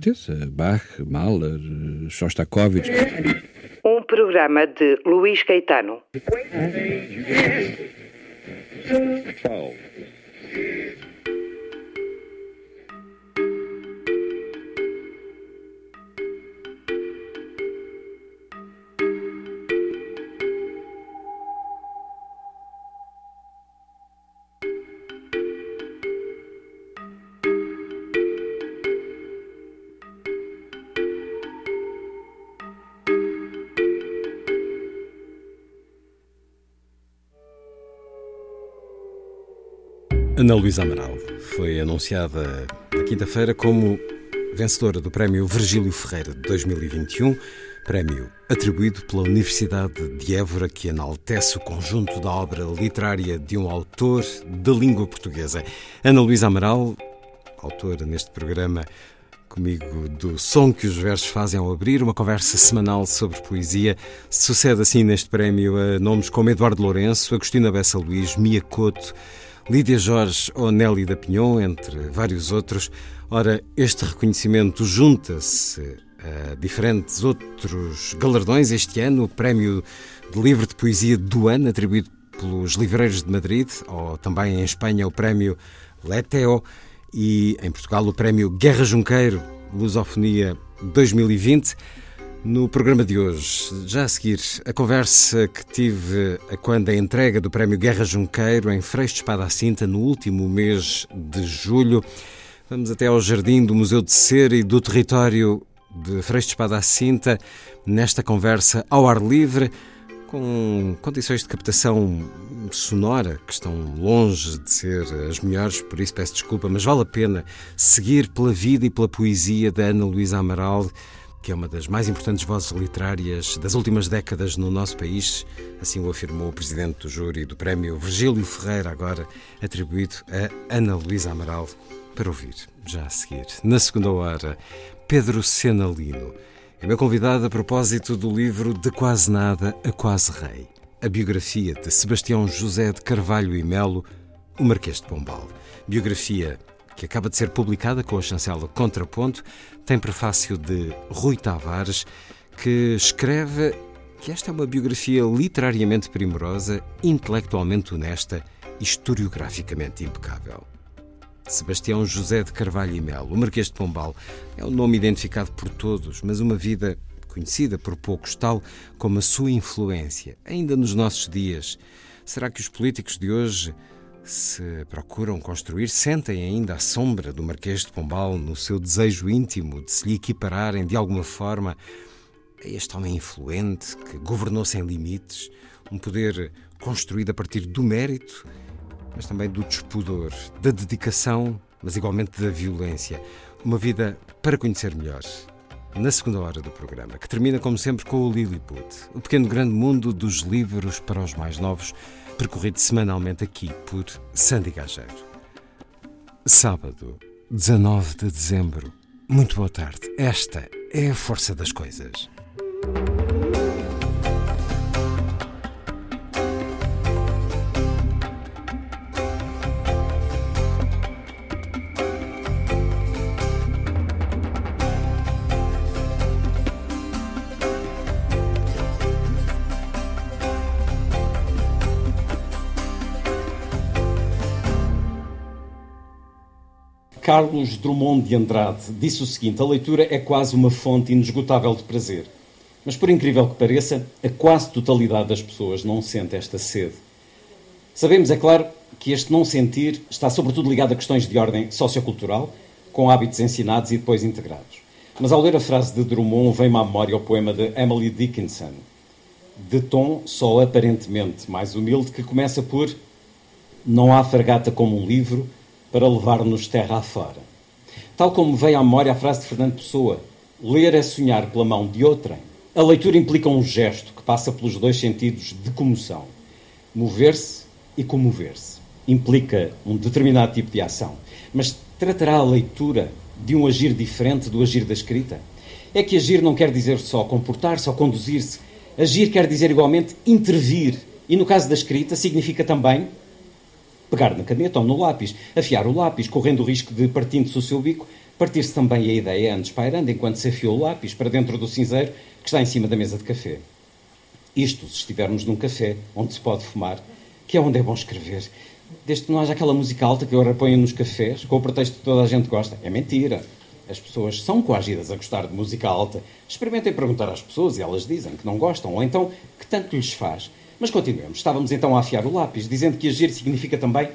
Certeza, Bach, Mahler, Shostakovich. Um programa de Luís Caetano. Ana Luísa Amaral foi anunciada na quinta-feira como vencedora do Prémio Virgílio Ferreira de 2021, prémio atribuído pela Universidade de Évora, que enaltece o conjunto da obra literária de um autor de língua portuguesa. Ana Luísa Amaral, autora neste programa comigo do som que os versos fazem ao abrir, uma conversa semanal sobre poesia. Sucede assim neste prémio a nomes como Eduardo Lourenço, Agostina Bessa Luís, Mia Couto, Lídia Jorge ou Nelly da Pinhon, entre vários outros. Ora, este reconhecimento junta-se a diferentes outros galardões este ano, o Prémio de Livro de Poesia do Ano, atribuído pelos Livreiros de Madrid, ou também em Espanha o Prémio Leteo, e em Portugal o Prémio Guerra Junqueiro, Lusofonia 2020. No programa de hoje, já a seguir, a conversa que tive quando a entrega do Prémio Guerra Junqueiro em Freixo de Espada à Cinta no último mês de julho. Vamos até ao Jardim do Museu de Cera e do Território de Freixo de Espada à Cinta, nesta conversa ao ar livre, com condições de captação sonora que estão longe de ser as melhores, por isso peço desculpa, mas vale a pena seguir pela vida e pela poesia da Ana Luísa Amaral que é uma das mais importantes vozes literárias das últimas décadas no nosso país, assim o afirmou o presidente do júri do prémio Virgílio Ferreira, agora atribuído a Ana Luísa Amaral, para ouvir já a seguir. Na segunda hora, Pedro Senalino é meu convidado a propósito do livro De Quase Nada a Quase Rei, a biografia de Sebastião José de Carvalho e Melo, o Marquês de Pombal. Biografia que acaba de ser publicada com a chancela Contraponto, tem prefácio de Rui Tavares, que escreve que esta é uma biografia literariamente primorosa, intelectualmente honesta e historiograficamente impecável. Sebastião José de Carvalho e Melo, o Marquês de Pombal, é um nome identificado por todos, mas uma vida conhecida por poucos, tal como a sua influência, ainda nos nossos dias. Será que os políticos de hoje se procuram construir, sentem ainda a sombra do Marquês de Pombal no seu desejo íntimo de se lhe equipararem de alguma forma a este homem influente que governou sem limites, um poder construído a partir do mérito, mas também do despudor, da dedicação, mas igualmente da violência. Uma vida para conhecer melhor. Na segunda hora do programa, que termina como sempre com o Lilliput, o pequeno grande mundo dos livros para os mais novos percorrido semanalmente aqui por Sandy Gageiro. Sábado, 19 de dezembro. Muito boa tarde. Esta é a força das coisas. Carlos Drummond de Andrade disse o seguinte: a leitura é quase uma fonte inesgotável de prazer. Mas, por incrível que pareça, a quase totalidade das pessoas não sente esta sede. Sabemos, é claro, que este não sentir está sobretudo ligado a questões de ordem sociocultural, com hábitos ensinados e depois integrados. Mas ao ler a frase de Drummond, vem-me à memória o poema de Emily Dickinson, de tom só aparentemente mais humilde, que começa por Não há fragata como um livro para levar-nos terra afora. Tal como veio à memória a frase de Fernando Pessoa: ler é sonhar pela mão de outrem. A leitura implica um gesto que passa pelos dois sentidos de comoção: mover-se e comover-se. Implica um determinado tipo de ação. Mas tratará a leitura de um agir diferente do agir da escrita? É que agir não quer dizer só comportar-se ou conduzir-se. Agir quer dizer igualmente intervir. E no caso da escrita, significa também pegar na caneta ou no lápis, afiar o lápis, correndo o risco de, partindo-se o seu bico, partir-se também a ideia antes pairando, enquanto se afiou o lápis para dentro do cinzeiro que está em cima da mesa de café. Isto se estivermos num café onde se pode fumar, que é onde é bom escrever. Desde que não haja aquela música alta que agora põem nos cafés, com o pretexto que toda a gente gosta. É mentira. As pessoas são coagidas a gostar de música alta. Experimentem perguntar às pessoas e elas dizem que não gostam, ou então que tanto lhes faz. Mas continuemos. Estávamos então a afiar o lápis, dizendo que agir significa também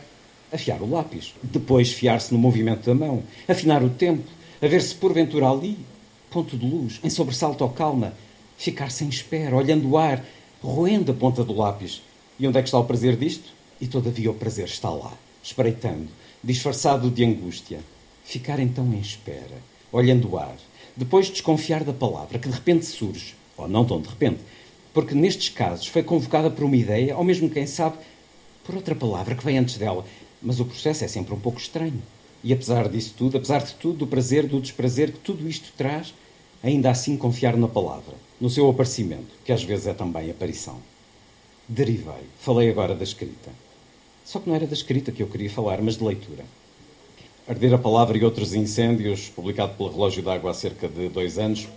afiar o lápis. Depois fiar-se no movimento da mão, afinar o tempo, a ver se porventura ali, ponto de luz, em sobressalto ou calma, ficar sem espera, olhando o ar, roendo a ponta do lápis. E onde é que está o prazer disto? E todavia o prazer está lá, espreitando, disfarçado de angústia. Ficar então em espera, olhando o ar. Depois desconfiar da palavra que de repente surge, ou não tão de repente, porque nestes casos foi convocada por uma ideia, ou mesmo, quem sabe, por outra palavra que vem antes dela. Mas o processo é sempre um pouco estranho. E apesar disso tudo, apesar de tudo, do prazer, do desprazer que tudo isto traz, ainda assim confiar na palavra, no seu aparecimento, que às vezes é também aparição. Derivei. Falei agora da escrita. Só que não era da escrita que eu queria falar, mas de leitura. Arder a Palavra e Outros Incêndios, publicado pelo Relógio d'Água há cerca de dois anos,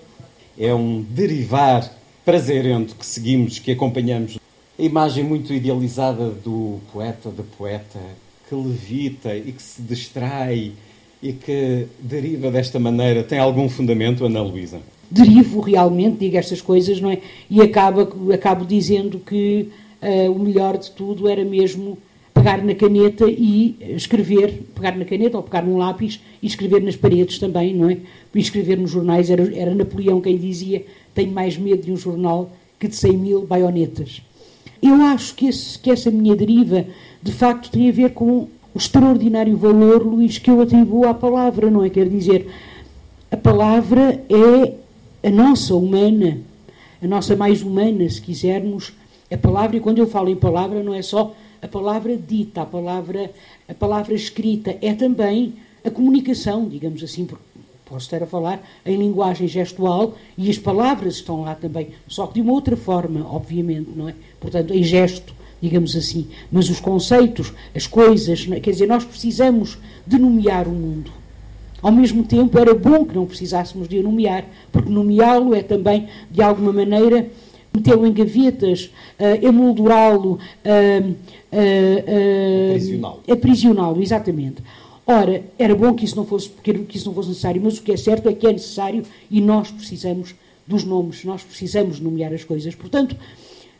é um derivar prazerento que seguimos, que acompanhamos. A imagem muito idealizada do poeta, da poeta, que levita e que se distrai e que deriva desta maneira, tem algum fundamento, Ana Luísa? Derivo realmente, digo estas coisas, não é? E acaba, acabo dizendo que uh, o melhor de tudo era mesmo pegar na caneta e escrever, pegar na caneta ou pegar num lápis e escrever nas paredes também, não é? E escrever nos jornais, era, era Napoleão quem dizia tenho mais medo de um jornal que de 100 mil baionetas. Eu acho que, esse, que essa minha deriva, de facto, tem a ver com o extraordinário valor, Luís, que eu atribuo à palavra, não é? Quer dizer, a palavra é a nossa humana, a nossa mais humana, se quisermos. A palavra, e quando eu falo em palavra, não é só a palavra dita, a palavra, a palavra escrita, é também a comunicação, digamos assim, porque Posso estar a falar em linguagem gestual e as palavras estão lá também, só que de uma outra forma, obviamente, não é? Portanto, em gesto, digamos assim. Mas os conceitos, as coisas, é? quer dizer, nós precisamos de nomear o mundo. Ao mesmo tempo, era bom que não precisássemos de o nomear, porque nomeá-lo é também, de alguma maneira, metê-lo em gavetas, uh, emoldurá-lo, uh, uh, aprisioná-lo. aprisioná-lo, exatamente. Ora, era bom que isso não fosse, que isso não fosse necessário, mas o que é certo é que é necessário e nós precisamos dos nomes, nós precisamos nomear as coisas. Portanto,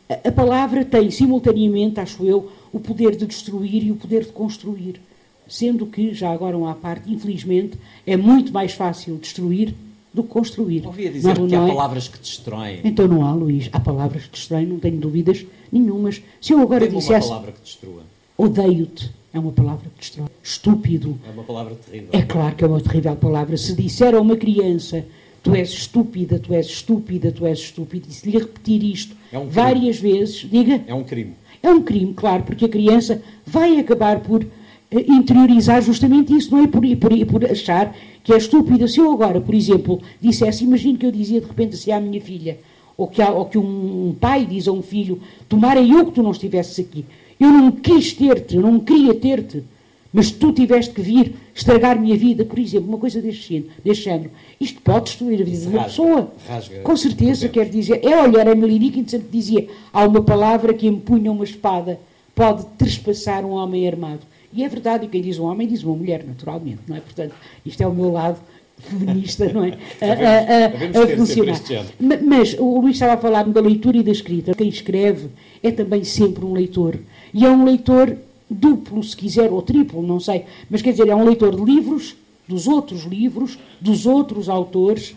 a, a palavra tem simultaneamente, acho eu, o poder de destruir e o poder de construir. Sendo que, já agora uma à parte, infelizmente, é muito mais fácil destruir do que construir. Ouvia dizer não, que não há é? palavras que destroem. Então não há, Luís. Há palavras que destroem, não tenho dúvidas nenhumas. Se eu agora Tem dissesse... uma palavra que destrua. Odeio-te é uma palavra que destrói. Estúpido. É uma palavra terrível. É claro que é uma terrível palavra. Se disser a uma criança tu és estúpida, tu és estúpida, tu és estúpida, e se lhe repetir isto é um várias vezes, diga. É um crime. É um crime, claro, porque a criança vai acabar por eh, interiorizar justamente isso, não é por, por, por achar que é estúpida. Se eu agora, por exemplo, dissesse, imagino que eu dizia de repente assim à minha filha, ou que, ou que um pai diz a um filho, tomara eu que tu não estivesses aqui. Eu não quis ter-te, eu não queria ter-te, mas tu tiveste que vir estragar minha vida, por exemplo, uma coisa deste, deste género. Isto pode destruir a vida de uma pessoa. Rasga, Com certeza, quer dizer. É olhar a Melirica sempre dizia: há uma palavra que empunha uma espada, pode trespassar um homem armado. E é verdade, e quem diz um homem diz uma mulher, naturalmente, não é? Portanto, isto é o meu lado feminista, não é? a, a, a, a funcionar. Mas o Luís estava a falar-me da leitura e da escrita. Quem escreve é também sempre um leitor. E é um leitor duplo, se quiser, ou triplo, não sei. Mas quer dizer, é um leitor de livros, dos outros livros, dos outros autores,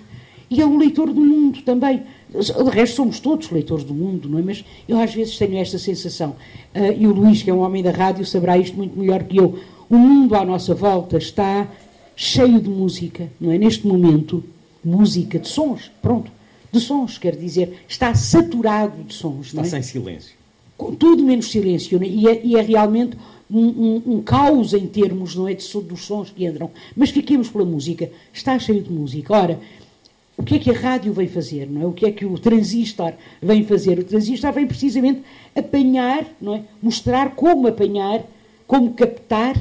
e é um leitor do mundo também. De resto, somos todos leitores do mundo, não é? Mas eu às vezes tenho esta sensação, uh, e o Luís, que é um homem da rádio, saberá isto muito melhor que eu. o mundo à nossa volta está cheio de música, não é? Neste momento, música de sons, pronto, de sons, quer dizer, está saturado de sons. Está não é? sem silêncio. Tudo menos silêncio, não é? E, é, e é realmente um, um, um caos em termos não é, de, dos sons que entram. Mas fiquemos pela música, está cheio de música. Ora, o que é que a rádio vem fazer, não é? O que é que o transistor vem fazer? O transistor vem precisamente apanhar, não é? Mostrar como apanhar, como captar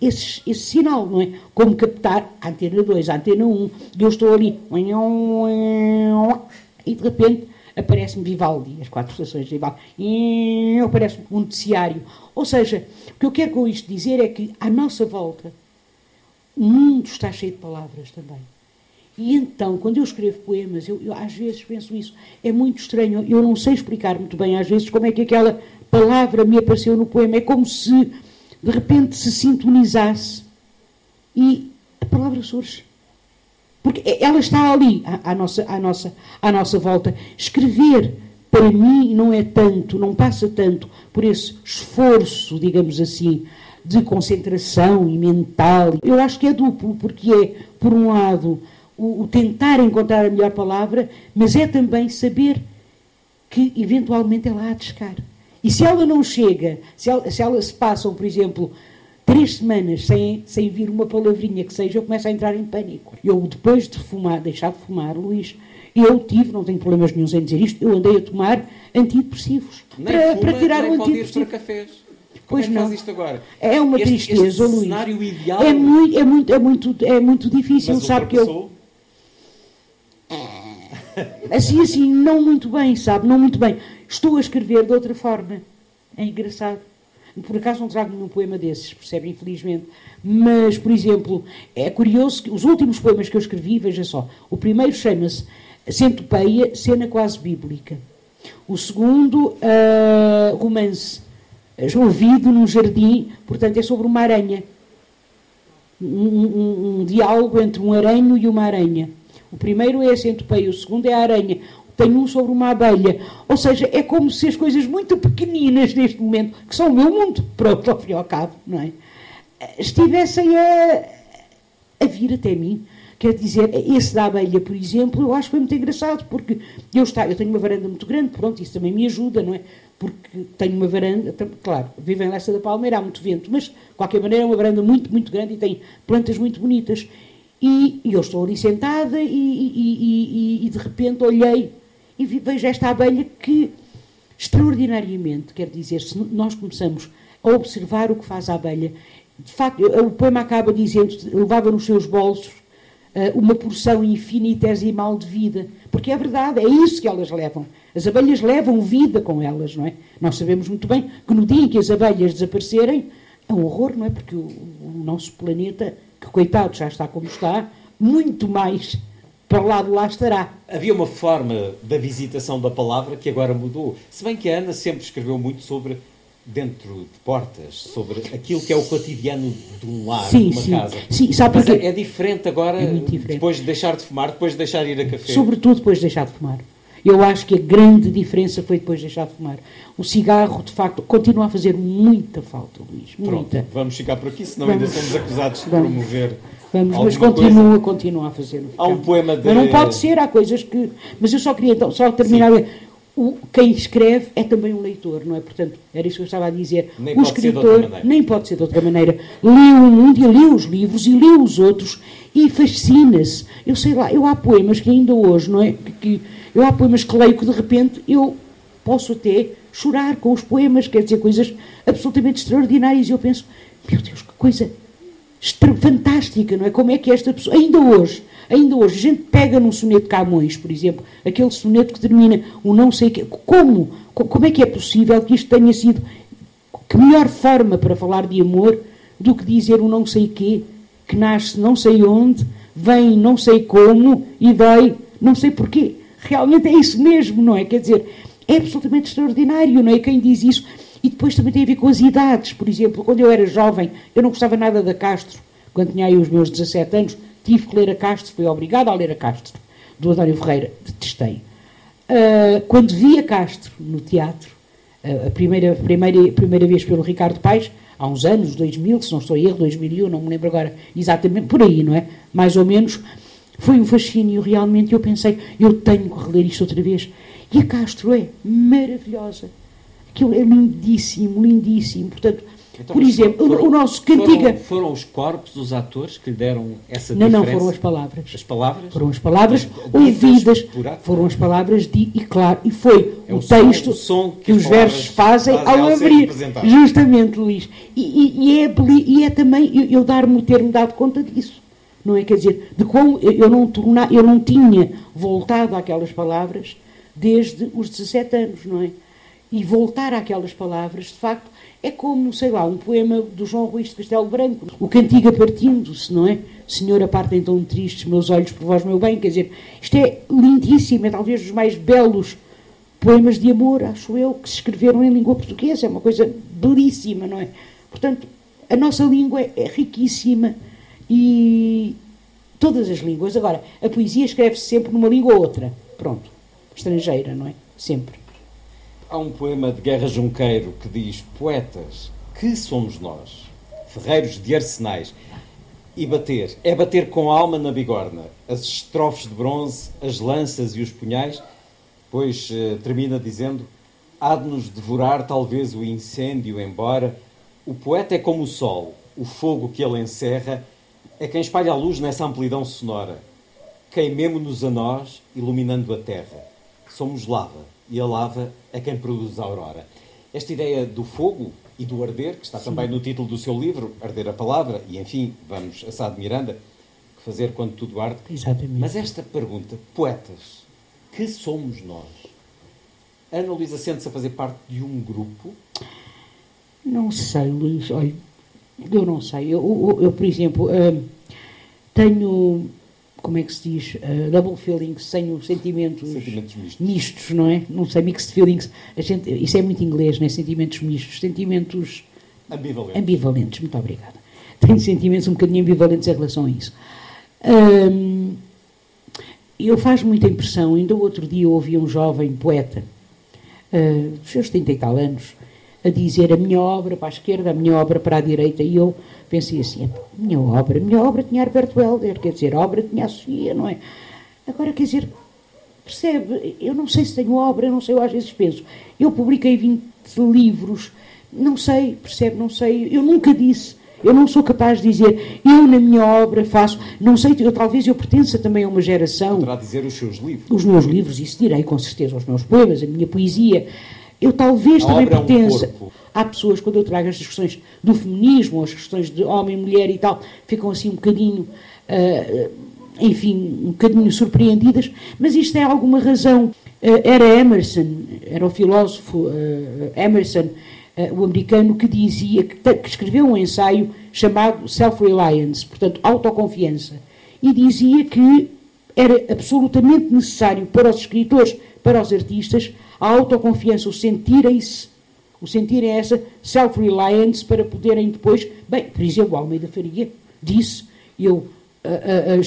esse, esse sinal, não é? Como captar a antena 2, a antena 1, e eu estou ali, e de repente aparece-me Vivaldi, as quatro estações de Vivaldi, e aparece-me um noticiário. Ou seja, o que eu quero com isto dizer é que à nossa volta o mundo está cheio de palavras também. E então, quando eu escrevo poemas, eu, eu às vezes penso isso, é muito estranho, eu não sei explicar muito bem às vezes como é que aquela palavra me apareceu no poema, é como se de repente se sintonizasse e a palavra surge. Porque ela está ali, à, à nossa, à, nossa, à nossa volta. Escrever, para mim, não é tanto, não passa tanto por esse esforço, digamos assim, de concentração e mental. Eu acho que é duplo, porque é, por um lado, o, o tentar encontrar a melhor palavra, mas é também saber que, eventualmente, ela há de chegar. E se ela não chega, se, ela, se, ela, se passam, por exemplo, três semanas sem, sem vir uma palavrinha que seja, eu começo a entrar em pânico. Eu, depois de fumar, deixar de fumar, Luís, eu tive, não tenho problemas nenhum em dizer isto, eu andei a tomar antidepressivos Nem para, fuma, para tirar nem o pode ir para antidepressivo. cafés. Como Pois é que não. faz isto agora? É uma Este- tristeza, este Luís. cenário ideal. É muito, é muito, é muito, é muito difícil, mas sabe que eu ultrapassou. assim assim não muito bem, sabe, não muito bem. Estou a escrever de outra forma. É engraçado. Por acaso não trago nenhum poema desses, percebe, infelizmente. Mas, por exemplo, é curioso que os últimos poemas que eu escrevi, veja só, o primeiro chama-se Centopeia, cena quase bíblica. O segundo, ah, romance, ouvido num jardim, portanto é sobre uma aranha. Um, um- um diálogo entre um aranho e uma aranha. O primeiro é a centopeia, o segundo é a aranha. Tem um sobre uma abelha. Ou seja, é como se as coisas muito pequeninas neste momento, que são o meu mundo, pronto, ao fim e ao cabo, não é? Estivessem a, a vir até mim. Quer dizer, esse da abelha, por exemplo, eu acho que foi muito engraçado, porque eu, está, eu tenho uma varanda muito grande, pronto, isso também me ajuda, não é? Porque tenho uma varanda, claro, vivo em Lessa da Palmeira, há muito vento, mas, de qualquer maneira, é uma varanda muito, muito grande e tem plantas muito bonitas. E, e eu estou ali sentada e- e- e, de repente olhei e vejo esta abelha que, extraordinariamente, quer dizer, se nós começamos a observar o que faz a abelha, de facto, o poema acaba dizendo, levava nos seus bolsos eh, uma porção infinitesimal de vida. Porque é verdade, é isso que elas levam. As abelhas levam vida com elas, não é? Nós sabemos muito bem que no dia em que as abelhas desaparecerem, é um horror, não é? Porque o, o nosso planeta, que coitado já está como está, muito mais para lá de lá estará. Havia uma forma da visitação da palavra que agora mudou. Se bem que a Ana sempre escreveu muito sobre dentro de portas, sobre aquilo que é o cotidiano de um lar, Sim, de uma sim. casa. Sim, sabe Mas porquê? é, é diferente agora, É diferente. depois de deixar de fumar, depois de deixar de ir a café. Sobretudo depois de deixar de fumar. Eu acho que a grande diferença foi depois de deixar de fumar. O cigarro, de facto, continua a fazer muita falta, Luís. Pronto, Muita. vamos ficar por aqui, senão Vamos. ainda somos acusados de Vamos. promover Vamos, mas continua, continua a fazer. Há um poema de- Mas não pode ser, há coisas que. Mas eu só queria então, só terminar. O, quem escreve é também um leitor, não é? Portanto, era isso que eu estava a dizer. Nem o escritor nem pode ser de outra maneira. Lê o mundo e lê os livros e lê os outros e fascina-se. Eu sei lá, eu há poemas que ainda hoje, não é? Que, que- eu há poemas que leio que de repente eu posso até chorar com os poemas, quer dizer, coisas absolutamente extraordinárias. E eu penso, meu Deus, que coisa fantástica, não é? Como é que esta pessoa, ainda hoje, ainda hoje, a gente pega num soneto de Camões, por exemplo, aquele soneto que termina o não sei quê, como, Co- como é que é possível que isto tenha sido, que melhor forma para falar de amor do que dizer o não sei quê, que nasce não sei onde, vem não sei como e dói não sei porquê. Realmente é isso mesmo, não é? Quer dizer, é absolutamente extraordinário, não é? Quem diz isso. E depois também tem a ver com as idades. Por exemplo, quando eu era jovem, eu não gostava nada da Castro. Quando tinha aí os meus 17 anos, tive que ler a Castro, fui obrigada a ler a Castro, do António Ferreira. Detestei. Ah, quando vi a Castro no teatro, ah, a primeira, primeira, primeira vez pelo Ricardo Paes, há uns anos, 2000, se não estou a erro, 2001, não me lembro agora exatamente, por aí, não é? Mais ou menos, foi um fascínio realmente. Eu pensei, eu tenho que reler isto outra vez. E a Castro é maravilhosa. Aquilo é lindíssimo, lindíssimo. Portanto, então, por exemplo, foram, o nosso cantiga. Foram, foram, os corpos, os atores que lhe deram essa não, diferença? Não, foram as palavras. As palavras? Foram as palavras ouvidas. Foram as palavras de, e claro, e foi é o, o, texto som, o som que, que os versos fazem, fazem ao, abrir. Justamente, Luís. E, e, e, é, e é também eu, eu dar-me ter-me dado conta disso. Não é? Quer dizer, de como eu não, torna, eu não tinha voltado àquelas palavras desde os 17 anos, não é? E voltar àquelas palavras, de facto, é como, sei lá, um poema do João Ruiz de Castelo Branco, o Cantiga partindo-se, não é? Senhora, partem tão tristes meus olhos por vós, meu bem. Quer dizer, isto é lindíssimo, é talvez dos mais belos poemas de amor, acho eu, que se escreveram em língua portuguesa. É uma coisa belíssima, não é? Portanto, a nossa língua é riquíssima e todas as línguas. Agora, a poesia escreve-se sempre numa língua ou outra. Pronto. Estrangeira, não é? Sempre. Há um poema de Guerra Junqueiro que diz: Poetas, que somos nós? Ferreiros de arsenais. E bater, é bater com alma na bigorna, as estrofes de bronze, as lanças e os punhais, pois eh, termina dizendo: Há de nos devorar talvez o incêndio, embora o poeta é como o sol, o fogo que ele encerra, é quem espalha a luz nessa amplidão sonora. Queimemo-nos a nós, iluminando a terra. Somos lava e a lava é quem produz a aurora. Esta ideia do fogo e do arder, que está Sim. também no título do seu livro, Arder a Palavra, e enfim, vamos a Sá de Miranda, fazer quando tudo arde. Exatamente. Mas esta pergunta, poetas, que somos nós? Ana Luísa sente-se a fazer parte de um grupo? Não sei, Luís. Olha, eu não sei. Eu, eu, eu por exemplo, uh, tenho como é que se diz, uh, double feelings, tenho sentimentos, sentimentos mistos. mistos. não é? Não sei, mixed feelings. Gente, isso é muito inglês, não é? Sentimentos mistos, sentimentos ambivalentes. ambivalentes. Muito obrigada. Tenho sentimentos um bocadinho ambivalentes em relação a isso. Um, eu faz muita impressão, ainda outro dia ouvi um jovem poeta, uh, dos seus 30 e tal anos, a dizer a minha obra para a esquerda, a minha obra para a direita, e eu pensei assim, a minha obra, a minha obra tinha Alberto Helder, quer dizer, a obra tinha a Sofia, não é? Agora, quer dizer, percebe, eu não sei se tenho obra, eu não sei, eu às vezes penso, eu publiquei 20 livros, não sei, percebe, não sei, eu nunca disse, eu não sou capaz de dizer, eu na minha obra faço, não sei, eu, talvez eu pertença também a uma geração. Poderá dizer os seus livros. Os meus livros, isso direi com certeza, os meus poemas, a minha poesia. Eu talvez a também pertença. É um Há pessoas, quando eu trago estas questões do feminismo, as questões de homem e mulher e tal, ficam assim um bocadinho, uh, enfim, um bocadinho surpreendidas, mas isto é alguma razão. Uh, era Emerson, era o filósofo uh, Emerson, o americano, que dizia, que, que escreveu um ensaio chamado Self-Reliance, portanto, autoconfiança, e dizia que era absolutamente necessário para os escritores, para os artistas, a autoconfiança, o sentirem-se, o sentirem essa self-reliance para poderem depois, bem, por exemplo, Almeida Faria disse, eu,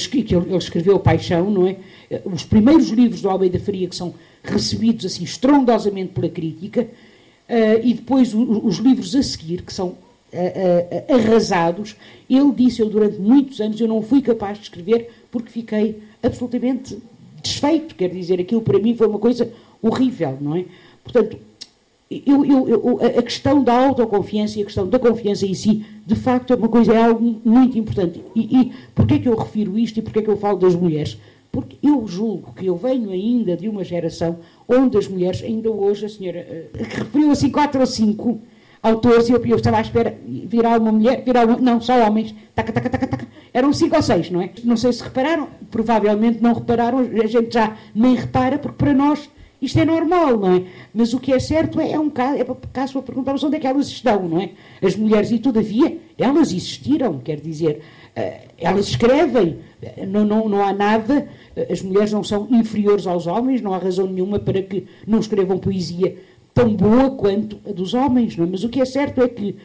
que ele, escreveu Paixão, não é? Os primeiros livros do Almeida Faria que são recebidos assim estrondosamente pela crítica, uh, e depois os livros a seguir, que são uh, arrasados, ele disse, eu durante muitos anos eu não fui capaz de escrever porque fiquei absolutamente desfeito, quer dizer, aquilo para mim foi uma coisa horrível, não é? Portanto, eu, eu, eu, a questão da autoconfiança e a questão da confiança em si, de facto, é uma coisa, é algo muito importante. E, e porquê é que eu refiro isto e porquê é que eu falo das mulheres? Porque eu julgo que eu venho ainda de uma geração onde as mulheres, ainda hoje, a senhora uh, referiu assim quatro ou cinco autores e eu, eu, estava à espera, virar uma mulher, virar uma, não, só homens, taca, taca, taca, taca, eram cinco ou seis, não é? Não sei se repararam, provavelmente não repararam, a gente já nem repara, porque para nós isto é normal, não é? Mas o que é certo é, é um caso, é para caso para perguntarmos onde é que elas estão, não é? As mulheres, e todavia, elas existiram, quer dizer, eh, elas escrevem, não, não, não há nada, as mulheres não são inferiores aos homens, não há razão nenhuma para que não escrevam poesia tão boa quanto a dos homens, não é? Mas o que é certo é que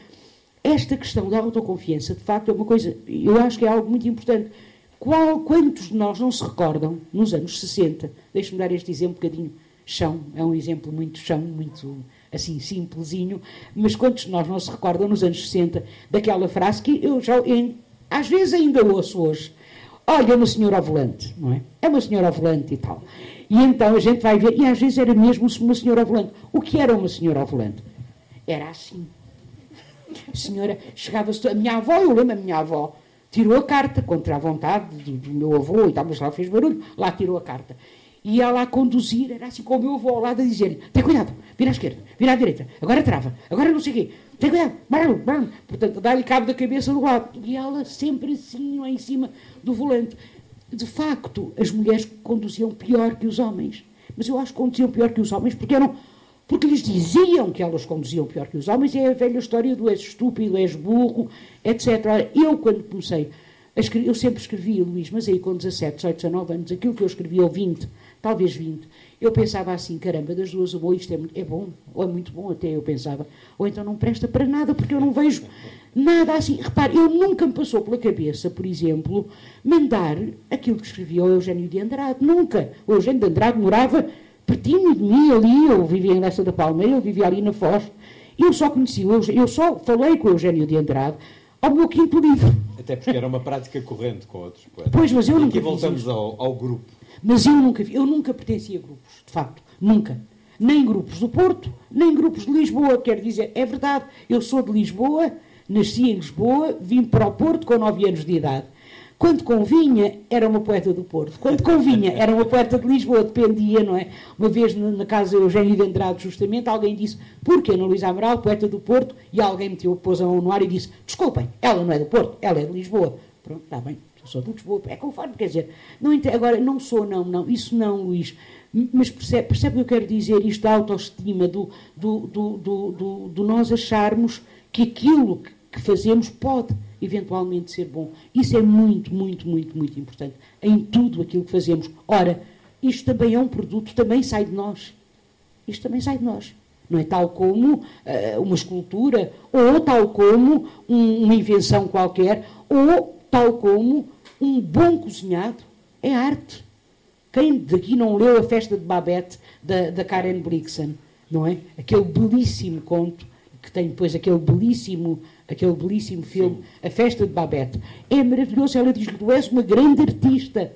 esta questão da autoconfiança, de facto, é uma coisa, eu acho que é algo muito importante. Qual, quantos de nós não se recordam, nos anos 60, deixe-me dar este exemplo um bocadinho chão, é um exemplo muito chão, muito assim simplesinho, mas quantos de nós não se recordam nos anos 60 daquela frase que eu já, em, às vezes ainda ouço hoje. Olha, uma senhora ao volante, não é? É uma senhora ao volante e tal. E então a gente vai ver, e às vezes era mesmo uma senhora ao volante. O que era uma senhora ao volante? Era assim. A senhora chegava-se. A minha avó, eu lembro, a minha avó tirou a carta contra a vontade do, do meu avô e tal, mas lá fez barulho, lá tirou a carta. E ela a conduzir, era assim com o meu avô ao lado a dizer-lhe: tem cuidado, vira à esquerda, vira à direita, agora trava, agora não sei o quê, tem cuidado, barulho, barulho. Portanto, dá-lhe cabo da cabeça do lado. E ela sempre assim, lá em cima do volante. De facto, as mulheres conduziam pior que os homens. Mas eu acho que conduziam pior que os homens porque eram porque lhes diziam que elas conduziam pior que os homens, é a velha história do és estúpido, és burro, etc. Eu, quando comecei, eu sempre escrevia, Luís, mas aí com 17, 18, 19 anos, aquilo que eu escrevia, ou 20, talvez 20, eu pensava assim, caramba, das duas, ou isto é, é bom, ou é muito bom até, eu pensava, ou então não presta para nada, porque eu não vejo nada assim. Repare, eu nunca me passou pela cabeça, por exemplo, mandar aquilo que escrevia o Eugênio de Andrade, nunca. O Eugênio de Andrade morava pertinho de mim ali, eu vivia em Lessa da Palmeira, eu vivia ali na Foz, eu só conheci, eu só falei com o Eugênio de Andrade ao meu quinto livro. Até porque era uma prática corrente com outros poetas. Pois, mas eu e nunca aqui voltamos ao, ao, grupo. Mas eu nunca, eu nunca pertencia a grupos, de facto, nunca. Nem grupos do Porto, nem grupos de Lisboa, quer dizer, é verdade, eu sou de Lisboa, nasci em Lisboa, vim para o Porto com 9 anos de idade. Quando convinha, era uma poeta do Porto. Quando convinha, era uma poeta de Lisboa, dependia, não é? Uma vez na casa Eugênio de Andrade, justamente, alguém disse, porquê Ana Luísa Amaral, poeta do Porto, e alguém meteu, pôs a mão no ar e disse, desculpem, ela não é do Porto, ela é de Lisboa. Pronto, está bem, sou de Lisboa, é conforme, quer dizer, não, agora, não sou, não, não, isso não, Luís, mas percebe, percebe o que eu quero dizer, isto da autoestima, do, do, do, do, do nós acharmos que aquilo que fazemos pode eventualmente ser bom. Isso é muito, muito, muito, muito importante em tudo aquilo que fazemos. Ora, isto também é um produto, também sai de nós. Isto também sai de nós. Não é tal como uh, uma escultura, ou tal como um, uma invenção qualquer, ou tal como um bom cozinhado. É arte. Quem daqui não leu a festa de Babette da, da Karen Blixen, não é? Aquele belíssimo conto que tem depois aquele belíssimo aquele belíssimo filme, Sim. A Festa de Babette. É maravilhoso. Ela diz que tu és uma grande artista.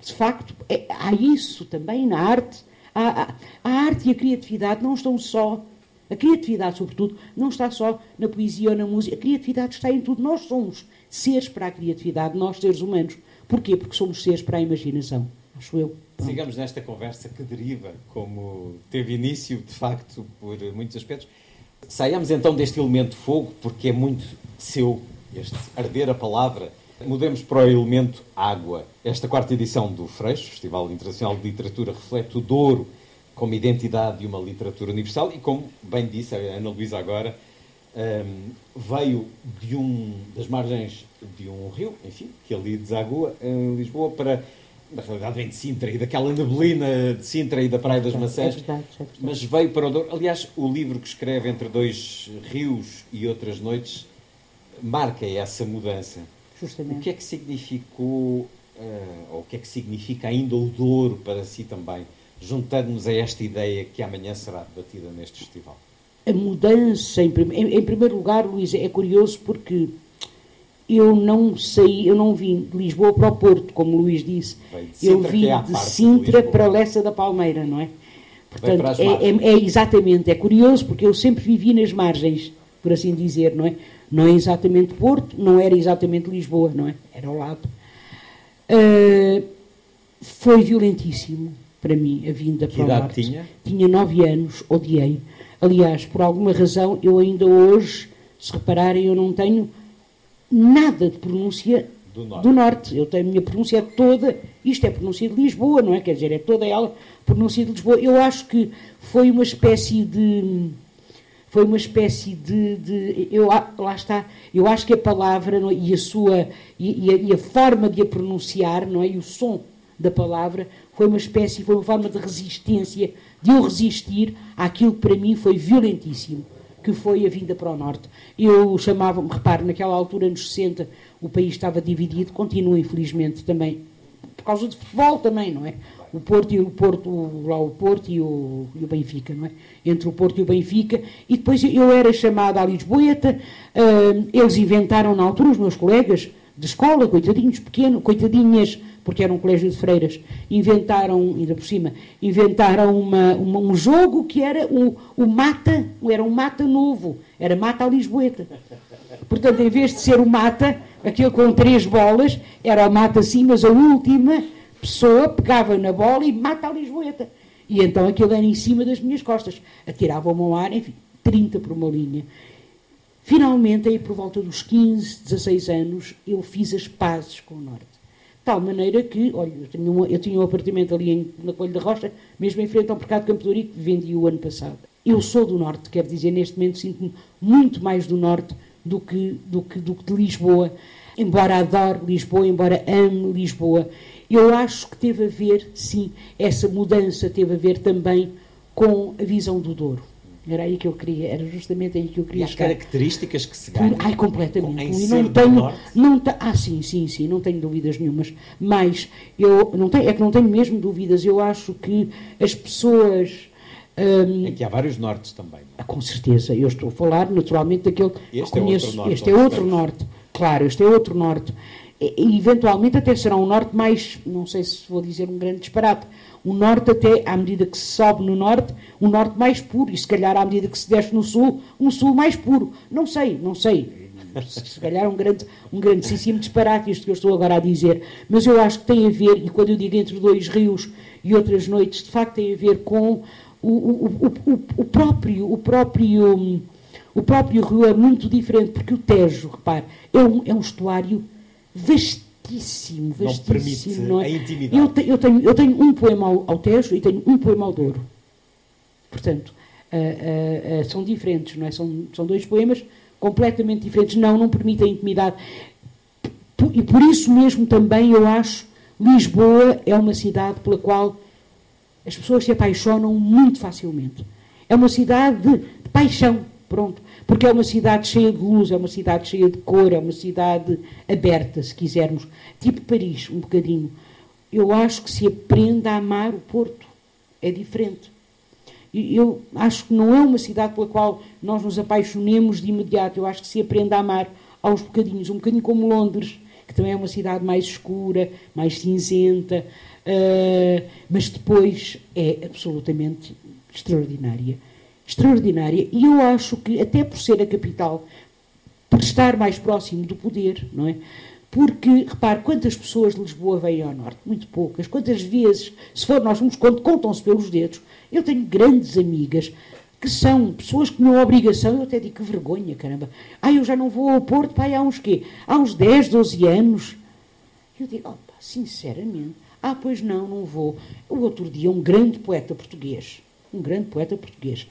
De facto, é, há isso também na arte. A, a, a arte e a criatividade não estão só. A criatividade, sobretudo, não está só na poesia ou na música. A criatividade está em tudo. Nós somos seres para a criatividade, nós seres humanos. Porquê? Porque somos seres para a imaginação. Acho eu. Pronto. Sigamos nesta conversa que deriva, como teve início, de facto, por muitos aspectos. Saiamos então deste elemento fogo, porque é muito seu, este arder a palavra. Mudemos para o elemento água. Esta quarta edição do Freixo, Festival Internacional de Literatura, reflete o Douro como identidade de uma literatura universal e, como bem disse a Ana Luísa agora, um, veio de um, das margens de um rio, enfim, que ali desagua em Lisboa para na realidade vem de Sintra e daquela neblina de Sintra e da Praia das Maçãs, é verdade, é verdade. mas veio para o Douro. Aliás, o livro que escreve Entre Dois Rios e Outras Noites marca essa mudança. Justamente. O que é que significou, uh, ou o que é que significa ainda o Douro para si também, juntando-nos a esta ideia que amanhã será debatida neste festival? A mudança, em, em, em primeiro lugar, Luís, é curioso porque eu não saí, eu não vim de Lisboa para o Porto, como o Luís disse. eu vim é de Sintra de para Lessa da Palmeira, não é? Portanto, é, é, é, exatamente, é curioso porque eu sempre vivi nas margens, por assim dizer, não é? Não é exatamente Porto, não era exatamente Lisboa, não é? Era ao lado. Uh, foi violentíssimo para mim a vinda que para o norte. Tinha? tinha nove anos, odiei. Aliás, por alguma razão, eu ainda hoje, se repararem, eu não tenho nada de pronúncia do norte. do norte. Eu tenho a minha pronúncia toda, isto é pronúncia de Lisboa, não é? Quer dizer, é toda ela pronúncia de Lisboa. Eu acho que foi uma espécie de. Foi uma espécie de. de eu, lá está. Eu acho que a palavra é? e a sua. E, e, a, e, a, forma de a pronunciar, não é? E o som da palavra foi uma espécie, foi uma forma de resistência, de eu resistir àquilo que para mim foi violentíssimo que foi a vinda para o Norte. Eu chamava-me, repare, naquela altura, nos 60, o país estava dividido, continua infelizmente também, por causa de futebol também, não é? o Porto e o Porto, lá o Porto e o, e o Benfica, não é? Entre o Porto e o Benfica, e depois eu era chamada à Lisboeta, uh, eles inventaram na altura, os meus colegas de escola, coitadinhos pequenos, coitadinhas, porque era um colégio de freiras, inventaram, ainda por cima, inventaram uma, uma, um jogo que era o, o mata, era um mata novo, era mata à Lisboeta. Portanto, em vez de ser o mata, aquele com três bolas, era o mata assim, mas a última pessoa pegava na bola e mata a Lisboeta. E então aquilo era em cima das minhas costas. Atiravam-me ao ar, enfim, 30 por uma linha. Finalmente, aí por volta dos 15, 16 anos, eu fiz as pazes com o Norte. Tal maneira que, olha, eu tinha um, eu tinha um apartamento ali em, na Coelho da Rocha, mesmo em frente ao Mercado Campo de que vendi o ano passado. Eu sou do Norte, quero dizer, neste momento sinto-me muito mais do Norte do que, do que, do que de Lisboa. Embora adore Lisboa, embora ame Lisboa, eu acho que teve a ver, sim, essa mudança teve a ver também com a visão do Douro. Era aí que eu queria, era justamente aí que eu queria e as características que se ganham. Ai, completamente. e não tenho, norte? não ah, sim, sim, sim, não tenho dúvidas nenhumas. Mas eu não tenho, é que não tenho mesmo dúvidas. Eu acho que as pessoas hum, Aqui há vários nortes também. é? ah, Com certeza, eu estou a falar naturalmente daquele que Este é conheço. outro norte este é outro estamos. norte, claro, este é outro norte. Eventualmente até será um norte mais, não sei se vou dizer um grande disparate, um norte até, à medida que se sobe no norte, um norte mais puro, e se calhar à medida que se desce no sul, um sul mais puro. Não sei, não sei. Se calhar um grande, um grandíssimo disparate isto que eu estou agora a dizer. Mas eu acho que tem a ver, e quando eu digo entre dois rios e outras noites, de facto tem a ver com o, o, o, o, próprio, o próprio, o próprio rio é muito diferente, porque o Tejo, repare, é um, é um estuário vastíssimo, Não vastíssimo. permite não é? a intimidade. Eu, te- eu tenho, eu tenho um poema ao, ao Tejo e tenho um poema ao Douro. Portanto, ah, ah, são diferentes, não é? São, são dois poemas completamente diferentes. Não, não permitem intimidade. P- E por isso mesmo também eu acho Lisboa é uma cidade pela qual as pessoas se apaixonam muito facilmente. É uma cidade de, de paixão, pronto. Porque é uma cidade cheia de luz, é uma cidade cheia de cor, é uma cidade aberta, se quisermos. Tipo Paris, um bocadinho. Eu acho que se aprende a amar o Porto. É diferente. Eu acho que não é uma cidade pela qual nós nos apaixonemos de imediato. Eu acho que se aprende a amar aos bocadinhos, um bocadinho como Londres, que também é uma cidade mais escura, mais cinzenta, ah, mas depois é absolutamente extraordinária. Extraordinária. E eu acho que, até por ser a capital, por estar mais próximo do poder, não é? Porque, repare, quantas pessoas de Lisboa vêm ao Norte? Muito poucas. Quantas vezes, se for nós vamos, cont- contam-se pelos dedos. Eu tenho grandes amigas que são pessoas que tinham obrigação, eu até digo que vergonha, caramba. Ah, eu já não vou ao Porto, pai, há uns quê? Há uns 10, 12 anos. Eu digo, opa, sinceramente, ah, pois não, não vou. O outro dia, um grande poeta português, um grande poeta português,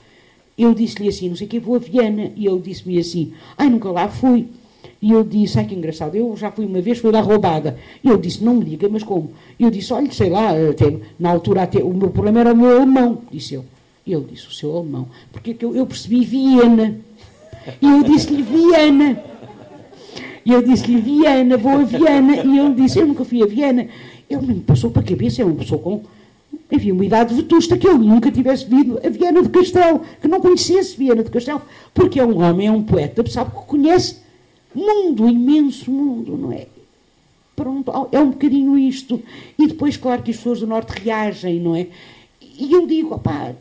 eu disse-lhe assim, não sei o que, vou a Viana, e ele disse-me assim, ai, nunca lá fui. E eu disse, ai que engraçado, eu já fui uma vez, fui lá roubada. E ele disse, não me diga, mas como? E eu disse, olha, sei lá, até, na altura até, o meu problema era o meu alemão, disse eu. E ele disse, o seu alemão. Porque é eu, eu percebi Viena. E eu disse-lhe Viana. E eu disse-lhe Viana, vou a Viana. E ele disse, eu nunca fui a Viana. Ele me passou para a cabeça, é uma pessoa com, enfim, uma idade vetusta, que ele nunca tivesse vindo a Viana de Castelo, que não conhecesse Viana de Castelo, porque é um homem, é um poeta, sabe que conhece mundo, imenso mundo, não é? Pronto, é um bocadinho isto. E depois, claro que as pessoas do Norte reagem, não é? E eu digo, opá,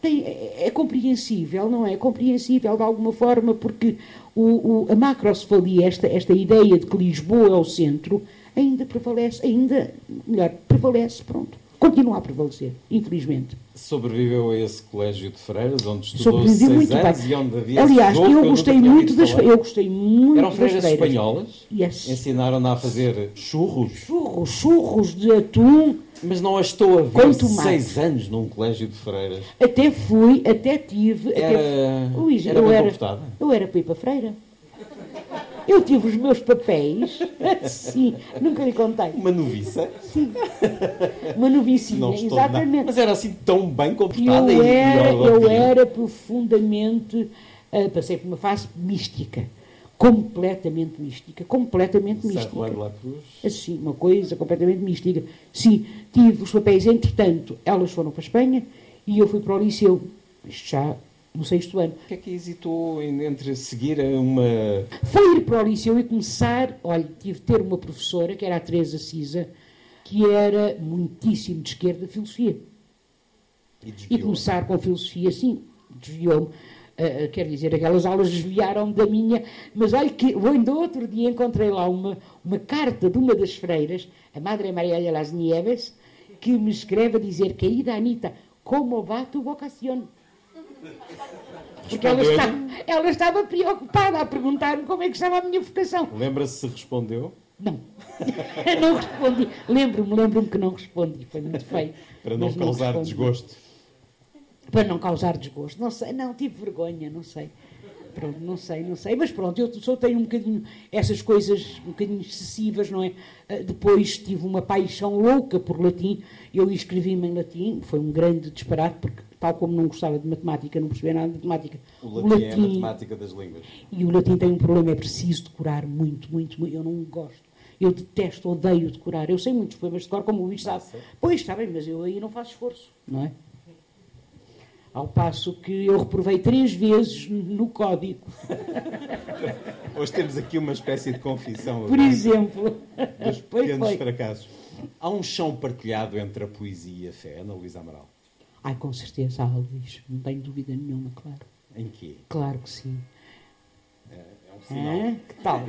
tem, é, é compreensível, não é? É compreensível de alguma forma, porque o, o, a macrocefalia, esta, esta ideia de que Lisboa é o centro, ainda prevalece, ainda, melhor, prevalece, pronto. Continua a prevalecer, infelizmente. Sobreviveu a esse colégio de freiras, onde estudou Sobrevivi seis muito anos bem. e onde havia Aliás, eu nunca gostei muito das falar. eu gostei muito Eram das freiras freiras. espanholas? Yes. Ensinaram-na a fazer churros? Churros, churros de atum. Mas não a estou a ver seis anos num colégio de freiras. Até fui, até tive. Era- até, Luís, era eu, era, eu era Pipa Freira. Eu tive os meus papéis. Sim, nunca lhe contei. Uma noviça? Sim. Uma novicinha, nada. exatamente. Mas era assim tão bem comportada Eu e era, eu era profundamente. ah, passei por uma fase mística. completamente mística, completamente mística. Saint la Cruz. Assim, uma coisa completamente mística. Sim, tive os papéis, entretanto, elas foram para a Espanha e eu fui para o Liceu, isto já no sexto ano. O que é que hesitou entre seguir uma. Foi ir para o Liceu e começar. Olha, tive de ter uma professora, que era a Teresa Cisa, que era muitíssimo de esquerda, filosofia. E, E começar com filosofia, sim, desviou-me. Uh, quer dizer, aquelas aulas desviaram da minha. Mas olha que ainda outro dia encontrei lá uma, uma carta de uma das freiras, a Madre Maria de las Nieves, que me escreve a dizer: Querida Anita, como va tu vocación? Porque ela, está, ela estava preocupada a perguntar-me como é que estava a minha vocação. Lembra-se se respondeu? Não, não respondi. Lembro-me, lembro-me que não respondi. Foi muito feio. Para não causar respondi. desgosto. Para não causar desgosto. Não sei, não, tive vergonha, não sei. Pronto, não sei, não sei. Mas pronto, eu só tenho um bocadinho essas coisas um bocadinho excessivas, não é? Ah, Depois tive uma paixão louca por latim. Eu escrevi-me em latim, foi um grande disparate, porque tal como não gostava de matemática, não percebia nada de matemática. O latim, é a matemática das línguas. E o latim tem um problema, é preciso decorar muito, muito, muito. Eu não gosto. Eu detesto, odeio decorar. Eu sei muitos poemas de cor, como o Luís sabe. Pois, está bem, mas eu aí não faço esforço, não é? Ao passo que eu reprovei três vezes no código, Hoje temos aqui uma espécie de confissão por exemplo. dos Foi, pequenos foi. fracassos. Há um chão partilhado entre a poesia e a fé, Ana Luísa Amaral. Ai, com certeza há, Luís. Não tenho dúvida nenhuma, claro. Em quê? Claro que sim. É um sinal. Hã? Que tal?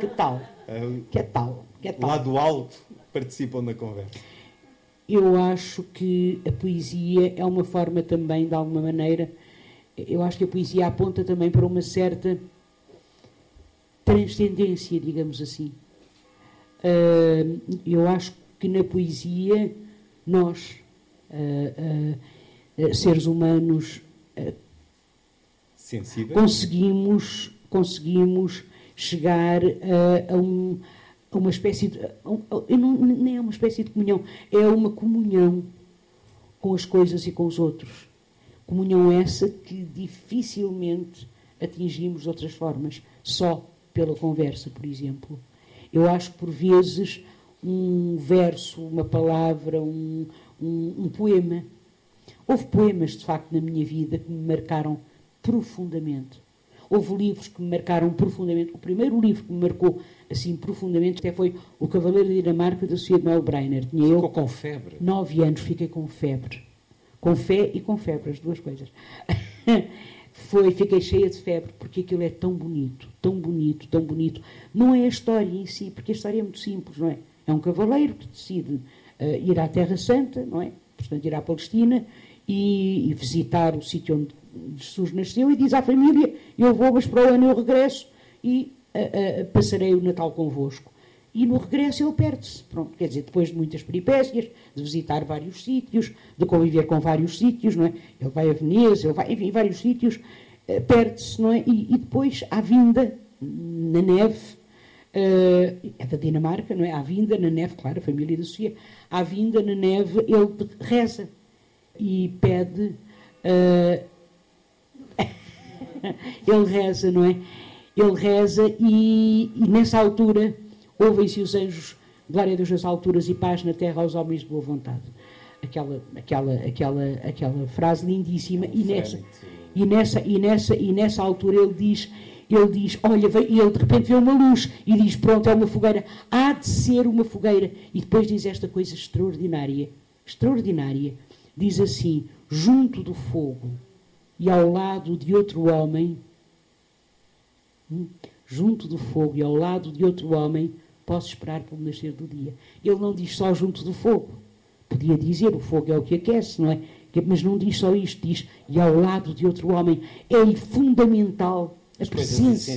Que tal? Ah, Que tal? Que tal? Lá do alto participam da conversa. Eu acho que a poesia é uma forma também, de alguma maneira, eu acho que a poesia aponta também para uma certa transcendência, digamos assim. Ah, eu acho que na poesia nós, seres humanos, Sensível? conseguimos, conseguimos chegar a, a um- a uma espécie de. a não- nem é uma espécie de comunhão, é uma comunhão com as coisas e com os outros. Comunhão essa que dificilmente atingimos de outras formas, só pela conversa, por exemplo. Eu acho que por vezes um verso, uma palavra, um, um, um poema. Houve poemas, de facto, na minha vida que me marcaram profundamente. Houve livros que me marcaram profundamente. O primeiro livro que me marcou assim profundamente até foi O Cavaleiro de Dinamarca da Sofia de Melbreiner. Tinha eu Ficou com febre. nove anos, fiquei com febre. Com fé e com febre, as duas coisas. Foi, fiquei cheia de febre, porque aquilo é tão bonito, tão bonito, tão bonito. Não é a história em si, porque a história é muito simples, não é? É um cavaleiro que decide ir à Terra Santa, não é? Portanto, ir à Palestina e, e visitar o sítio onde Jesus nasceu e diz à família: Eu vou, mas para o ano eu regresso e passarei o Natal convosco. E no regresso ele perde-se. Pronto, quer dizer, depois de muitas peripécias, de visitar vários sítios, de conviver com vários sítios, não é? Ele vai a Veneza, ele vai, enfim, vários sítios, eh, perde-se, não é? E, e depois, à vinda, na neve, eh, é da Dinamarca, não é? À vinda, na neve, claro, a família da Sofia, à vinda, na neve, ele reza e pede. eh, ele reza, não é? Ele reza e, e nessa altura ouvem-se os anjos, glória a Deus nas alturas e paz na terra aos homens de boa vontade. Aquela, aquela, aquela, aquela frase lindíssima e nessa, e nessa, e nessa, e nessa altura ele diz, ele diz, olha, e ele de repente vê uma luz e diz, pronto, é uma fogueira, há de ser uma fogueira. E depois diz esta coisa extraordinária, extraordinária, diz assim, junto do fogo e ao lado de outro homem, hum, junto do fogo e ao lado de outro homem, posso esperar pelo nascer do dia. Ele não diz só junto do fogo. Podia dizer, o fogo é o que aquece, não é? Mas não diz só isto, diz, e ao lado de outro homem. É fundamental a presença,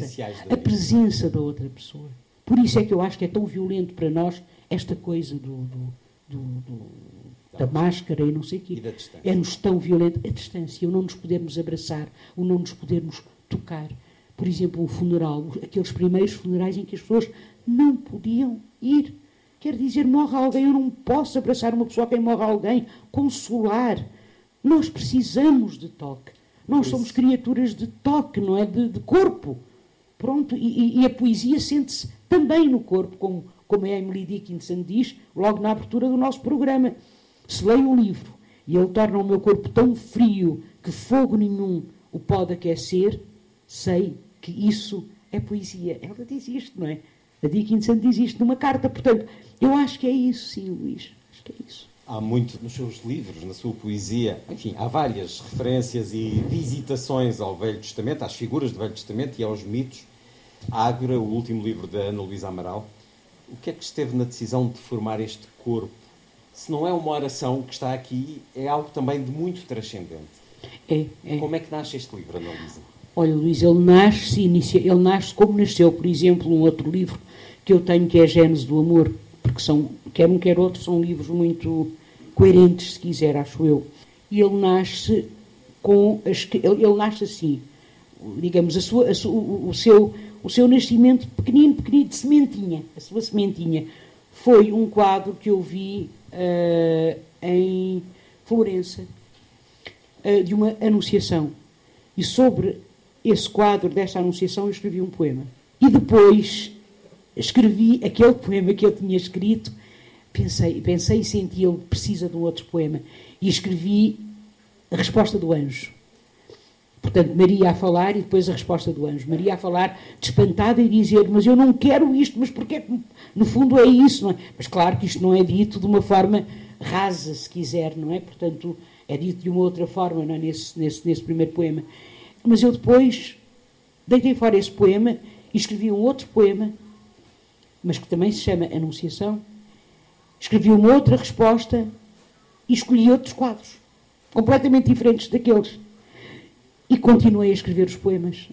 a presença da outra pessoa. Por isso é que eu acho que é tão violento para nós esta coisa do, do- do- do- da máscara e não sei o quê. É-nos tão violento a distância, o não nos podermos abraçar, o não nos podermos tocar. Por exemplo, um funeral, aqueles primeiros funerais em que as pessoas não podiam ir. Quer dizer, morre alguém, eu não posso abraçar uma pessoa quem morre alguém, consolar. Nós precisamos de toque. Nós somos criaturas de toque, não é? De, de corpo. Pronto, e, e a poesia sente-se também no corpo, como, como a Emily Dickinson diz, logo na abertura do nosso programa. Se leio um livro e ele torna o meu corpo tão frio que fogo nenhum o pode aquecer, sei que isso é poesia. Ela diz isto, não é? A Dickinson diz isto numa carta. Portanto, eu acho que é isso, sim, Luís. Acho que é isso. Há muito nos seus livros, na sua poesia, enfim, há várias referências e visitações ao Velho Testamento, às figuras do Velho Testamento e aos mitos. Ágora, o último livro da Ana Luísa Amaral. O que é que esteve na decisão de formar este corpo? Se não é uma oração que está aqui, é algo também de muito transcendente. É, é. Como é que nasce este livro, Ana Luísa? Olha, Luís, ele nasce, inicia, ele nasce como nasceu, por exemplo, um outro livro que eu tenho que é a Gênese do Amor, porque são, quer um quer outro, são livros muito coerentes, se quiser, acho eu. E ele nasce com as, ele, ele nasce assim, digamos, a sua, a o, seu, o seu nascimento pequenino, pequenino, de sementinha, a sua sementinha, foi um quadro que eu vi uh, em Florença, uh, de uma anunciação. E sobre esse quadro desta anunciação eu escrevi um poema. E depois escrevi aquele poema que eu tinha escrito, pensei, pensei e senti, ele precisa de um outro poema. E escrevi a resposta do anjo. Portanto, Maria a falar e depois a resposta do anjo. Maria a falar, despantada e dizer: Mas eu não quero isto, mas porque é no fundo é isso, não é? Mas claro que isto não é dito de uma forma rasa, se quiser, não é? Portanto, é dito de uma outra forma, não é? Nesse, nesse, nesse primeiro poema. Mas eu depois deitei fora esse poema e escrevi um outro poema, mas que também se chama Anunciação. Escrevi uma outra resposta e escolhi outros quadros, completamente diferentes daqueles. E continuei a escrever os poemas.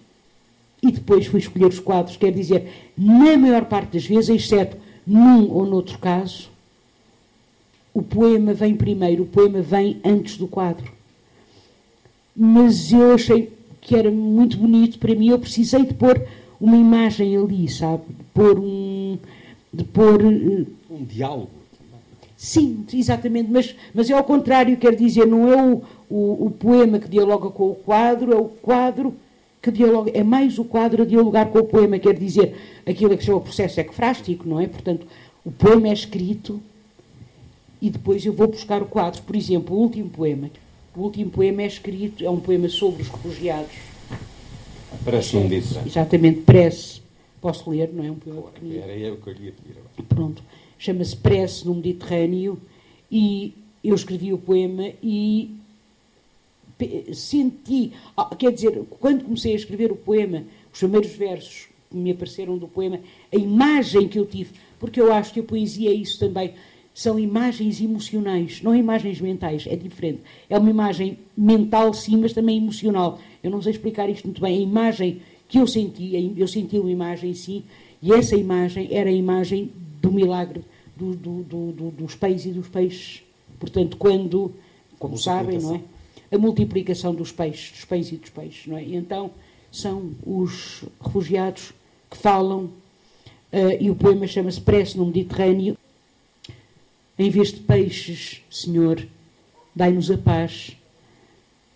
E depois fui escolher os quadros, quer dizer, na maior parte das vezes, exceto num ou noutro caso, o poema vem primeiro, o poema vem antes do quadro. Mas eu achei que era muito bonito para mim, eu precisei de pôr uma imagem ali, sabe? De pôr um. De pôr. Uh, um diálogo. Sim, exatamente, mas, mas é ao contrário, quer dizer, não é o, o, o, poema que dialoga com o quadro, é o quadro que dialoga, é mais o quadro a dialogar com o poema, quer dizer, aquilo que se chama o processo ecfrástico, não é? Portanto, o poema é escrito e depois eu vou buscar o quadro. Por exemplo, o último poema, o último poema é escrito, é um poema sobre os refugiados. Parece um dito. Exatamente, prece. Posso ler, não é um poema claro, pequenino? Era eu que eu lhe pedir agora. Pronto. Chama-se Prece no Mediterrâneo e eu escrevi o poema e senti, ah, quer dizer, quando comecei a escrever o poema, os primeiros versos que me apareceram do poema, a imagem que eu tive, porque eu acho que a poesia é isso também, são imagens emocionais, não imagens mentais, é diferente. É uma imagem mental, sim, mas também emocional. Eu não sei explicar isto muito bem. A imagem que eu senti, eu senti uma imagem, sim, e essa imagem era a imagem do milagre do, do, do, dos peixes e dos peixes. Portanto, quando, como sabem, não é? A multiplicação dos peixes, dos peixes e dos peixes, não é? E então são os refugiados que falam, uh, e o poema chama-se Prece no Mediterrâneo, em vez de peixes, Senhor, dai-nos a paz.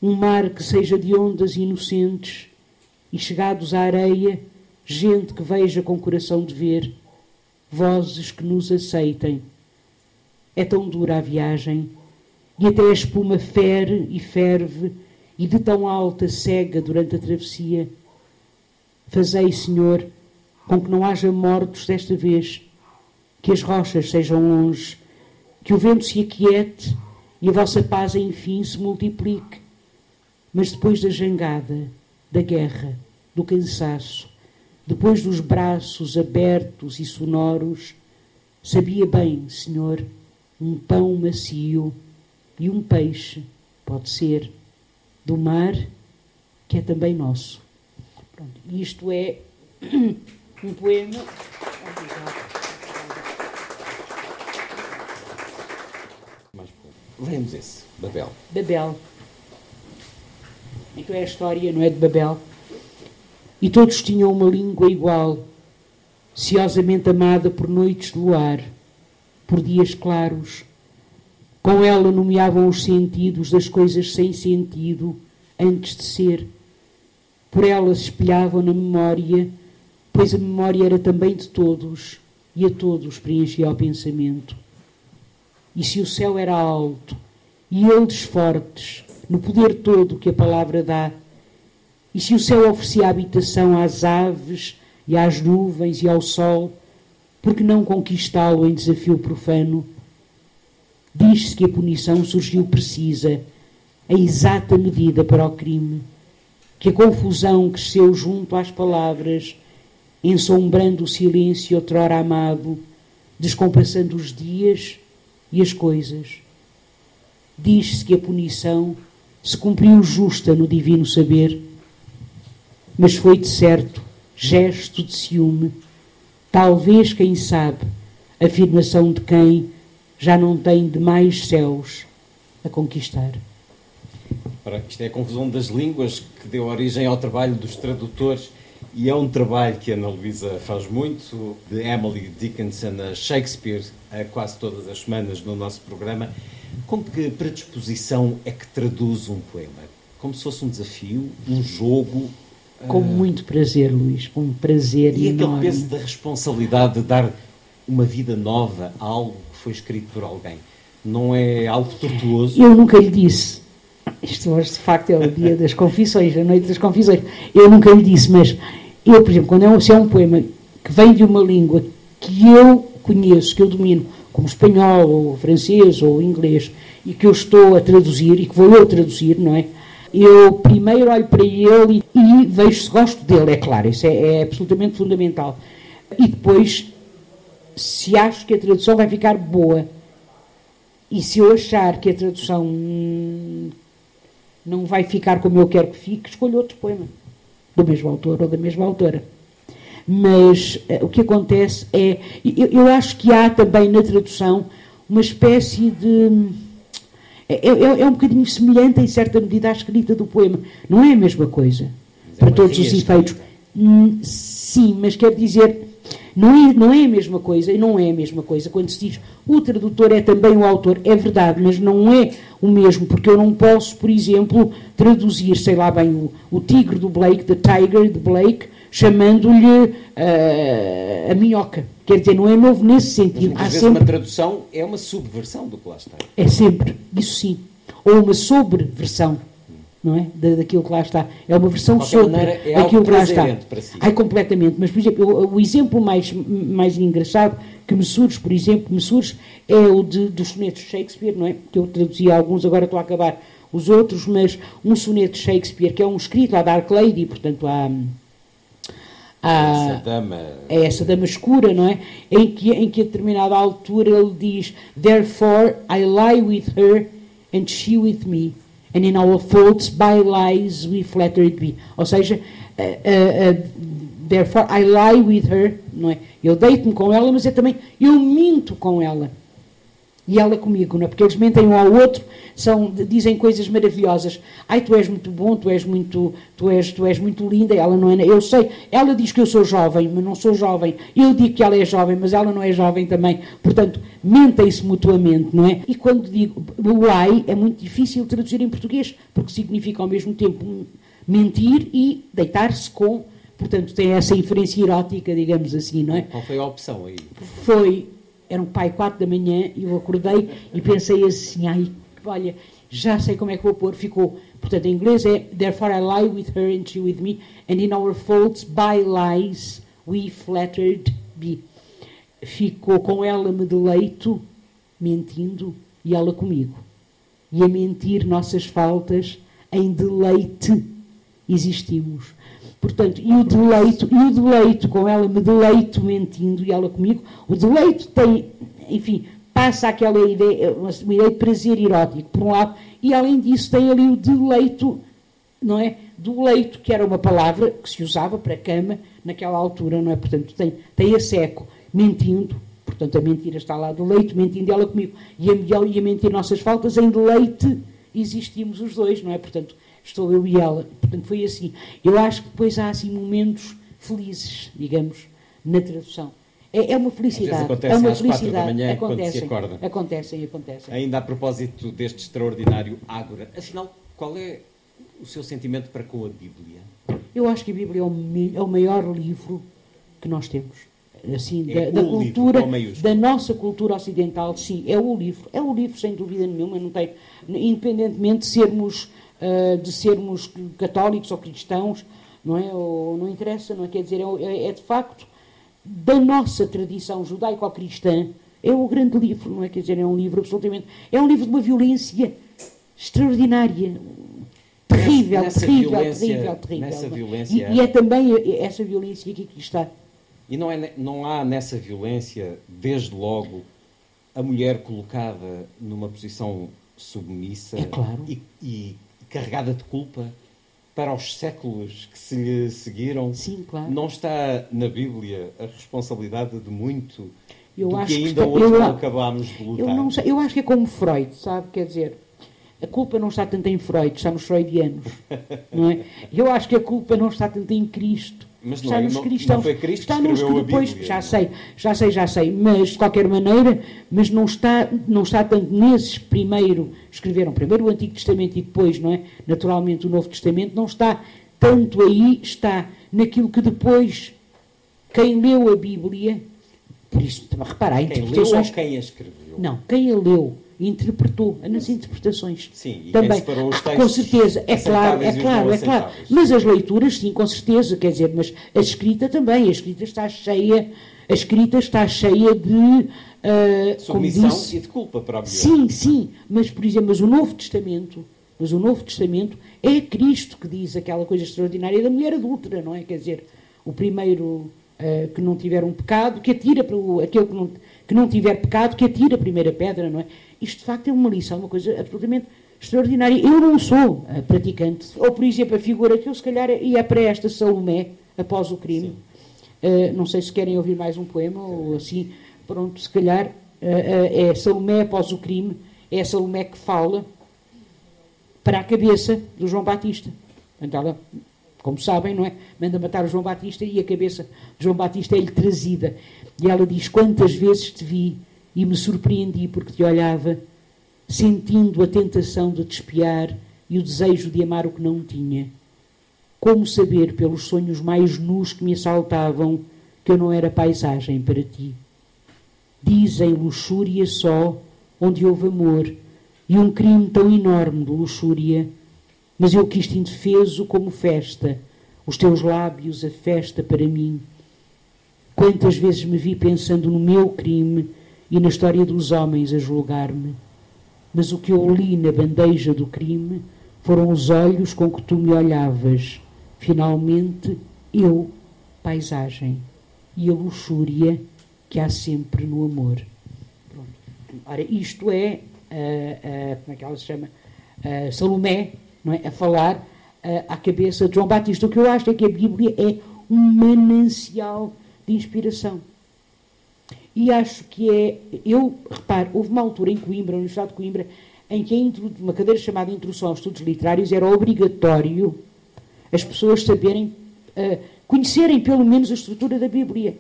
Um mar que seja de ondas inocentes e chegados à areia, gente que veja com coração de ver, vozes que nos aceitem. É tão dura a viagem e até a espuma fere e ferve e de tão alta cega durante a travessia. Fazei, Senhor, com que não haja mortos desta vez, que as rochas sejam longe que o vento se aquiete e a vossa paz, enfim, se multiplique. Mas depois da jangada, da guerra, do cansaço, depois dos braços abertos e sonoros, sabia bem, Senhor, um pão macio e um peixe, pode ser, do mar, que é também nosso. Pronto, isto é um poema. Lemos esse, Babel. Babel. Então é a história, não é, de Babel. E todos tinham uma língua igual, ciosamente amada por noites de luar, por dias claros. Com ela nomeavam os sentidos das coisas sem sentido antes de ser. Por ela se espelhavam na memória pois a memória era também de todos, e a todos preenchia o pensamento. E se o céu era alto, e eles fortes, no poder todo que a palavra dá, e se o céu oferecia habitação às aves e às nuvens e ao sol, por que não conquistá-lo em desafio profano? Diz-se que a punição surgiu precisa, a exata medida para o crime, que a confusão cresceu junto às palavras, ensombrando o silêncio outrora amado, descompassando os dias e as coisas. Diz-se que a punição se cumpriu justa no divino saber, mas foi de certo gesto de ciúme, talvez, quem sabe, afirmação de quem já não tem demais céus a conquistar. Ora, isto é a confusão das línguas que deu origem ao trabalho dos tradutores e é um trabalho que a Ana Luísa faz muito, de Emily Dickinson a Shakespeare, a quase todas as semanas no nosso programa. Com que predisposição é que traduz um poema? Como se fosse um desafio, um jogo? Com muito prazer, Luís, com um prazer e enorme. aquele peso da responsabilidade de dar uma vida nova a algo que foi escrito por alguém. Não é algo tortuoso? Eu nunca lhe disse. Isto hoje, de facto, é o dia das confissões, a noite das confissões. Eu nunca lhe disse, mas eu, por exemplo, quando é um, se é um poema que vem de uma língua que eu conheço, que eu domino, como espanhol, ou francês, ou inglês, e que eu estou a traduzir, e que vou eu traduzir, não é? Eu primeiro olho para ele e, vejo se gosto dele, é claro, isso é, é absolutamente fundamental. E depois, se acho que a tradução vai ficar boa, e se eu achar que a tradução não vai ficar como eu quero que fique, escolho outro poema do mesmo autor ou da mesma autora. Mas uh, o que acontece é. Eu, eu, acho que há também na tradução uma espécie de. É, é, é, um bocadinho semelhante, em certa medida, à escrita do poema. Não é a mesma coisa, é para todos os efeitos. Hum, sim, mas quer dizer. Não é, não é a mesma coisa, e não é a mesma coisa quando se diz o tradutor é também o autor, é verdade, mas não é o mesmo, porque eu não posso, por exemplo, traduzir, sei lá bem, o, o tigre do Blake, the tiger de Blake, chamando-lhe uh, a minhoca. Quer dizer, não é novo nesse sentido. Mas, Há vezes sempre... uma tradução é uma subversão do que lá está. É sempre, isso sim. Ou uma sobreversão não é? Da, daquilo que lá está. É uma versão sobre maneira, é aquilo que lá está. Para si. Ai, completamente. Mas, por exemplo, o, o, exemplo mais, mais engraçado que me surge, por exemplo, me surge é o de, dos sonetos de Shakespeare, não é? Que eu traduzi alguns, agora estou a acabar os outros, mas um soneto de Shakespeare, que é um escrito à Dark Lady, portanto, à. À essa dama. É essa dama escura, não é? Em que, em que a determinada altura ele diz: Therefore I lie with her and she with me and in our faults by lies we flattered be. Ou seja, uh, uh, uh, therefore I lie with her, não é? Eu deito-me com ela, mas é também eu minto com ela. E ela comigo, não é? Porque eles mentem um ao outro, são, dizem coisas maravilhosas. Ai, tu és muito bom, tu és muito, tu és, tu és muito linda. Ela não é. Eu sei. Ela diz que eu sou jovem, mas não sou jovem. Eu digo que ela é jovem, mas ela não é jovem também. Portanto, mentem-se mutuamente, não é? E quando digo o ai, é muito difícil traduzir em português, porque significa ao mesmo tempo mentir e deitar-se com. Portanto, tem essa inferência erótica, digamos assim, não é? Qual foi a opção aí? Foi era um pai quatro da manhã e eu acordei e pensei assim, ai, olha, já sei como é que vou pôr, ficou. Portanto, em inglês é Therefore I lie with her and she with me, and in our faults by lies we flattered be. Ficou com ela me deleito, mentindo, e ela comigo. E a mentir nossas faltas, em deleite existimos. Portanto, e o deleito, e o deleito, com ela me deleito mentindo e ela comigo, o deleito tem, enfim, passa aquela ideia, uma, uma ideia de prazer erótico, por um lado, e além disso tem ali o deleito, não é? Do leito, que era uma palavra que se usava para cama naquela altura, não é? Portanto, tem, tem a seco, mentindo, portanto, a mentira está lá do leito, mentindo ela comigo, e a, e a mentir nossas faltas, em deleite existimos os dois, não é? Portanto, estou eu e ela. Portanto, foi assim. Eu acho que depois há assim momentos felizes, digamos, na tradução. É, é uma felicidade. é uma felicidade. Da manhã, acontecem, acontecem, acontecem. Ainda a propósito deste extraordinário Ágora, afinal, qual é o seu sentimento para com a Bíblia? Eu acho que a Bíblia é o, é o maior livro que nós temos. Assim, É da, da cultura, da nossa cultura ocidental, sim, é o livro. É o livro, sem dúvida nenhuma, não tem, independentemente de sermos, ah, de sermos católicos ou cristãos, não é? Ou, não interessa, não é? Quer dizer, é, é de facto da nossa tradição judaico-cristã, é o grande livro, não é? Quer dizer, é um livro absolutamente. É um livro de uma violência extraordinária. Terrível, Nessa terrível, terrível, terrível. nessa E- violência- E, é também essa violência que aqui está. E não, é, não há nessa violência, desde logo, a mulher colocada numa posição submissa É claro. e, e carregada de culpa para os séculos que se lhe seguiram. Sim, claro. Não está na Bíblia a responsabilidade de muito Eu do acho que que ainda está- hoje eu não acabámos de lutar. Eu, não eu acho que é como Freud, sabe? Quer dizer, a culpa não está tanto em Freud, está nos freudianos. não é? Eu acho que a culpa não está tanto em Cristo. Mas não está é- nos não- não cristãos. foi Cristo que está nos a depois, Bíblia, já não é? sei, já sei, já sei, mas de qualquer maneira, mas não está, não está tanto nesses que primeiro escreveram primeiro o Antigo Testamento e depois, não é? Naturalmente o Novo Testamento não está tanto aí, está naquilo que depois quem leu a Bíblia, por isso, repara, há Quem leu ou interpretações. quem a escreveu? Não, quem a leu interpretou nas interpretações. Sim, e também. separou os Ah, textos com certeza, é claro, é claro, é claro. Mas as leituras, sim, com certeza, quer dizer, mas a escrita também, a escrita está cheia, a escrita está cheia de, como Submissão disse, e de culpa para a mulher. Sim, sim, mas por exemplo, mas o Novo Testamento, mas o Novo Testamento é Cristo que diz aquela coisa extraordinária da mulher adúltera, não é? Quer dizer, o primeiro eh, que não tiver um pecado, que atira para o, aquele que não, que não tiver pecado, que atira a primeira pedra, não é? Isto de facto é uma lição, uma coisa absolutamente extraordinária. Eu não sou eh, praticante. Ou, por exemplo, a figura que eu se calhar ia para esta Salomé após o crime. Eh, não sei se querem ouvir mais um poema ou assim. Pronto, se calhar eh, é Salomé após o crime, é Salomé que fala para a cabeça do João Batista. Portanto, ela, como sabem, não é? Manda matar o João Batista e a cabeça de João Batista é-lhe trazida. E ela diz: Quantas vezes te vi e me surpreendi porque te olhava, sentindo a tentação de te espiar e o desejo de amar o que não tinha. Como saber, pelos sonhos mais nus que me assaltavam, que eu não era paisagem para ti? Dizem luxúria só, onde houve amor, e um crime tão enorme de luxúria. Mas eu quis-te indefeso como festa, os teus lábios a festa para mim. Quantas vezes me vi pensando no meu crime e na história dos homens a julgar-me. Mas o que eu li na bandeja do crime foram os olhos com que tu me olhavas. Finalmente, eu, paisagem, e a luxúria que há sempre no amor. Pronto. Ora, isto é, ah, ah, como é que ela se chama? Ah, Salomé, é? a falar ah, à cabeça de João Batista. O que eu acho é que a Bíblia é um manancial de inspiração. E acho que é. Eu, reparo, houve uma altura em Coimbra, na Universidade de Coimbra, em que uma cadeira chamada Introdução aos Estudos Literários era obrigatório as pessoas saberem, ah, conhecerem pelo menos a estrutura da Bíblia.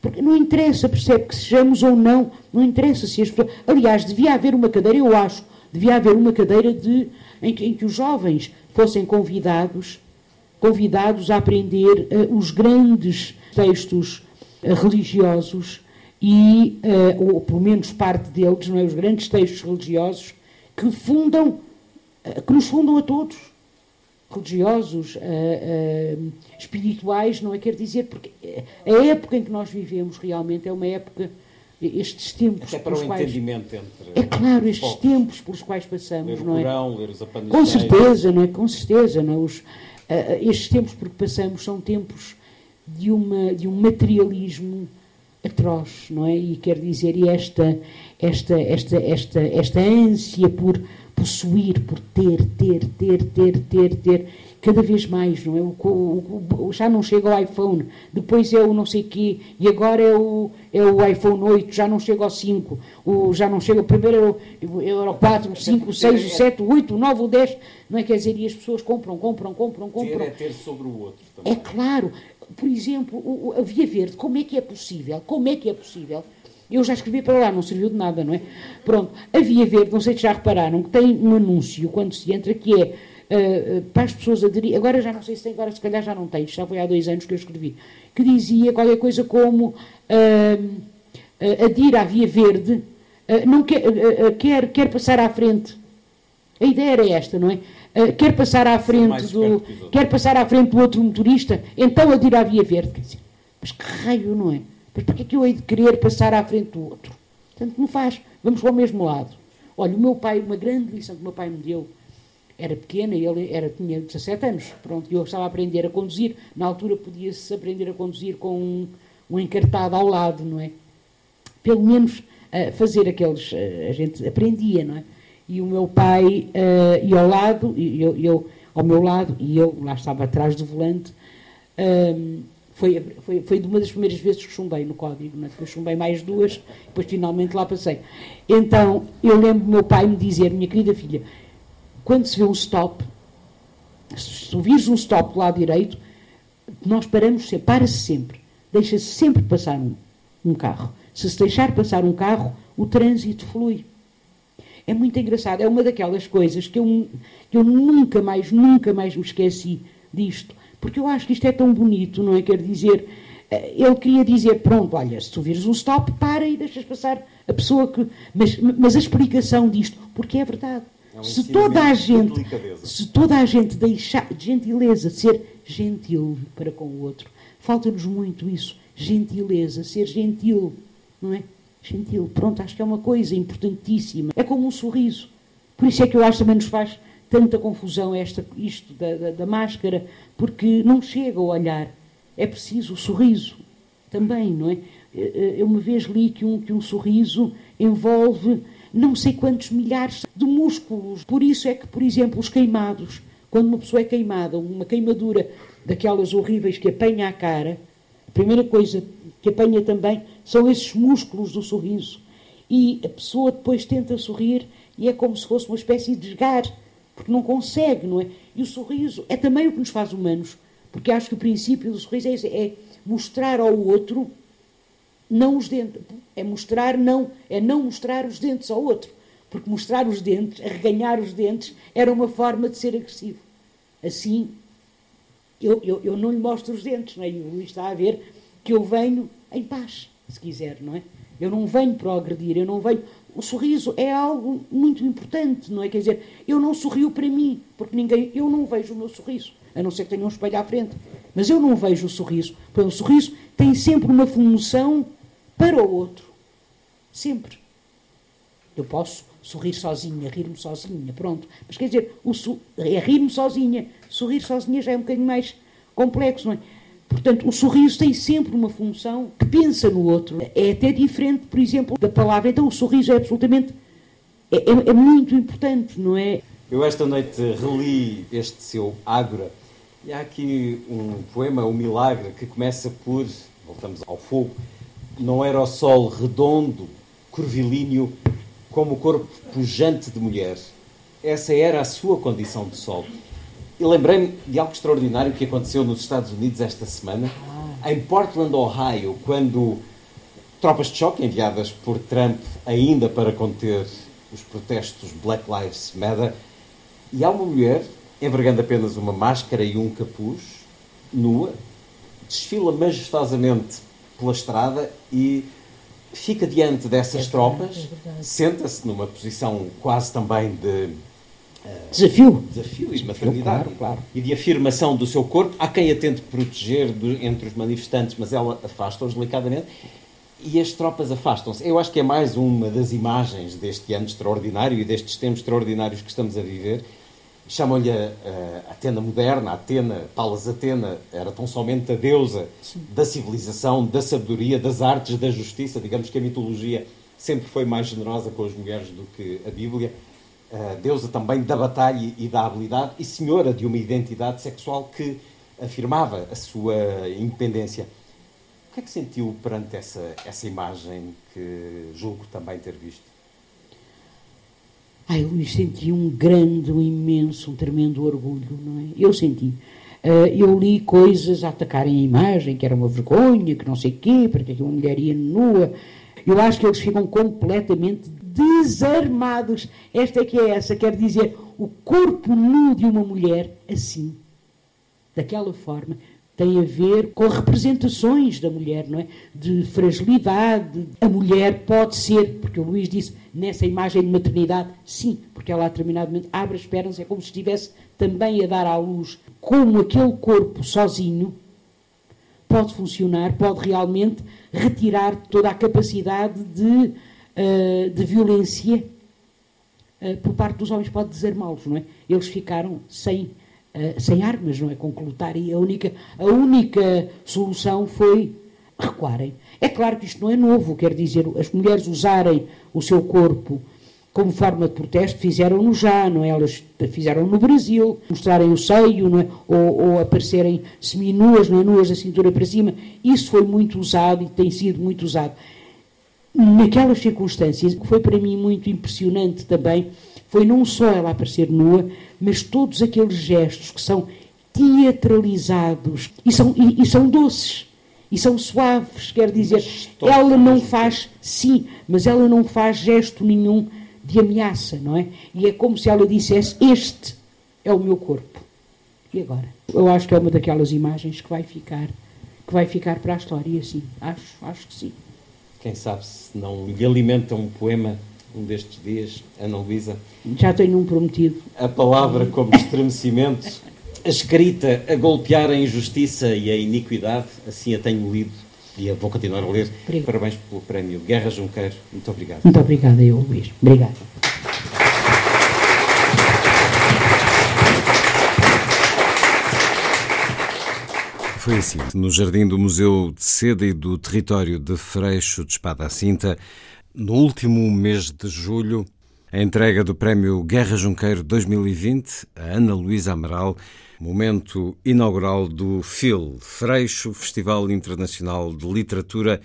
Porque não interessa, percebe que sejamos ou não, não interessa se as pessoas. Aliás, devia haver uma cadeira, eu acho, devia haver uma cadeira de, em, que, em que os jovens fossem convidados, convidados a aprender ah, os grandes textos ah, religiosos e, ah, ou pelo menos parte deles, não é? os grandes textos religiosos que fundam, que nos fundam a todos religiosos, espirituais, não é? Quer dizer, porque a época em que nós vivemos realmente é uma época, estes tempos Até para o quais. entendimento entre. É claro, estes povos. tempos pelos quais passamos, Ler o não é? Ler os Com certeza, não é? Com certeza, não é? Os, ah, estes tempos por que passamos são tempos de, uma, de um materialismo atroz, não é? E quer dizer, e esta, esta, esta, esta, esta ânsia por possuir, por ter, ter, ter, ter, ter, ter, cada vez mais, não é? O, o- o- já não chega ao iPhone, depois é o não sei quê, e agora é o, é o iPhone 8, já não chega ao 5, o, já não chega, o primeiro era o, era o 4, o 5, o 6, o 7, o 8, o 9, o 10, não é? Quer dizer, e as pessoas compram, compram, compram, Ter compram. é ter sobre o outro também. É claro, por exemplo, a Via Verde, como é que é possível? Como é que é possível? Eu já escrevi para lá, não serviu de nada, não é? Pronto, a Via Verde, não sei se já repararam, que tem um anúncio quando se entra que é uh, para as pessoas aderirem, agora já não sei se tem, agora se calhar já não tem, já foi há dois anos que eu escrevi, que dizia qualquer coisa como uh, adira à Via Verde, não quer, quer, quer passar à frente. A ideia era esta, não é? Uh, quer passar à frente do quer passar à frente do outro motorista, então adira à Via Verde. Quer dizer, mas que raio, não é? Mas porquê que eu hei de querer passar à frente do outro? Portanto, não faz. Vamos para o mesmo lado. Olha, o meu pai, uma grande lição que o meu pai me deu, era pequena, ele era, tinha 17 anos, pronto, eu estava a aprender a conduzir, na altura podia-se aprender a conduzir com um, um, encartado ao lado, não é? Pelo menos uh, fazer aqueles, uh, a gente aprendia, não é? E o meu pai uh, ia ao lado, e eu, eu, ao meu lado, e eu lá estava atrás do volante, um, foi, foi, foi uma das primeiras vezes que chumbei no código, né? depois chumbei mais duas, depois finalmente lá passei. Então, eu lembro do meu pai me dizer, minha querida filha, quando se vê um stop, se ouvires um stop do lado direito, nós paramos sempre, para-se sempre, deixa-se sempre passar um, um carro. Se se deixar passar um carro, o trânsito flui. É muito engraçado, é uma daquelas coisas que eu, que eu nunca mais, nunca mais me esqueci disto porque eu acho que isto é tão bonito, não é? Quer dizer, eh, ele queria dizer, pronto, olha, se tu vires um stop, para e deixas passar a pessoa que. Mas, mas a explicação disto, porque é verdade. É um se toda a gente, se toda a gente deixar de gentileza, ser gentil para com o outro, falta-nos muito isso, gentileza, ser gentil, não é? Gentil, pronto, acho que é uma coisa importantíssima. É como um sorriso. Por isso é que eu acho que também nos faz tanta confusão esta, isto da, da, da máscara, porque não chega ao olhar. É preciso o sorriso também, não é? Eu uma vez li que um, que um sorriso envolve não sei quantos milhares de músculos. Por isso é que, por exemplo, os queimados, quando uma pessoa é queimada, uma queimadura daquelas horríveis que apanha a cara, a primeira coisa que apanha também são esses músculos do sorriso. E a pessoa depois tenta sorrir e é como se fosse uma espécie de desgar porque não consegue, não é? E o sorriso é também o que nos faz humanos, porque acho que o princípio do sorriso é, é mostrar ao outro não os dentes, é mostrar não, é não mostrar os dentes ao outro, porque mostrar os dentes, arreganhar os dentes, era uma forma de ser agressivo. Assim, eu, eu, eu não lhe mostro os dentes, não é? E o Luís está a ver que eu venho em paz, se quiser, não é? Eu não venho para agredir, eu não venho o sorriso é algo muito importante, não é? Quer dizer, eu não sorrio para mim, porque ninguém, eu não vejo o meu sorriso, a não ser que tenha um espelho à frente. Mas eu não vejo o sorriso. Porque o sorriso tem sempre uma função para o outro. Sempre. Eu posso sorrir sozinha, rir-me sozinha, pronto. Mas quer dizer, o é rir-me sozinha. Sorrir sozinha já é um bocadinho mais complexo, não é? Portanto, o sorriso tem sempre uma função que pensa no outro. É até diferente, por exemplo, da palavra. Então, o sorriso é absolutamente. É, é, é muito importante, não é? Eu esta noite reli este seu Ágora e há aqui um poema, O Milagre, que começa por. Voltamos ao fogo. Não era o sol redondo, curvilíneo, como o corpo pujante de mulher. Essa era a sua condição de sol. E lembrei-me de algo extraordinário que aconteceu nos Estados Unidos esta semana, ah. em Portland, Ohio, quando tropas de choque enviadas por Trump ainda para conter os protestos Black Lives Matter, e há uma mulher envergando apenas uma máscara e um capuz, nua, desfila majestosamente pela estrada e fica diante dessas é tropas, é senta-se numa posição quase também de Desafio. Desafio e de maternidade. Claro, claro. E de afirmação do seu corpo. Há quem a tente proteger do, entre os manifestantes, mas ela afasta-os delicadamente. E as tropas afastam-se. Eu acho que é mais uma das imagens deste ano extraordinário e destes tempos extraordinários que estamos a viver. Chamam-lhe Atena moderna, a Atena, Palas Atena, era tão somente a deusa Sim. da civilização, da sabedoria, das artes, da justiça. Digamos que a mitologia sempre foi mais generosa com as mulheres do que a Bíblia uh, deusa também da batalha e da habilidade e senhora de uma identidade sexual que afirmava a sua independência. O que é que sentiu perante essa, essa imagem que julgo também ter visto? Ai, Luís, senti um grande, um imenso, um tremendo orgulho, não é? Eu senti. Uh, eu li coisas a atacarem a imagem, que era uma vergonha, que não sei o quê, porque uma mulher ia nua. Eu acho que eles ficam completamente desarmados. Esta é que é essa, quer dizer, o corpo nu de uma mulher assim, daquela forma, tem a ver com representações da mulher, não é? De fragilidade. A mulher pode ser, porque o Luís disse, nessa imagem de maternidade, sim, porque ela a determinado momento abre as pernas, é como se estivesse também a dar à luz. Como aquele corpo sozinho pode funcionar, pode realmente retirar toda a capacidade de, uh, de violência uh, por parte dos homens, pode desarmá-los, não é? Eles ficaram sem eh, sem armas, não é? Com que lutar. E a única, a única solução foi recuarem. É claro que isto não é novo, quer dizer, as mulheres usarem o seu corpo como forma de protesto, fizeram-no já, não é? Elas fizeram no Brasil, mostrarem o seio, não é? ou, ou aparecerem seminuas, não é? nuas da cintura para cima. Isso foi muito usado e tem sido muito usado. Naquelas circunstâncias, que foi para mim muito impressionante também, foi não só ela aparecer nua, mas todos aqueles gestos que são teatralizados e são, e, e são doces e são suaves, quer dizer, ela não faz, sim, mas ela não faz gesto nenhum de ameaça, não é? E é como se ela dissesse: Este é o meu corpo. E agora? Eu acho que é uma daquelas imagens que vai ficar, que vai ficar para a história, sim. Acho, acho que sim. Quem sabe se não lhe alimenta um poema um destes dias, Ana Luísa. Já tenho um prometido. A palavra como estremecimento, a escrita a golpear a injustiça e a iniquidade, assim a tenho lido e a vou continuar a ler. Obrigado. Parabéns pelo prémio Guerra Junqueiro. Muito obrigado. Muito obrigada, eu, Luís. Obrigada. Foi assim, no jardim do Museu de Seda e do Território de Freixo de Espada à Cinta, no último mês de julho, a entrega do Prémio Guerra Junqueiro 2020 a Ana Luísa Amaral, momento inaugural do FIL, Freixo Festival Internacional de Literatura,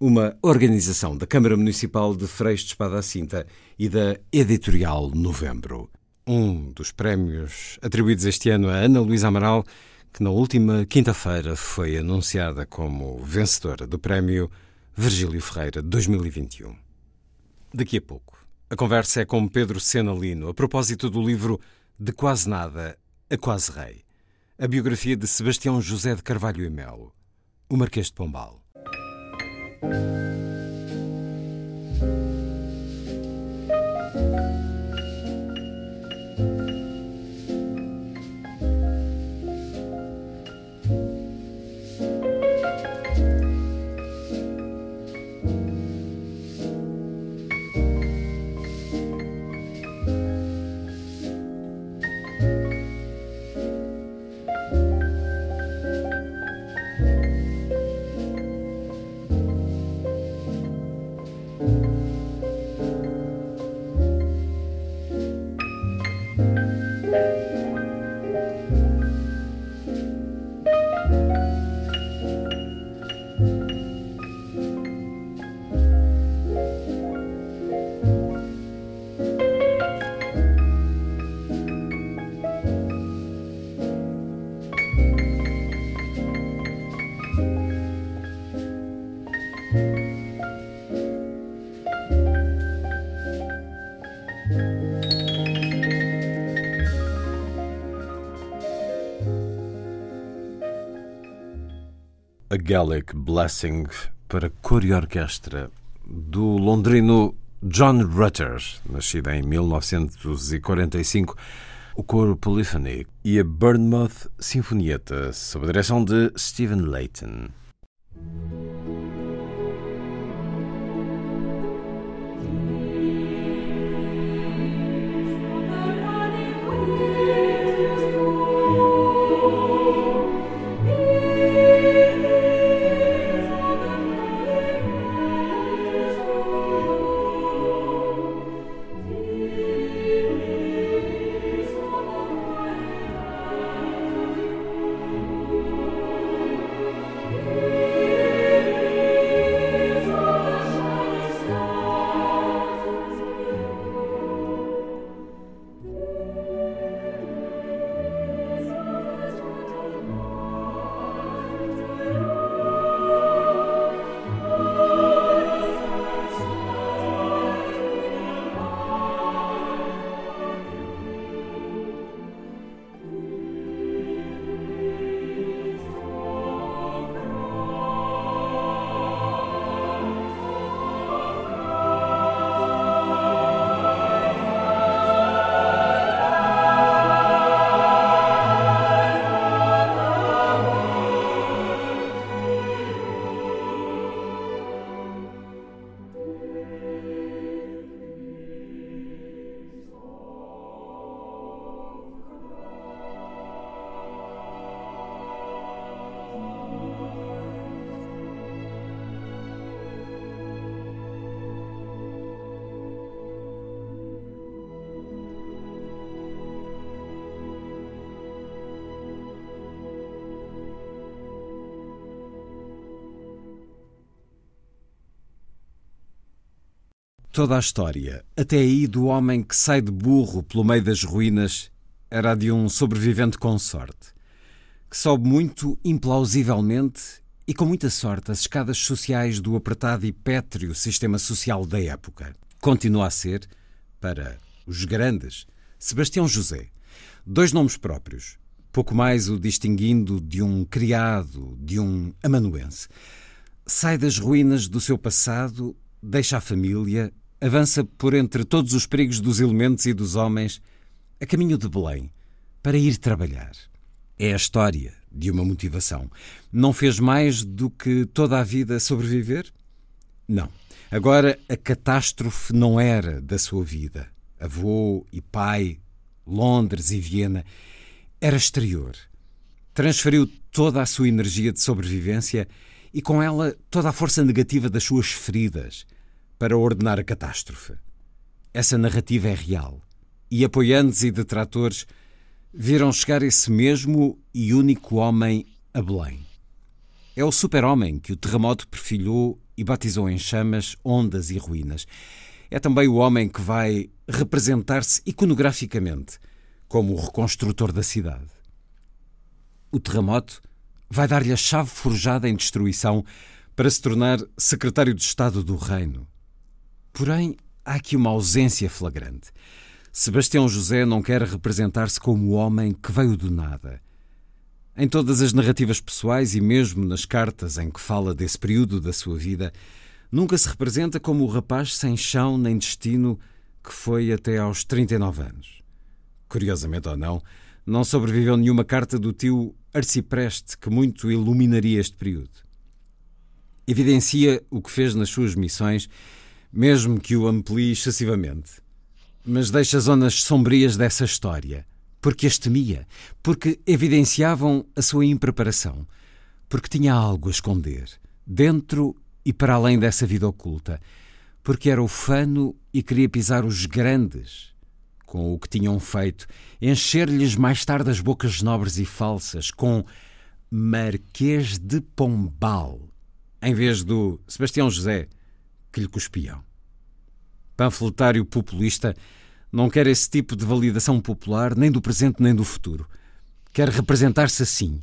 uma organização da Câmara Municipal de Freixo de Espada à Cinta e da Editorial Novembro. Um dos prémios atribuídos este ano a Ana Luísa Amaral, que na última quinta-feira foi anunciada como vencedora do Prémio Virgílio Ferreira 2021 daqui a pouco. A conversa é com Pedro Senalino a propósito do livro De Quase Nada a Quase Rei, a biografia de Sebastião José de Carvalho e Melo, o Marquês de Pombal. Gaelic Blessing para cor e orquestra do londrino John Rutter, nascido em 1945, o coro Polyphony e a Bournemouth Sinfonieta, sob a direção de Stephen Layton. toda a história, até aí do homem que sai de burro pelo meio das ruínas, era a de um sobrevivente com sorte, que sobe muito implausivelmente e com muita sorte as escadas sociais do apertado e pétreo sistema social da época. Continua a ser, para os grandes, Sebastião José. Dois nomes próprios, pouco mais o distinguindo de um criado, de um amanuense. Sai das ruínas do seu passado, deixa a família, avança por entre todos os perigos dos elementos e dos homens, a caminho de Belém, para ir trabalhar. É a história de uma motivação. Não fez mais do que toda a vida sobreviver? Não. Agora a catástrofe não era da sua vida. Avô e pai, Londres e Viena, era exterior. Transferiu toda a sua energia de sobrevivência e com ela toda a força negativa das suas feridas para ordenar a catástrofe. Essa narrativa é real. E apoiantes e detratores viram chegar esse mesmo e único homem a Belém. É o super-homem que o terremoto perfilhou e batizou em chamas, ondas e ruínas. É também o homem que vai representar-se iconograficamente como o reconstrutor da cidade. O terremoto vai dar-lhe a chave forjada em destruição para se tornar secretário de Estado do Reino. Porém, há aqui uma ausência flagrante. Sebastião José não quer representar-se como o homem que veio do nada. Em todas as narrativas pessoais e mesmo nas cartas em que fala desse período da sua vida, nunca se representa como o rapaz sem chão nem destino que foi até aos 39 anos. Curiosamente ou não, não sobreviveu nenhuma carta do tio Arcipreste que muito iluminaria este período. Evidencia o que fez nas suas missões, mesmo que o amplie excessivamente. Mas deixa zonas sombrias dessa história, porque as temia, porque evidenciavam a sua impreparação, porque tinha algo a esconder, dentro e para além dessa vida oculta, porque era ufano e queria pisar os grandes com o que tinham feito, encher-lhes mais tarde as bocas nobres e falsas com Marquês de Pombal, em vez do Sebastião José que lhe cuspiam panfletário populista, não quer esse tipo de validação popular nem do presente nem do futuro. Quer representar-se assim,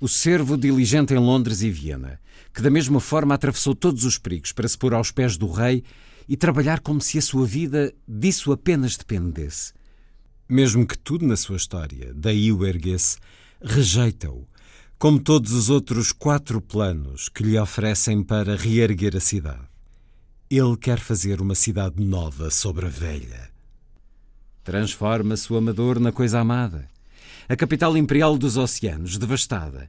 o servo diligente em Londres e Viena, que da mesma forma atravessou todos os perigos para se pôr aos pés do rei e trabalhar como se a sua vida disso apenas dependesse. Mesmo que tudo na sua história daí o erguesse, rejeita-o, como todos os outros quatro planos que lhe oferecem para reerguer a cidade. Ele quer fazer uma cidade nova sobre a velha. Transforma-se o amador na coisa amada. A capital imperial dos oceanos, devastada,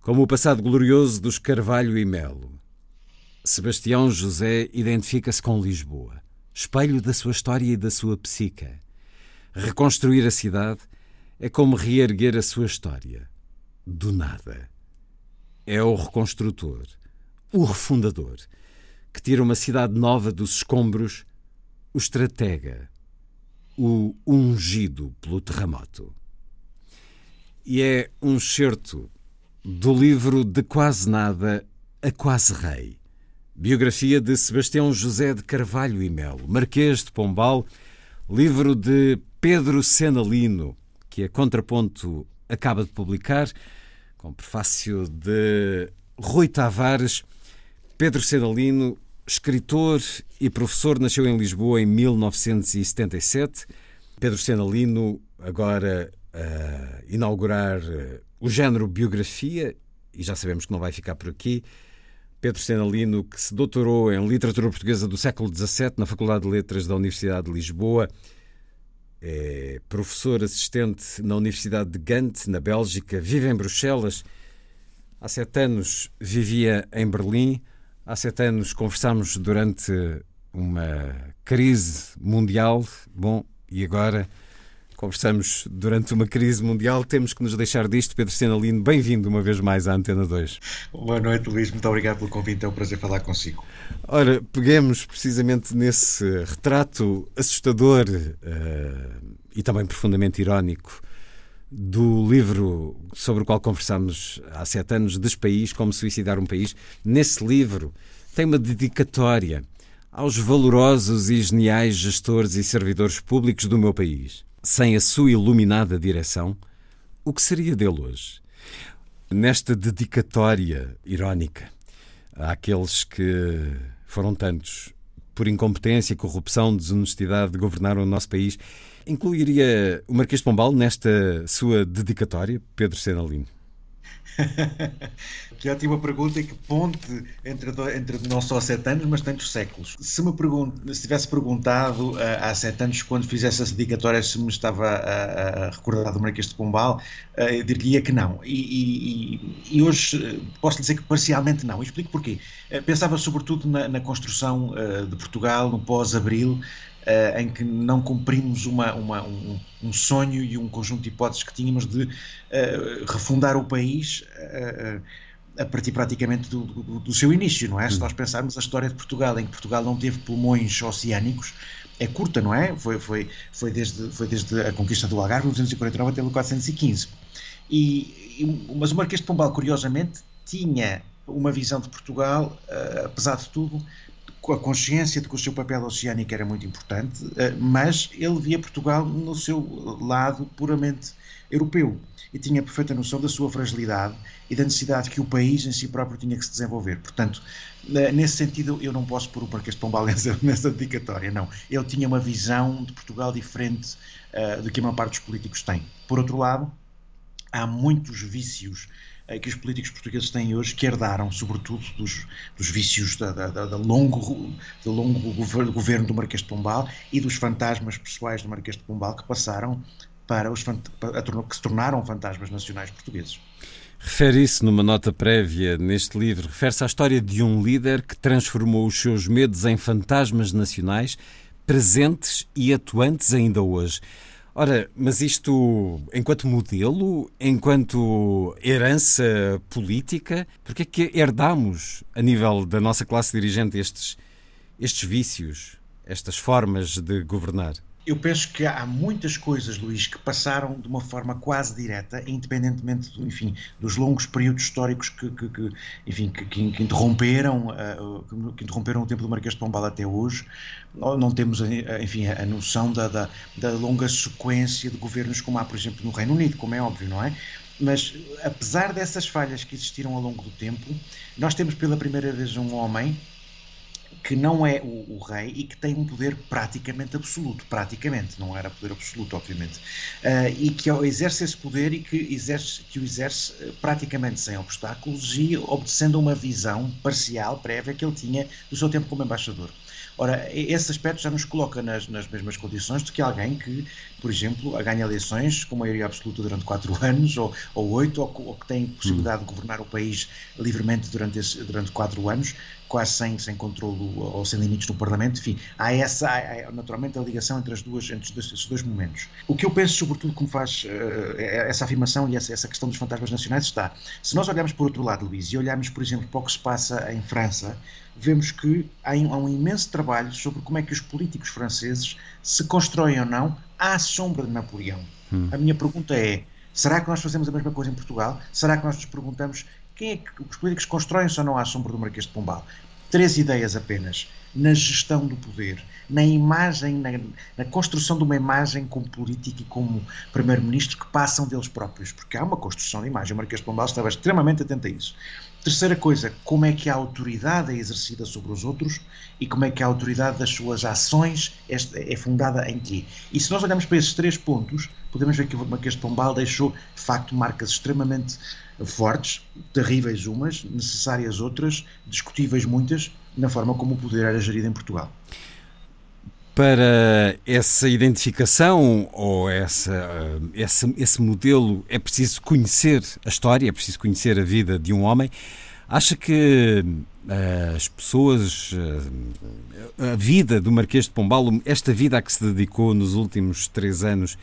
como o passado glorioso dos Carvalho e Melo. Sebastião José identifica-se com Lisboa, espelho da sua história e da sua psica. Reconstruir a cidade é como reerguer a sua história. Do nada. É o reconstrutor, o refundador que tira uma cidade nova dos escombros, o estratega, o ungido pelo terremoto. E é um excerto do livro De Quase Nada a Quase Rei, biografia de Sebastião José de Carvalho e Melo, Marquês de Pombal, livro de Pedro Senalino, que a Contraponto acaba de publicar, com prefácio de Rui Tavares. Pedro Senalino escritor e professor, nasceu em Lisboa em 1977. Pedro Senalino, agora a inaugurar eh, o género biografia, e já sabemos que não vai ficar por aqui. Pedro Senalino, que se doutorou em literatura portuguesa do século XVII na Faculdade de Letras da Universidade de Lisboa, é professor assistente na Universidade de Gante, na Bélgica, vive em Bruxelas. Há sete anos vivia em Berlim. Há sete anos conversámos durante uma crise mundial. Bom, e agora conversamos durante uma crise mundial. Temos que nos deixar disto. Pedro Senalino, bem-vindo uma vez mais à Antena 2. Boa noite, Luís. Muito obrigado pelo convite. É um prazer falar consigo. Ora, peguemos precisamente nesse retrato assustador uh, e também profundamente irónico do livro sobre o qual conversámos há sete anos, Despaís, Como Suicidar um País. Nesse livro tem uma dedicatória aos valorosos e geniais gestores e servidores públicos do meu país. Sem a sua iluminada direção, o que seria dele hoje? Nesta dedicatória irónica àqueles que foram tantos por incompetência, corrupção, desonestidade, governaram o nosso país, incluiria o Marquês de Pombal nesta sua dedicatória, Pedro Senalino? que ótima pergunta e que ponte entre, entre não só sete anos, mas tantos séculos. Se me pergun se tivesse perguntado uh, há sete anos, quando fizesse essa dedicatória, se me estava a, a recordar do Marquês de Pombal, uh, eu diria que não. E, e, e hoje posso dizer que parcialmente não. E explico porquê. Uh, pensava sobretudo na, na construção de Portugal no pós-abril, Uh, em que não cumprimos uma, uma, um, um, sonho e um conjunto de hipóteses que tínhamos de uh, refundar o país uh, a partir praticamente do, do, do, seu início, não é? Se nós pensarmos a história de Portugal, em que Portugal não teve pulmões oceânicos, é curta, não é? Foi, foi, foi, desde, foi desde a conquista do Algarve, 1249 até 1415. E, e, mas o Marquês de Pombal, curiosamente, tinha uma visão de Portugal, apesar de tudo, a consciência de que o seu papel oceânico era muito importante, eh, mas ele via Portugal no seu lado puramente europeu e tinha perfeita noção da sua fragilidade e da necessidade que o país em si próprio tinha que se desenvolver. Portanto, eh, nesse sentido, eu não posso pôr o Marquês de Pombal nessa, dedicatória, não. Ele tinha uma visão de Portugal diferente uh, do que a maior parte dos políticos tem. Por outro lado, há muitos vícios que os políticos portugueses têm hoje, que herdaram, sobretudo, dos, dos vícios da, da, da, longo, do longo governo do Marquês de Pombal e dos fantasmas pessoais do Marquês de Pombal que passaram para os que se tornaram fantasmas nacionais portugueses. Refere isso numa nota prévia neste livro. Refere-se à história de um líder que transformou os seus medos em fantasmas nacionais, presentes e atuantes ainda hoje. Ora, mas isto, enquanto modelo, enquanto herança política, porque é que herdamos, a nível da nossa classe dirigente, estes, estes vícios, estas formas de governar? Eu penso que há muitas coisas, Luís, que passaram de uma forma quase direta, independentemente, enfim, dos longos períodos históricos que, que, que enfim, que, que interromperam, uh, que interromperam o tempo do Marquês de Pombal até hoje. Não temos, enfim, a noção da, da, da longa sequência de governos como há, por exemplo, no Reino Unido, como é óbvio, não é? Mas, apesar dessas falhas que existiram ao longo do tempo, nós temos pela primeira vez um homem que não é o, o, rei e que tem um poder praticamente absoluto, praticamente, não era poder absoluto, obviamente, uh, e que exerce esse poder e que, exerce, que o exerce uh, praticamente sem obstáculos e obedecendo a uma visão parcial, prévia, que ele tinha do seu tempo como embaixador. Ora, esse aspecto já nos coloca nas, nas mesmas condições de que alguém que, por exemplo, ganha eleições com maioria absoluta durante quatro anos, ou, ou oito, ou, ou, que tem possibilidade de governar o país livremente durante, esse, durante quatro anos, quase sem, sem controle ou sem limites no Parlamento. Enfim, há essa, há, naturalmente, a ligação entre, as duas, entre esses dois momentos. O que eu penso, sobretudo, como faz uh, essa afirmação e essa, essa questão dos fantasmas nacionais está. Se nós olharmos por outro lado, Luís, e olharmos, por exemplo, para o que se passa em França, vemos que há um, há um imenso trabalho sobre como é que os políticos franceses se constroem ou não à sombra de Napoleão. Hum. A minha pergunta é: será que nós fazemos a mesma coisa em Portugal? Será que nós nos perguntamos quem é que os políticos constroem-se ou não à sombra do Marquês de Pombal? Três ideias apenas. Na gestão do poder, na imagem, na, na construção de uma imagem como político e como primeiro-ministro que passam deles próprios, porque há uma construção de imagem. O Marquês de Pombal estava extremamente atento a isso. Terceira coisa, como é que a autoridade é exercida sobre os outros e como é que a autoridade das suas ações é, é fundada em quê? E se nós olharmos para esses três pontos, podemos ver que o Marquês de Pombal deixou, de facto, marcas extremamente fortes, terríveis umas, necessárias outras, discutíveis muitas, na forma como o poder era gerido em Portugal. Para essa identificação ou essa, esse, esse modelo é preciso conhecer a história, é preciso conhecer a vida de um homem. Acha que eh, as pessoas, eh, a vida do Marquês de Pombal, esta vida a que se dedicou nos últimos três anos,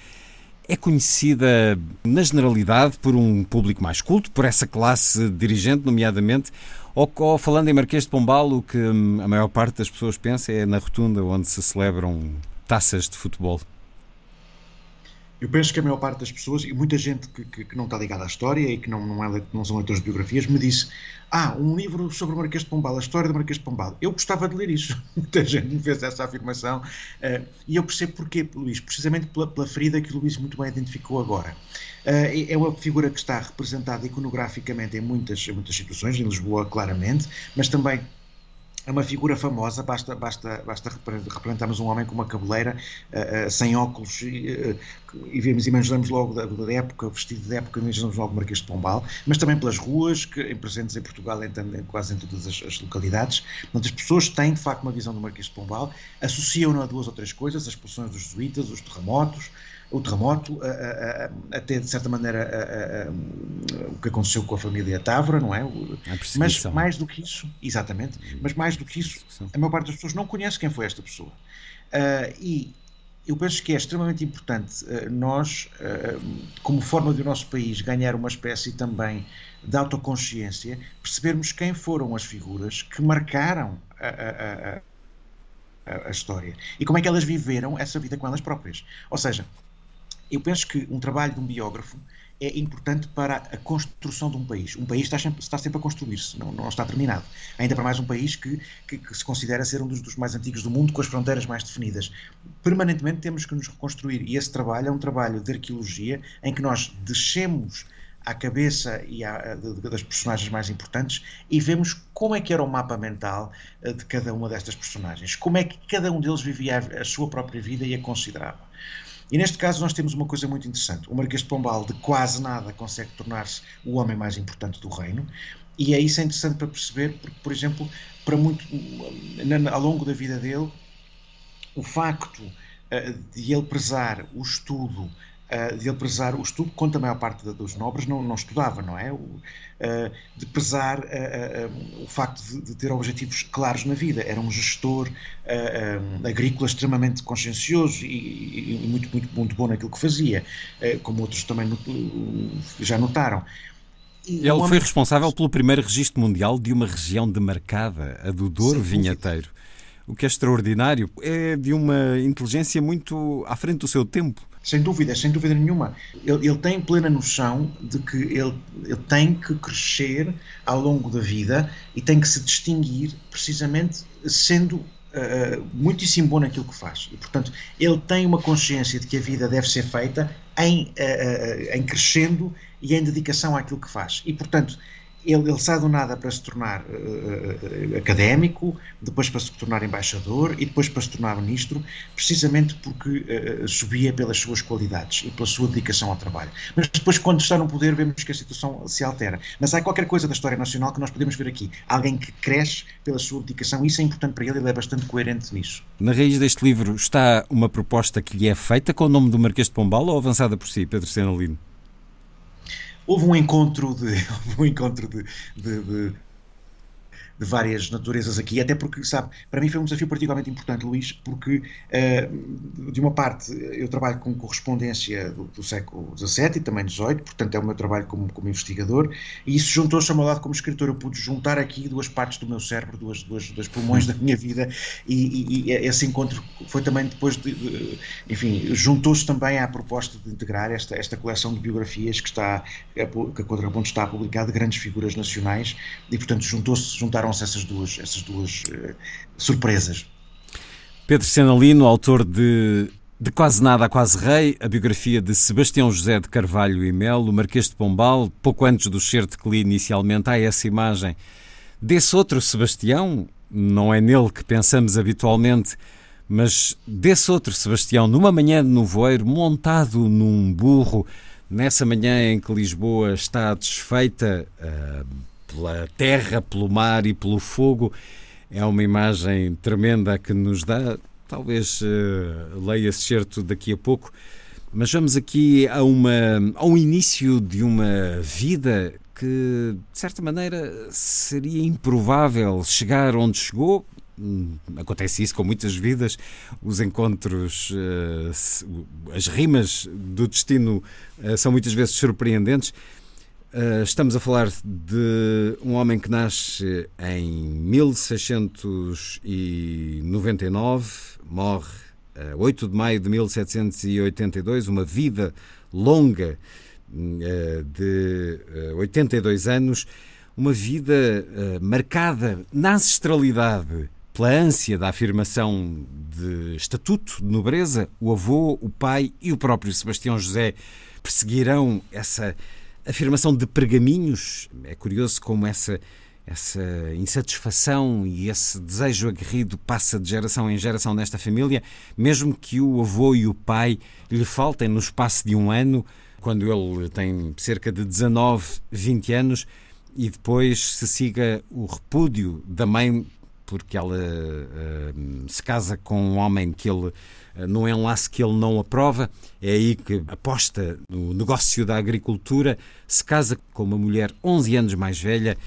é conhecida na generalidade por um público mais culto, por essa classe dirigente, nomeadamente, ou, ou, falando em Marquês de Pombal, o que hum, a maior parte das pessoas pensa é na rotunda onde se celebram taças de futebol? Eu penso que a maior parte das pessoas, e muita gente que, que, que não está ligada à história e que não, não, é, não são leitores de biografias, me disse: Ah, um livro sobre o Marquês de Pombal, a história do Marquês de Pombal. Eu gostava de ler isso. Muita gente me fez essa afirmação. Uh, e eu percebo porquê, Luís, precisamente pela, pela, ferida que o Luís muito bem identificou agora. Uh, é uma figura que está representada iconograficamente em muitas, em muitas situações, em Lisboa, claramente, mas também é uma figura famosa, basta, basta, basta representarmos um homem com uma cabeleira, uh, uh, sem óculos, uh, e vemos, imaginamos logo da, da, época, vestido de época, imaginamos logo o Marquês de Pombal, mas também pelas ruas, que, em presentes em Portugal, em, em quase em todas as, as localidades. Portanto, as pessoas têm, de facto, uma visão do Marquês de Pombal, associam-no a duas ou três coisas, as expulsões dos jesuítas, os terremotos, o terremoto, até de certa maneira o que aconteceu com a família Távora, não é? Mas mais do que isso, exatamente, mas mais do que isso, a maior parte das pessoas não conhece quem foi esta pessoa. Uh, e eu penso que é extremamente importante uh, nós, uh, como forma do nosso país, ganhar uma espécie também de autoconsciência, percebermos quem foram as figuras que marcaram a, a, a, a história e como é que elas viveram essa vida com elas próprias. Ou seja, eu penso que um trabalho de um biógrafo é importante para a construção de um país. Um país está sempre, está sempre a construir-se, não, não, está terminado. Ainda para mais um país que, que, que se considera ser um dos, dos, mais antigos do mundo, com as fronteiras mais definidas. Permanentemente temos que nos reconstruir e esse trabalho é um trabalho de arqueologia em que nós descemos à cabeça e à, das personagens mais importantes e vemos como é que era o mapa mental eh, de cada uma destas personagens, como é que cada um deles vivia a, a sua própria vida e a considerava. E neste caso nós temos uma coisa muito interessante. O Marquês de Pombal de quase nada consegue tornar-se o homem mais importante do reino. E é isso é interessante para perceber, porque, por exemplo, para muito, ao longo da vida dele, o facto uh, de ele prezar o estudo, uh, de ele prezar o estudo, quanto a maior parte dos nobres não, não estudava, não é? O, uh, de prezar uh, o facto de, de, ter objetivos claros na vida. Era um gestor agrícola extremamente consciencioso e, e, muito, muito, muito bom naquilo que fazia, como outros também já notaram. E Ele foi responsável pelo primeiro registro mundial de uma região demarcada, a do Douro Vinheteiro. O que é extraordinário é de uma inteligência muito à frente do seu tempo. Sem dúvida, sem dúvida nenhuma. Ele, ele tem plena noção de que ele, ele tem que crescer ao longo da vida e tem que se distinguir precisamente sendo Uh, muitíssimo bom naquilo que faz. E, portanto, ele tem uma consciência de que a vida deve ser feita em, uh, uh, em crescendo e em dedicação àquilo que faz. E, portanto, ele, ele sai do nada para se tornar uh, académico, depois para se tornar embaixador e depois para se tornar ministro, precisamente porque uh, subia pelas suas qualidades e pela sua dedicação ao trabalho. Mas depois, quando está no poder, vemos que a situação se altera. Mas há qualquer coisa da história nacional que nós podemos ver aqui. Alguém que cresce pela sua dedicação, isso é importante para ele, ele é bastante coerente nisso. Na raiz deste livro está uma proposta que lhe é feita com o nome do Marquês de Pombal ou avançada por si, Pedro Senalino? Houve um encontro de, um encontro de, de, de de várias naturezas aqui, até porque, sabe, para mim foi um desafio particularmente importante, Luís, porque, uh, de uma parte, eu trabalho com correspondência do, do século XVII e também XVIII, portanto é o meu trabalho como, como investigador, e isso juntou-se ao meu lado como escritor. Eu pude juntar aqui duas partes do meu cérebro, duas, duas, duas pulmões da minha vida, e, e, e esse encontro foi também depois de, de enfim, juntou-se também à proposta de integrar esta, esta coleção de biografias que está, que a Contraponto está a publicar de grandes figuras nacionais, e portanto juntou-se, juntaram juntaram-se essas duas, essas duas uh, surpresas. Pedro Senalino, autor de De Quase Nada a Quase Rei, a biografia de Sebastião José de Carvalho e Melo, Marquês de Pombal, pouco antes do certo que li inicialmente, há essa imagem desse outro Sebastião, não é nele que pensamos habitualmente, mas desse outro Sebastião, numa manhã de nevoeiro, montado num burro, nessa manhã em que Lisboa está desfeita, uh, pela terra, pelo mar e pelo fogo. É uma imagem tremenda que nos dá. Talvez uh, leia esse certo daqui a pouco. Mas vamos aqui a, uma, ao início de uma vida que, de certa maneira, seria improvável chegar onde chegou. Hum, acontece isso com muitas vidas, os encontros, uh, as rimas do destino uh, são muitas vezes surpreendentes. Uh, estamos a falar de um homem que nasce em 1699, morre a 8 de maio de 1782, uma vida longa eh, de 82 eh, anos, uma vida eh, marcada na ancestralidade pela ânsia da afirmação de estatuto de nobreza, o avô, o pai e o próprio Sebastião José perseguirão essa afirmação de pergaminhos. É curioso como essa essa insatisfação e esse desejo aguerrido passa de geração em geração nesta família, mesmo que o avô e o pai lhe faltem no espaço de um ano, quando ele tem cerca de 19, 20 anos, e depois se siga o repúdio da mãe porque ela uh, se casa com um homem que ele, num enlace que ele não aprova, é aí que aposta no negócio da agricultura, se casa com uma mulher 11 anos mais velha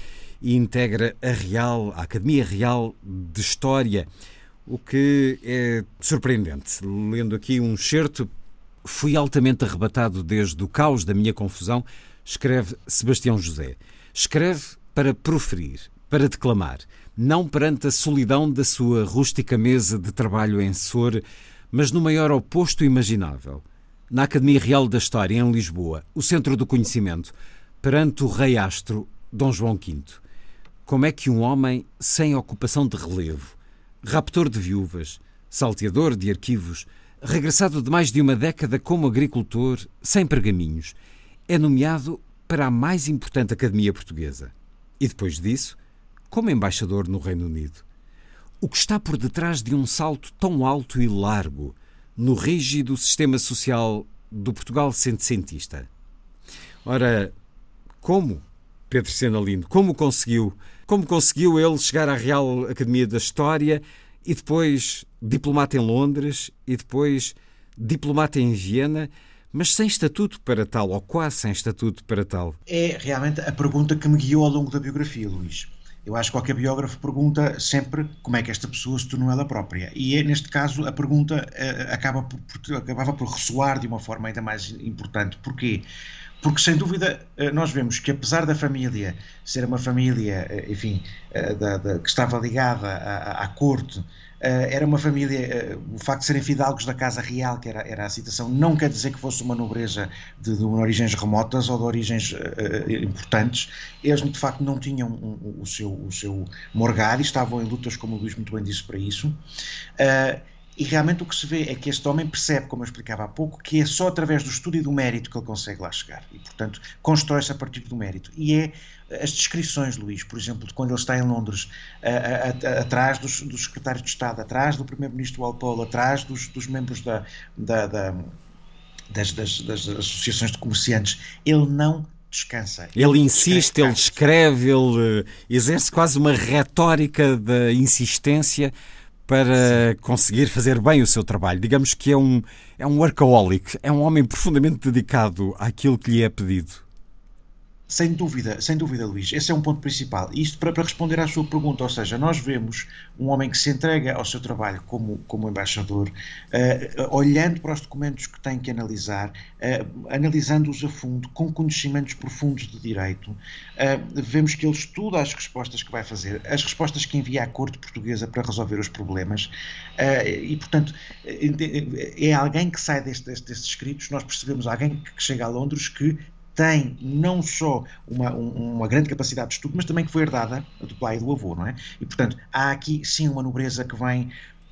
e integra a Real, a Academia Real de História, o que é surpreendente. Lendo aqui um certo, fui altamente arrebatado desde o caos da minha confusão, escreve Sebastião José. Escreve para proferir, para declamar, não perante a solidão da sua rústica mesa de trabalho em Sor, mas no maior oposto imaginável. Na Academia Real da História, em Lisboa, o centro do conhecimento, perante o rei astro Dom João V. Como é que um homem sem ocupação de relevo, raptor de viúvas, salteador de arquivos, regressado de mais de uma década como agricultor, sem pergaminhos, é nomeado para a mais importante academia portuguesa. E depois disso, como embaixador no Reino Unido. O que está por detrás de um salto tão alto e largo no rígido sistema social do Portugal centecentista? Ora, como Pedro Senalino, como conseguiu como conseguiu ele chegar à Real Academia da História e depois diplomata em Londres e depois diplomata em Viena, mas sem estatuto para tal, ou quase sem estatuto para tal? É realmente a pergunta que me guiou ao longo da biografia, Luís. Eu acho que qualquer biógrafo pergunta sempre como é que esta pessoa se tornou ela própria. E é, neste caso a pergunta uh, acaba por, por, acabava por ressoar de uma forma ainda mais importante. Porquê? porque sem dúvida eh, nós vemos que apesar da família ser uma família, eh, enfim, da, da, que estava ligada à, à, corte, era uma família, o facto de serem fidalgos da casa real, que era, era a citação, não quer dizer que fosse uma nobreza de, de origens remotas ou de origens importantes. Eles, de facto, não tinham o seu, o seu morgado e estavam em lutas, como o Luís muito bem disse, para isso. E realmente o que se vê é que este homem percebe, como eu explicava há pouco, que é só através do estudo e do mérito que ele consegue lá chegar. E, portanto, constrói-se a partir do mérito. E é as descrições, Luís, por exemplo, de quando ele está em Londres, a, a, a, atrás dos, dos, secretários de Estado, atrás do primeiro-ministro Walpole, atrás dos, dos membros da, da, da, das, das, das associações de comerciantes, ele não descansa. Ele insiste, ele escreve, ele exerce quase uma retórica da insistência para conseguir fazer bem o seu trabalho. Digamos que é um, é um workaholic, é um homem profundamente dedicado àquilo que lhe é pedido. Sem dúvida, sem dúvida, Luís. Esse é um ponto principal. Isto para, para, responder à sua pergunta, ou seja, nós vemos um homem que se entrega ao seu trabalho como, como embaixador, uh, olhando para os documentos que tem que analisar, uh, analisando-os a fundo, com conhecimentos profundos de direito. Uh, vemos que ele estuda as respostas que vai fazer, as respostas que envia à corte portuguesa para resolver os problemas, e, portanto, é alguém que sai deste, destes escritos, nós percebemos alguém que chega a Londres que tem não só uma, uma grande capacidade de estudo, mas também que foi herdada do pai e do avô, não é? E, portanto, há aqui sim uma nobreza que vem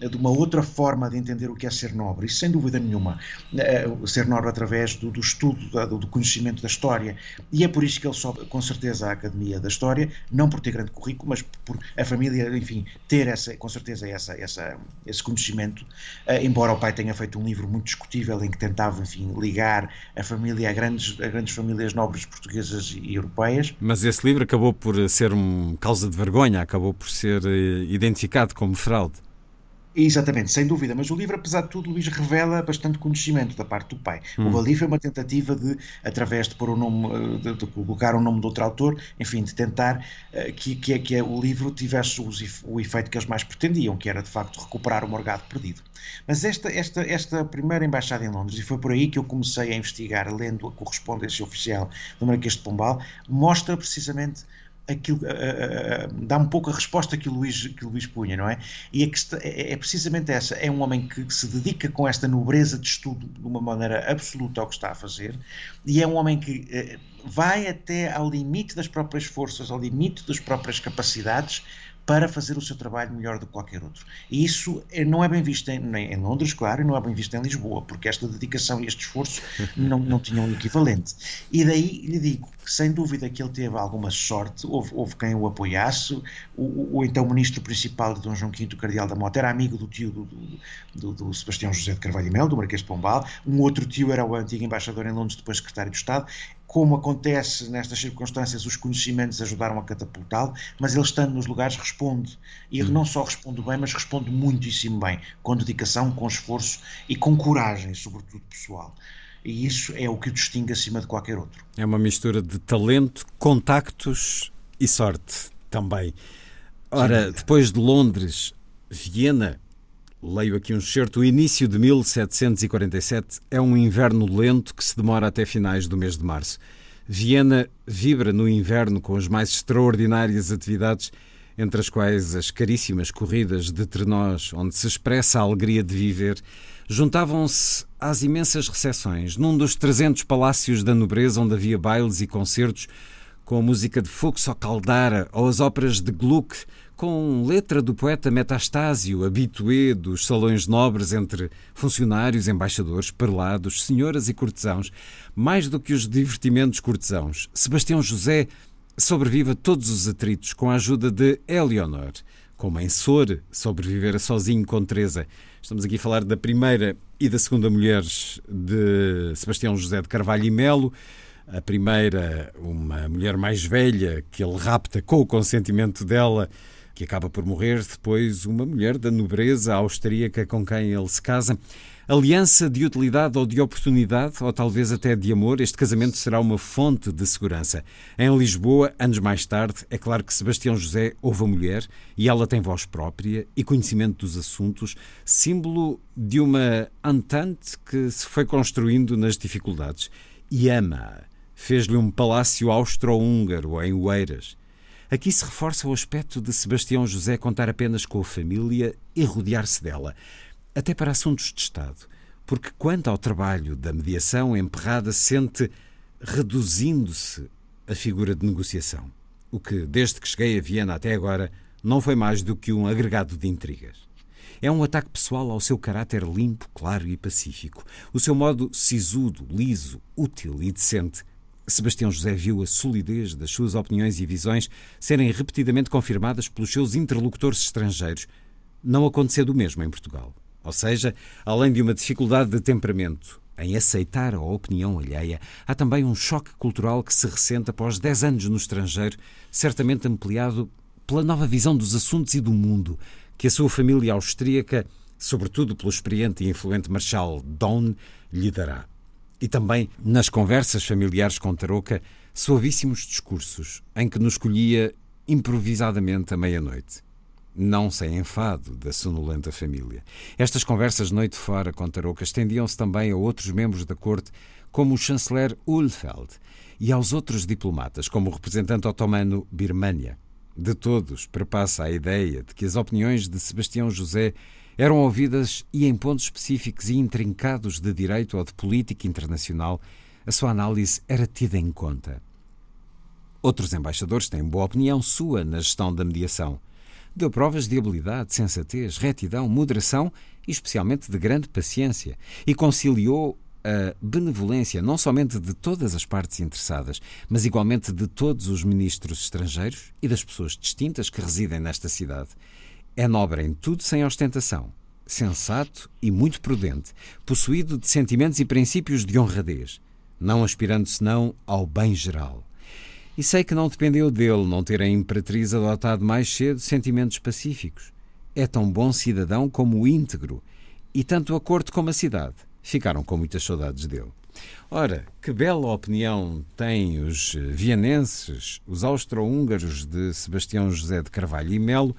de uma outra forma de entender o que é ser nobre, isso sem dúvida nenhuma, eh, ser nobre através do, do estudo, do conhecimento da história, e é por isso que ele sobe com certeza à Academia da História, não por ter grande currículo, mas por a família, enfim, ter essa, com certeza essa, essa, esse conhecimento, eh, embora o pai tenha feito um livro muito discutível em que tentava, enfim, ligar a família a grandes, a grandes famílias nobres portuguesas e europeias. Mas esse livro acabou por ser uma causa de vergonha, acabou por ser eh, identificado como fraude. Exatamente, sem dúvida, mas o livro, apesar de tudo, Luís, revela bastante conhecimento da parte do pai. Hum. O ali foi uma tentativa de, através de pôr o nome, eh, de, de colocar o nome de outro autor, enfim, de tentar uh, que, que, que o livro tivesse os, o efeito que eles mais pretendiam, que era de facto recuperar o morgado perdido. Mas esta, esta, esta primeira embaixada em Londres, e foi por aí que eu comecei a investigar, lendo a correspondência oficial do Marquês de Pombal, mostra precisamente aquilo, uh, uh, dá um pouco a resposta que o Luís, que o Luís punha, não é? E é, é, precisamente essa: é um homem que, que, se dedica com esta nobreza de estudo de uma maneira absoluta ao que está a fazer, e é um homem que uh, vai até ao limite das próprias forças, ao limite das próprias capacidades para fazer o seu trabalho melhor do que qualquer outro. E isso eh, não é bem visto em, em, Londres, claro, e não é bem visto em Lisboa, porque esta dedicação e este esforço não, não tinham um equivalente. E daí lhe digo que, sem dúvida, que ele teve alguma sorte, houve, houve quem o apoiasse, o, o, o, então ministro principal de Dom João V, o cardeal da Mota, era amigo do tio do, do, do, do Sebastião José de Carvalho e Melo, do Marquês de Pombal, um outro tio era o antigo embaixador em Londres, depois secretário de Estado, como acontece nestas circunstâncias, os conhecimentos ajudaram a catapultá-lo, mas ele estando nos lugares responde. E não só responde bem, mas responde muitíssimo bem, com dedicação, com esforço e com coragem, sobretudo pessoal. E isso é o que o distingue acima de qualquer outro. É uma mistura de talento, contactos e sorte também. Ora, depois de Londres, Viena, Leio aqui um certo. O início de 1747 é um inverno lento que se demora até finais do mês de março. Viena vibra no inverno com as mais extraordinárias atividades, entre as quais as caríssimas corridas de trenós, onde se expressa a alegria de viver, juntavam-se às imensas recepções, num dos 300 palácios da nobreza onde havia bailes e concertos com a música de Fuchs ou Caldara ou as óperas de Gluck, com letra do poeta Metastásio, habitué dos salões nobres entre funcionários, embaixadores, perlados, senhoras e cortesãos, mais do que os divertimentos cortesãos. Sebastião José sobrevive a todos os atritos com a ajuda de Eleonor, como em Sor sobrevivera sozinho com Teresa. Estamos aqui a falar da primeira e da segunda mulheres de Sebastião José de Carvalho e Melo. A primeira, uma mulher mais velha, que ele rapta com o consentimento dela, que acaba por morrer depois uma mulher da nobreza austríaca com quem ele se casa. Aliança de utilidade ou de oportunidade, ou talvez até de amor, este casamento será uma fonte de segurança. Em Lisboa, anos mais tarde, é claro que Sebastião José ouve a mulher e ela tem voz própria e conhecimento dos assuntos, símbolo de uma entente que se foi construindo nas dificuldades. E ama. Fez-lhe um palácio austro-húngaro em Oeiras. Aqui se reforça o aspecto de Sebastião José contar apenas com a família e rodear-se dela, até para assuntos de Estado, porque quanto ao trabalho da mediação, Emperrada sente reduzindo-se a figura de negociação, o que, desde que cheguei a Viena até agora, não foi mais do que um agregado de intrigas. É um ataque pessoal ao seu caráter limpo, claro e pacífico, o seu modo sisudo, liso, útil e decente, Sebastião José viu a solidez das suas opiniões e visões serem repetidamente confirmadas pelos seus interlocutores estrangeiros. Não aconteceu do mesmo em Portugal. Ou seja, além de uma dificuldade de temperamento em aceitar a opinião alheia, há também um choque cultural que se ressente após 10 anos no estrangeiro, certamente ampliado pela nova visão dos assuntos e do mundo que a sua família austríaca, sobretudo pelo experiente e influente Marshal Daun, lhe dará e também nas conversas familiares com Tarouca, suavíssimos discursos em que nos colhia improvisadamente à meia-noite. Não sem enfado da sonolenta família. Estas conversas noite fora com Tarouca estendiam-se também a outros membros da corte, como o chanceler Ulfeld, e aos outros diplomatas, como o representante otomano Birmania. De todos perpassa a ideia de que as opiniões de Sebastião José eram ouvidas e em pontos específicos e intrincados de direito ou de política internacional, a sua análise era tida em conta. Outros embaixadores têm boa opinião sua na gestão da mediação. Deu provas de habilidade, sensatez, retidão, moderação e especialmente de grande paciência, e conciliou a benevolência não somente de todas as partes interessadas, mas igualmente de todos os ministros estrangeiros e das pessoas distintas que residem nesta cidade. É nobre em tudo sem ostentação, sensato e muito prudente, possuído de sentimentos e princípios de honradez, não aspirando senão ao bem geral. E sei que não dependeu dele não ter a Imperatriz adotado mais cedo sentimentos pacíficos. É tão bom cidadão como íntegro, e tanto a corte como a cidade ficaram com muitas saudades dele. Ora, que bela opinião têm os vienenses, os austro-húngaros de Sebastião José de Carvalho e Melo,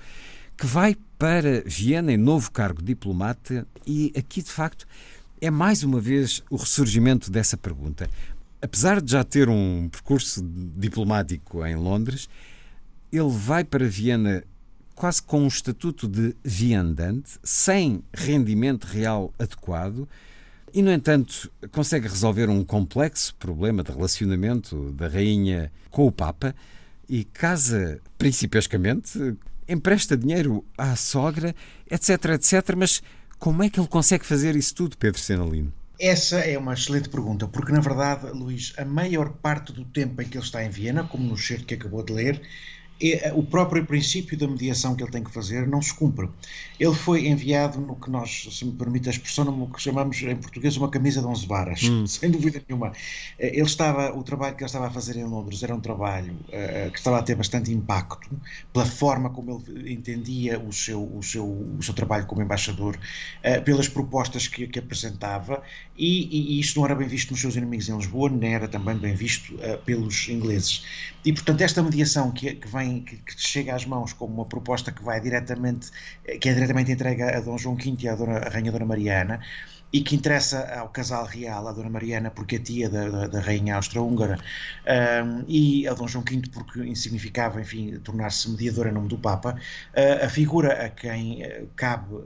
que vai para Viena em novo cargo diplomata e aqui de facto é mais uma vez o ressurgimento dessa pergunta. Apesar de já ter um percurso diplomático em Londres, ele vai para Viena quase com um estatuto de viandante, sem rendimento real adequado, e, no entanto, consegue resolver um complexo problema de relacionamento da rainha com o Papa e casa principescamente, empresta dinheiro à sogra, etc, etc. Mas como é que ele consegue fazer isso tudo, Pedro Senalino? Essa é uma excelente pergunta, porque na verdade, Luís, a maior parte do tempo em que ele está em Viena, como no cheiro que acabou de ler, o próprio princípio da mediação que ele tem que fazer não se cumpre. Ele foi enviado no que nós, se me permite a expressão, no que chamamos em português uma camisa de 11 varas, hum. sem dúvida nenhuma. Eh, ele estava, o trabalho que ele estava a fazer em Londres era um trabalho uh, que estava a ter bastante impacto pela forma como ele entendia o seu, o seu, o seu trabalho como embaixador, uh, pelas propostas que, que apresentava, e, e, isto não era bem visto nos seus inimigos em Lisboa, nem era também bem visto uh, pelos ingleses. E, portanto, esta mediação que, que vem que, que chega às mãos como uma proposta que vai diretamente, que é diretamente entregue a Dom João V e à, Dona, a Rainha Dona Mariana, e que interessa ao casal real, à Dona Mariana, porque é tia da, da, da rainha austro-húngara, um, e a Dom João V, porque significava, enfim, tornar-se mediador em nome do Papa, uh, a figura a quem uh, cabe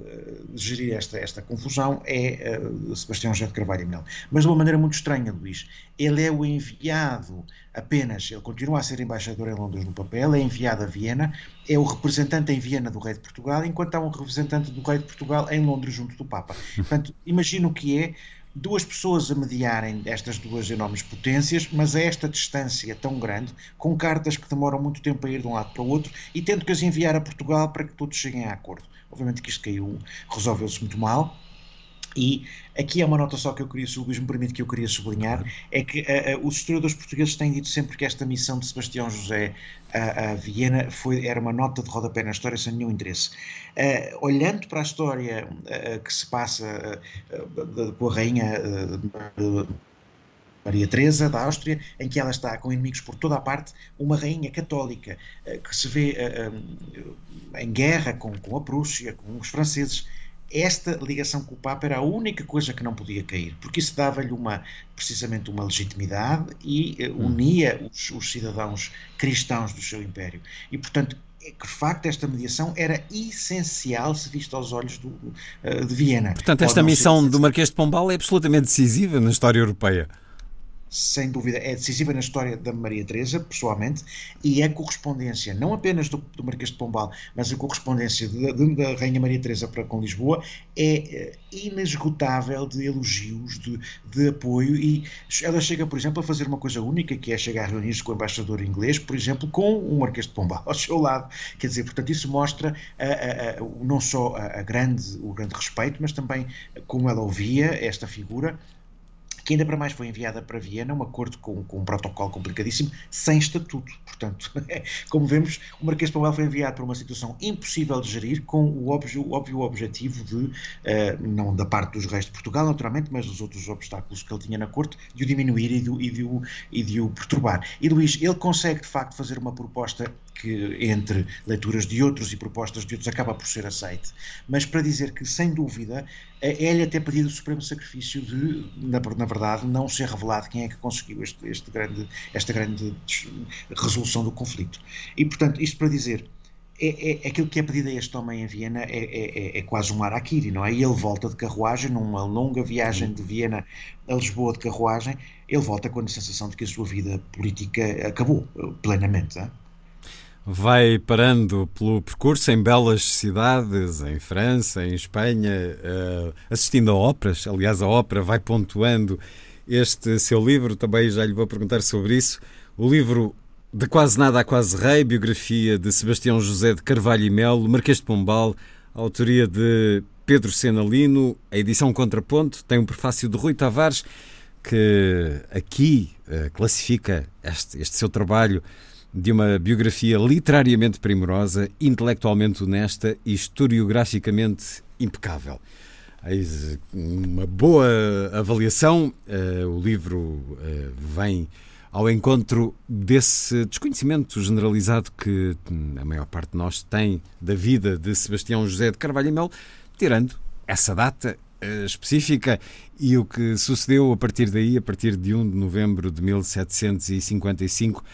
gerir esta, esta confusão é Sebastião José de Carvalho e Mel. Mas de uma maneira muito estranha, Luís. Ele é o enviado apenas, ele continua a ser embaixador em Londres no papel, é enviado a Viena, é o representante em Viena do rei de Portugal, enquanto há um representante do rei de Portugal em Londres junto do Papa. Portanto, imagino que é duas pessoas a mediarem estas duas enormes potências, mas a esta distância tão grande, com cartas que demoram muito tempo a ir de um lado para o outro e tendo que as enviar a Portugal para que todos cheguem a acordo. Obviamente que isto caiu, resolveu-se muito mal, e aqui é uma nota só que eu queria, se o Luís me permite que eu queria sublinhar, é que uh, uh, os historiadores portugueses têm dito sempre que esta missão de Sebastião José a, a Viena foi, era uma nota de rodapé na história sem nenhum interesse. Uh, olhando para a história que se passa com a rainha Maria Teresa da Áustria, em que ela está com inimigos por toda a parte, uma rainha católica que se vê em guerra com, com a Prússia, com os franceses, esta ligação com o Papa era a única coisa que não podia cair, porque isso dava-lhe uma, precisamente uma legitimidade e uh, unia os, os, cidadãos cristãos do seu império. E, portanto, é que de facto esta mediação era essencial se visto aos olhos do, uh, de Viena. Portanto, esta missão do Marquês de Pombal é absolutamente decisiva na história europeia sem dúvida, é decisiva na história da Maria Teresa, pessoalmente, e a correspondência, não apenas do, do Marquês de Pombal, mas a correspondência de, de, da Rainha Maria Teresa para com Lisboa é eh, inesgotável de elogios, de, de apoio, e ela chega, por exemplo, a fazer uma coisa única, que é chegar a reunir-se com o embaixador inglês, por exemplo, com o Marquês de Pombal ao seu lado. Quer dizer, portanto, isso mostra a, a, a, não só a, grande, o grande respeito, mas também como ela ouvia esta figura que ainda para mais foi enviada para Viena, um acordo com, com um protocolo complicadíssimo, sem estatuto. Portanto, como vemos, o Marquês de Pombal foi enviado para uma situação impossível de gerir, com o óbvio, óbvio objetivo de, uh, não da parte dos reis de Portugal, naturalmente, mas dos outros obstáculos que ele tinha na corte, de o diminuir e de, e de, o, e de o perturbar. E Luís, ele consegue de facto fazer uma proposta que entre leituras de outros e propostas de outros acaba por ser aceite. Mas para dizer que, sem dúvida, é-lhe até pedido o supremo sacrifício de, na, na, verdade, não ser revelado quem é que conseguiu este, este grande, esta grande resolução do conflito. E, portanto, isto para dizer, é, é, aquilo que é pedido a este homem em Viena é, é, é, quase um araquiri, não é? E ele volta de carruagem, numa longa viagem de Viena a Lisboa de carruagem, ele volta com a sensação de que a sua vida política acabou plenamente. Não é? Vai parando pelo percurso em belas cidades, em França, em Espanha, uh, assistindo a óperas. Aliás, a ópera vai pontuando este seu livro, também já lhe vou perguntar sobre isso. O livro De Quase Nada a Quase Rei, biografia de Sebastião José de Carvalho e Melo, Marquês de Pombal, autoria de Pedro Senalino, a edição Contraponto, tem um prefácio de Rui Tavares, que aqui uh, classifica este, este seu trabalho de uma biografia literariamente primorosa, intelectualmente honesta e historiograficamente impecável. Eis uma boa avaliação. Uh, o livro uh, vem ao encontro desse desconhecimento generalizado que a maior parte de nós tem da vida de Sebastião José de Carvalho e Mel, tirando essa data uh, específica e o que sucedeu a partir daí, a partir de 1 de novembro de 1755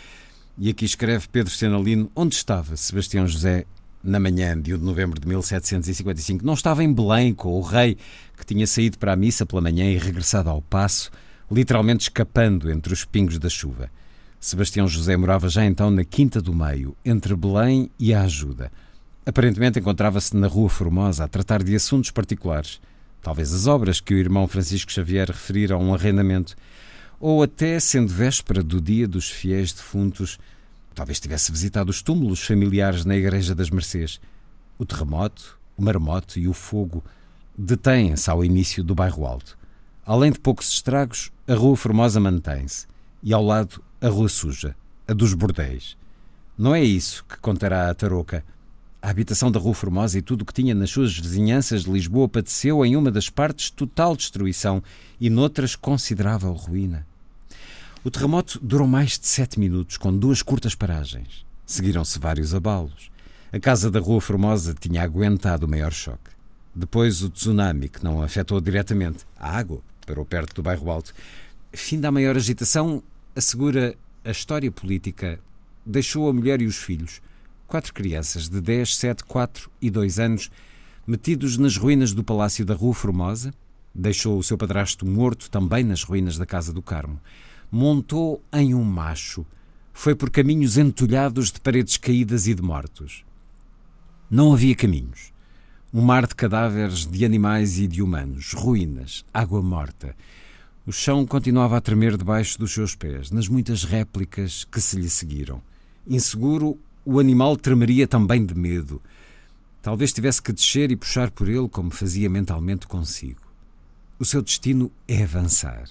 E aqui escreve Pedro Senalino onde estava Sebastião José na manhã de 1 de novembro de 1755. Não estava em Belém com o rei, que tinha saído para a missa pela manhã e regressado ao passo, literalmente escapando entre os pingos da chuva. Sebastião José morava já então na Quinta do Meio, entre Belém e a Ajuda. Aparentemente encontrava-se na Rua Formosa a tratar de assuntos particulares, talvez as obras que o irmão Francisco Xavier referira a um arrendamento, ou até, sendo véspera do dia dos fiéis defuntos, talvez tivesse visitado os túmulos familiares na Igreja das Mercês. O terremoto, o marmoto e o fogo detêm-se ao início do bairro Alto. Além de poucos estragos, a Rua Formosa mantém-se, e ao lado a Rua Suja, a dos bordéis. Não é isso que contará a Tarouca. A habitação da Rua Formosa e tudo o que tinha nas suas vizinhanças de Lisboa padeceu em uma das partes total destruição e noutras considerável ruína. O terremoto durou mais de sete minutos, com duas curtas paragens. Seguiram-se vários abalos. A casa da Rua Formosa tinha aguentado o maior choque. Depois o tsunami, que não afetou diretamente a água, parou perto do bairro Alto. Fim da maior agitação, assegura a história política, deixou a mulher e os filhos, quatro crianças de 10, 7, 4 e 2 anos, metidos nas ruínas do Palácio da Rua Formosa, deixou o seu padrasto morto também nas ruínas da Casa do Carmo, montou em um macho, foi por caminhos entulhados de paredes caídas e de mortos. Não havia caminhos. Um mar de cadáveres de animais e de humanos, ruínas, água morta, o chão continuava a tremer debaixo dos seus pés, nas muitas réplicas que se lhe seguiram. Inseguro, o animal tremeria também de medo. Talvez tivesse que descer e puxar por ele como fazia mentalmente consigo. O seu destino é avançar.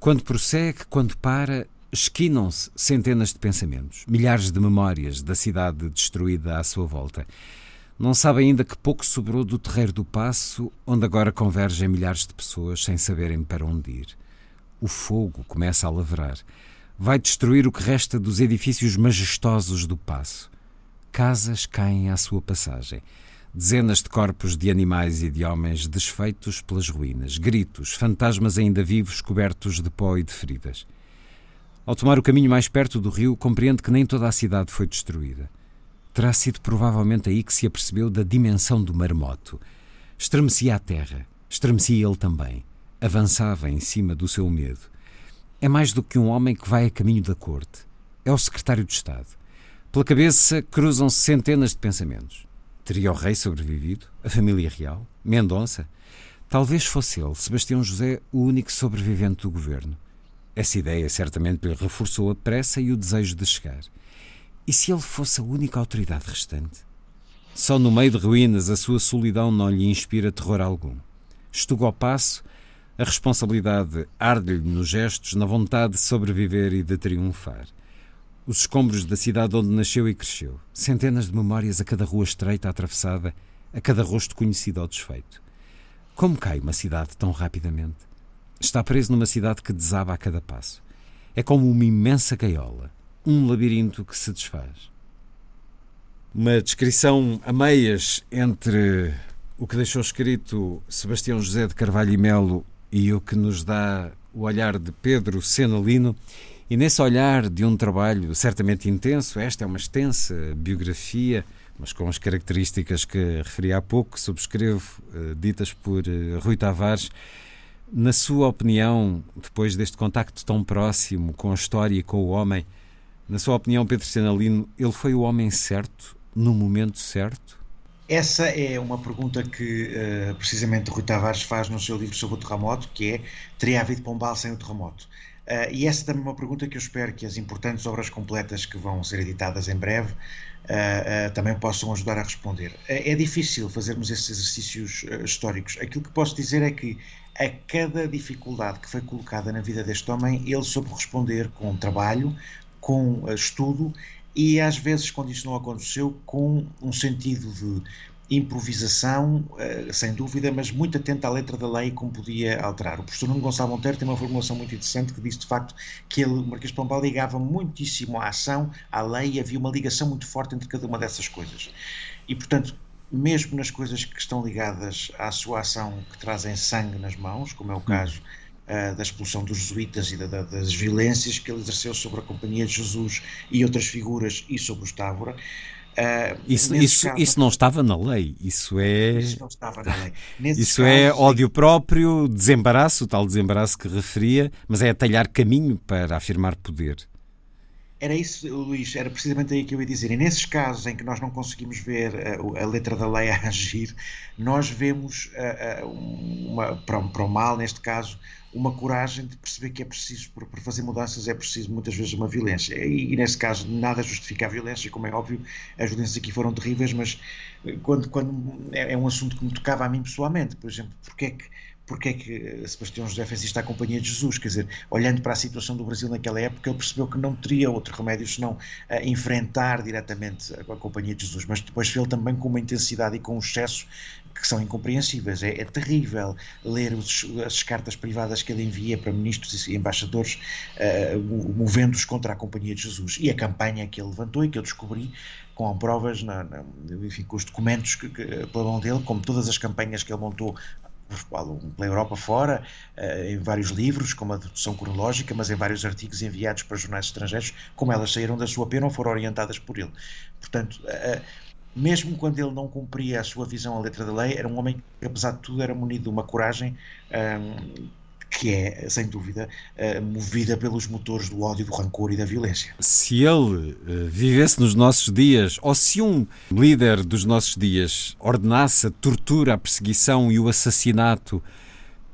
Quando prossegue, quando para, esquinam-se centenas de pensamentos, milhares de memórias da cidade destruída à sua volta. Não sabe ainda que pouco sobrou do terreiro do passo, onde agora convergem milhares de pessoas sem saberem para onde ir. O fogo começa a lavrar. Vai destruir o que resta dos edifícios majestosos do passo. Casas caem à sua passagem. Dezenas de corpos de animais e de homens desfeitos pelas ruínas, gritos, fantasmas ainda vivos cobertos de pó e de feridas. Ao tomar o caminho mais perto do rio, compreende que nem toda a cidade foi destruída. Terá sido provavelmente aí que se apercebeu da dimensão do marmoto. Estremecia a terra, estremecia ele também. Avançava em cima do seu medo. É mais do que um homem que vai a caminho da corte. É o secretário de Estado. Pela cabeça cruzam-se centenas de pensamentos. Teria o rei sobrevivido? A família real? Mendonça? Talvez fosse ele, Sebastião José, o único sobrevivente do governo. Essa ideia certamente lhe reforçou a pressa e o desejo de chegar. E se ele fosse a única autoridade restante? Só no meio de ruínas a sua solidão não lhe inspira terror algum. Estuga ao passo, a responsabilidade arde-lhe nos gestos, na vontade de sobreviver e de triunfar. Os escombros da cidade onde nasceu e cresceu, centenas de memórias a cada rua estreita atravessada, a cada rosto conhecido ou desfeito. Como cai uma cidade tão rapidamente? Está preso numa cidade que desaba a cada passo. É como uma imensa gaiola um labirinto que se desfaz. Uma descrição a meias entre o que deixou escrito Sebastião José de Carvalho e Melo e o que nos dá o olhar de Pedro Senalino. E nesse olhar de um trabalho certamente intenso, esta é uma extensa biografia, mas com as características que referi há pouco, subscrevo, eh, ditas por eh, Rui Tavares. Na sua opinião, depois deste contacto tão próximo com a história e com o homem, na sua opinião, Pedro Senalino, ele foi o homem certo, no momento certo? Essa é uma pergunta que uh, precisamente Rui Tavares faz no seu livro sobre o terremoto, que é teria havido Pombal sem o terremoto? Uh, e essa também é uma pergunta que eu espero que as importantes obras completas que vão ser editadas em breve uh, também possam ajudar a responder. é difícil fazermos esses exercícios históricos. Aquilo que posso dizer é que a cada dificuldade que foi colocada na vida deste homem, ele soube responder com trabalho, com estudo e às vezes, quando isso não aconteceu, com um sentido de improvisação, eh, sem dúvida, mas muito atento à letra da lei como podia alterar. O professor Nuno Gonçalo Monteiro tem uma formulação muito interessante que diz de facto que ele, o Marquês de Pombal ligava muitíssimo à ação, à lei e havia uma ligação muito forte entre cada uma dessas coisas. E, portanto, mesmo nas coisas que estão ligadas à sua ação, que trazem sangue nas mãos, como é o caso uh, da expulsão dos jesuítas e da, da, das violências que ele exerceu sobre a Companhia de Jesus e outras figuras e sobre os Távora. Uh, isso, isso, isso não estava na lei, isso é. Isso não estava na lei. isso é ódio próprio, desembaraço, o tal desembaraço que referia, mas é atalhar caminho para afirmar poder. Era isso, Luís, era precisamente aí que eu ia dizer. E nesses casos em que nós não conseguimos ver a, eh, a letra da lei a agir, nós vemos uh, uma, para, para o mal, neste caso, uma coragem de perceber que é preciso, para fazer mudanças, é preciso muitas vezes uma violência. E, e, nesse caso, nada justifica a violência, como é óbvio, as violências aqui foram terríveis, mas eh, quando, quando é, é um assunto que me tocava a mim pessoalmente, por exemplo, porque é que porque é que eh, Sebastião José fez isto à Companhia de Jesus, quer dizer, olhando para a situação do Brasil naquela época, ele percebeu que não teria outro remédio senão uh, enfrentar diretamente a, a, Companhia de Jesus, mas depois fez também com uma intensidade e com um excesso que são incompreensíveis. É, é terrível ler os, as cartas privadas que ele envia para ministros e embaixadores, uh, movendo-os contra a Companhia de Jesus. E a campanha que ele levantou e que eu descobri com provas, na, na, enfim, com os documentos que, que, pela mão dele, como todas as campanhas que ele montou pela Europa fora, eh, em vários livros, com uma tradução cronológica, mas em vários artigos enviados para jornais estrangeiros, como elas saíram da sua pena ou foram orientadas por ele. Portanto, eh, mesmo quando ele não cumpria a sua visão à letra da lei, era um homem que, apesar de tudo, era munido de uma coragem um, que é, sem dúvida, uh, movida pelos motores do ódio, do rancor e da violência. Se ele uh, vivesse nos nossos dias, ou se um líder dos nossos dias ordenasse a tortura, a perseguição e o assassinato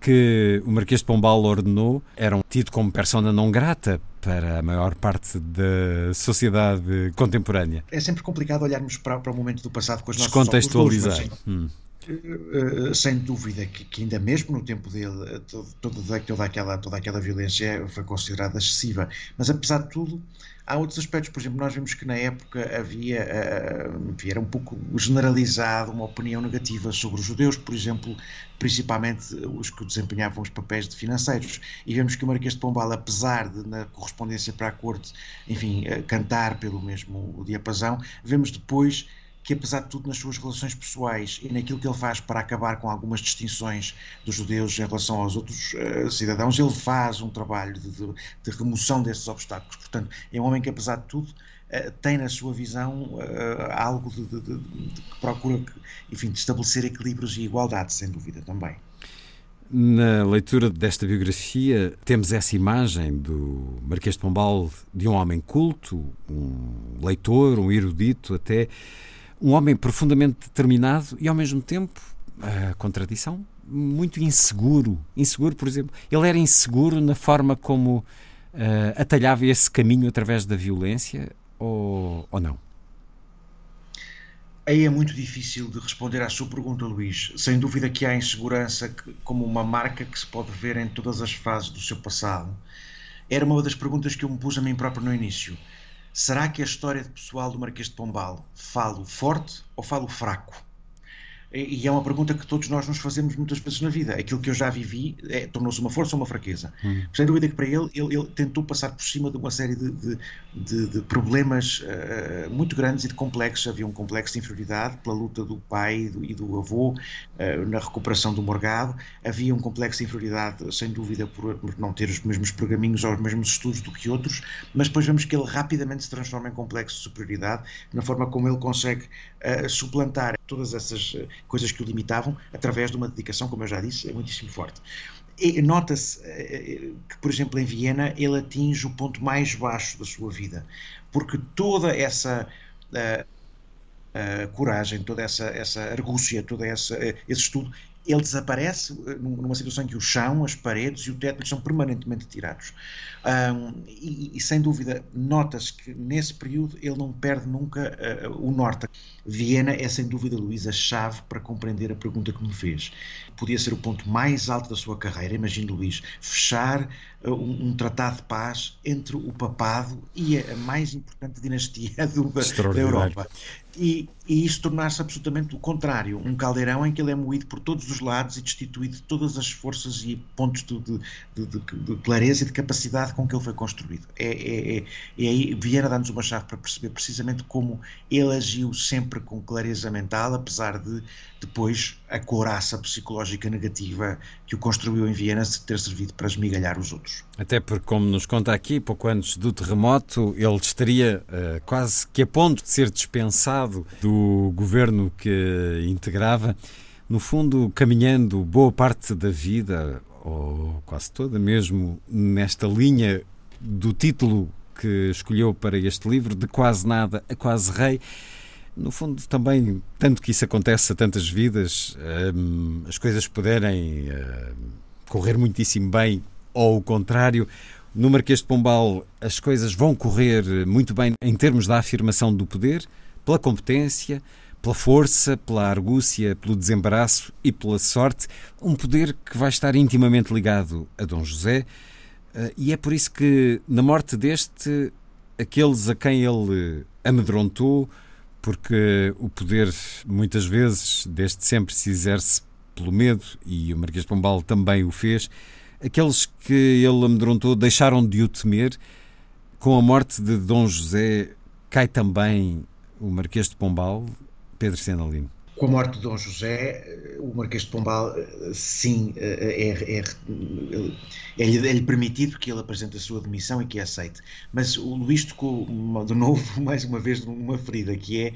que o Marquês de Pombal ordenou, eram tido como persona não grata para a maior parte da sociedade contemporânea. É sempre complicado olharmos para, para o momento do passado com os nossos Descontextualizar. Hum. Eh, sem dúvida que, que, ainda mesmo no tempo dele toda, toda, aquela, toda aquela violência foi considerada excessiva. Mas apesar de tudo, há outros aspectos. Por exemplo, nós vimos que na época havia, uh, era um pouco generalizado uma opinião negativa sobre os judeus, por exemplo, principalmente os que desempenhavam os papéis de financeiros. E vemos que o Marquês de Pombal, apesar de na correspondência para a corte, enfim, uh, cantar pelo mesmo diapasão, vemos depois que, apesar de tudo, nas suas relações pessoais e naquilo que ele faz para acabar com algumas distinções dos judeus em relação aos outros uh, cidadãos, ele faz um trabalho de, de, de, remoção desses obstáculos. Portanto, é um homem que, apesar de tudo, uh, tem na sua visão uh, algo de, de, que procura, enfim, de estabelecer equilíbrios e igualdade, sem dúvida também. Na leitura desta biografia, temos essa imagem do Marquês de Pombal de um homem culto, um leitor, um erudito até, um homem profundamente determinado e ao mesmo tempo a contradição muito inseguro inseguro por exemplo ele era inseguro na forma como uh, atalhava esse caminho através da violência ou, ou não Aí é muito difícil de responder à sua pergunta, Luís. Sem dúvida que há insegurança como uma marca que se pode ver em todas as fases do seu passado. Era uma das perguntas que eu me pus a mim próprio no início. Será que a história pessoal do Marquês de Pombal falo forte ou falo fraco? E é uma pergunta que todos nós nos fazemos muitas vezes na vida. Aquilo que eu já vivi é, tornou-se uma força ou uma fraqueza. Hum. Sem dúvida que para ele, ele, ele, tentou passar por cima de uma série de, de, de, de problemas uh, muito grandes e de complexos. Havia um complexo de inferioridade pela luta do pai e do, e do avô uh, na recuperação do morgado. Havia um complexo de inferioridade, sem dúvida, por, não ter os mesmos pergaminhos ou os mesmos estudos do que outros, mas depois vemos que ele rapidamente se transforma em complexo de superioridade na forma como ele consegue uh, suplantar todas essas coisas que o limitavam, através de uma dedicação, como eu já disse, é muitíssimo forte. Nota-se eh, que, por exemplo, em Viena, ele atinge o ponto mais baixo da sua vida, porque toda essa uh, uh, coragem, toda essa, essa argúcia, todo esse estudo, ele desaparece numa situação em que o chão, as paredes e o teto são permanentemente tirados. Um, e, e, sem dúvida, nota-se que nesse período ele não perde nunca uh, o norte. Viena é sem dúvida, Luís, a chave para compreender a pergunta que me fez. Podia ser o ponto mais alto da sua carreira, imagine, Luís, fechar uh, um, um, tratado de paz entre o papado e a, a mais importante dinastia do, da Europa e, e isso tornar-se absolutamente o contrário, um caldeirão em que ele é moído por todos os lados e destituído de todas as forças e pontos de, de, de, de clareza e de capacidade com que ele foi construído. É, é, é, aí Viena dá-nos uma chave para perceber precisamente como ele agiu sempre com clareza mental, apesar de depois a couraça psicológica negativa que o construiu em Viena ter servido para esmigalhar os outros. Até porque, como nos conta aqui, pouco antes do terremoto, ele estaria uh, quase que a ponto de ser dispensado do governo que integrava, no fundo, caminhando boa parte da vida, ou quase toda mesmo, nesta linha do título que escolheu para este livro, de quase nada a quase rei. No fundo, também, tanto que isso acontece a tantas vidas, hum, as coisas puderem hum, correr muitíssimo bem, ou o contrário, no Marquês de Pombal as coisas vão correr muito bem em termos da afirmação do poder, pela competência, pela força, pela argúcia, pelo desembaraço e pela sorte, um poder que vai estar intimamente ligado a Dom José, eh, e é por isso que, na morte deste, aqueles a quem ele amedrontou, porque o poder muitas vezes, desde sempre, se exerce pelo medo, e o Marquês de Pombal também o fez. Aqueles que ele amedrontou deixaram de o temer. Com a morte de Dom José, cai também o Marquês de Pombal, Pedro Senalino. Com a morte de Dom José, o Marquês de Pombal, sim, é, é, é, é-lhe permitido que ele apresente a sua demissão e que a aceite. Mas o Luís tocou de novo, mais uma vez, numa ferida, que é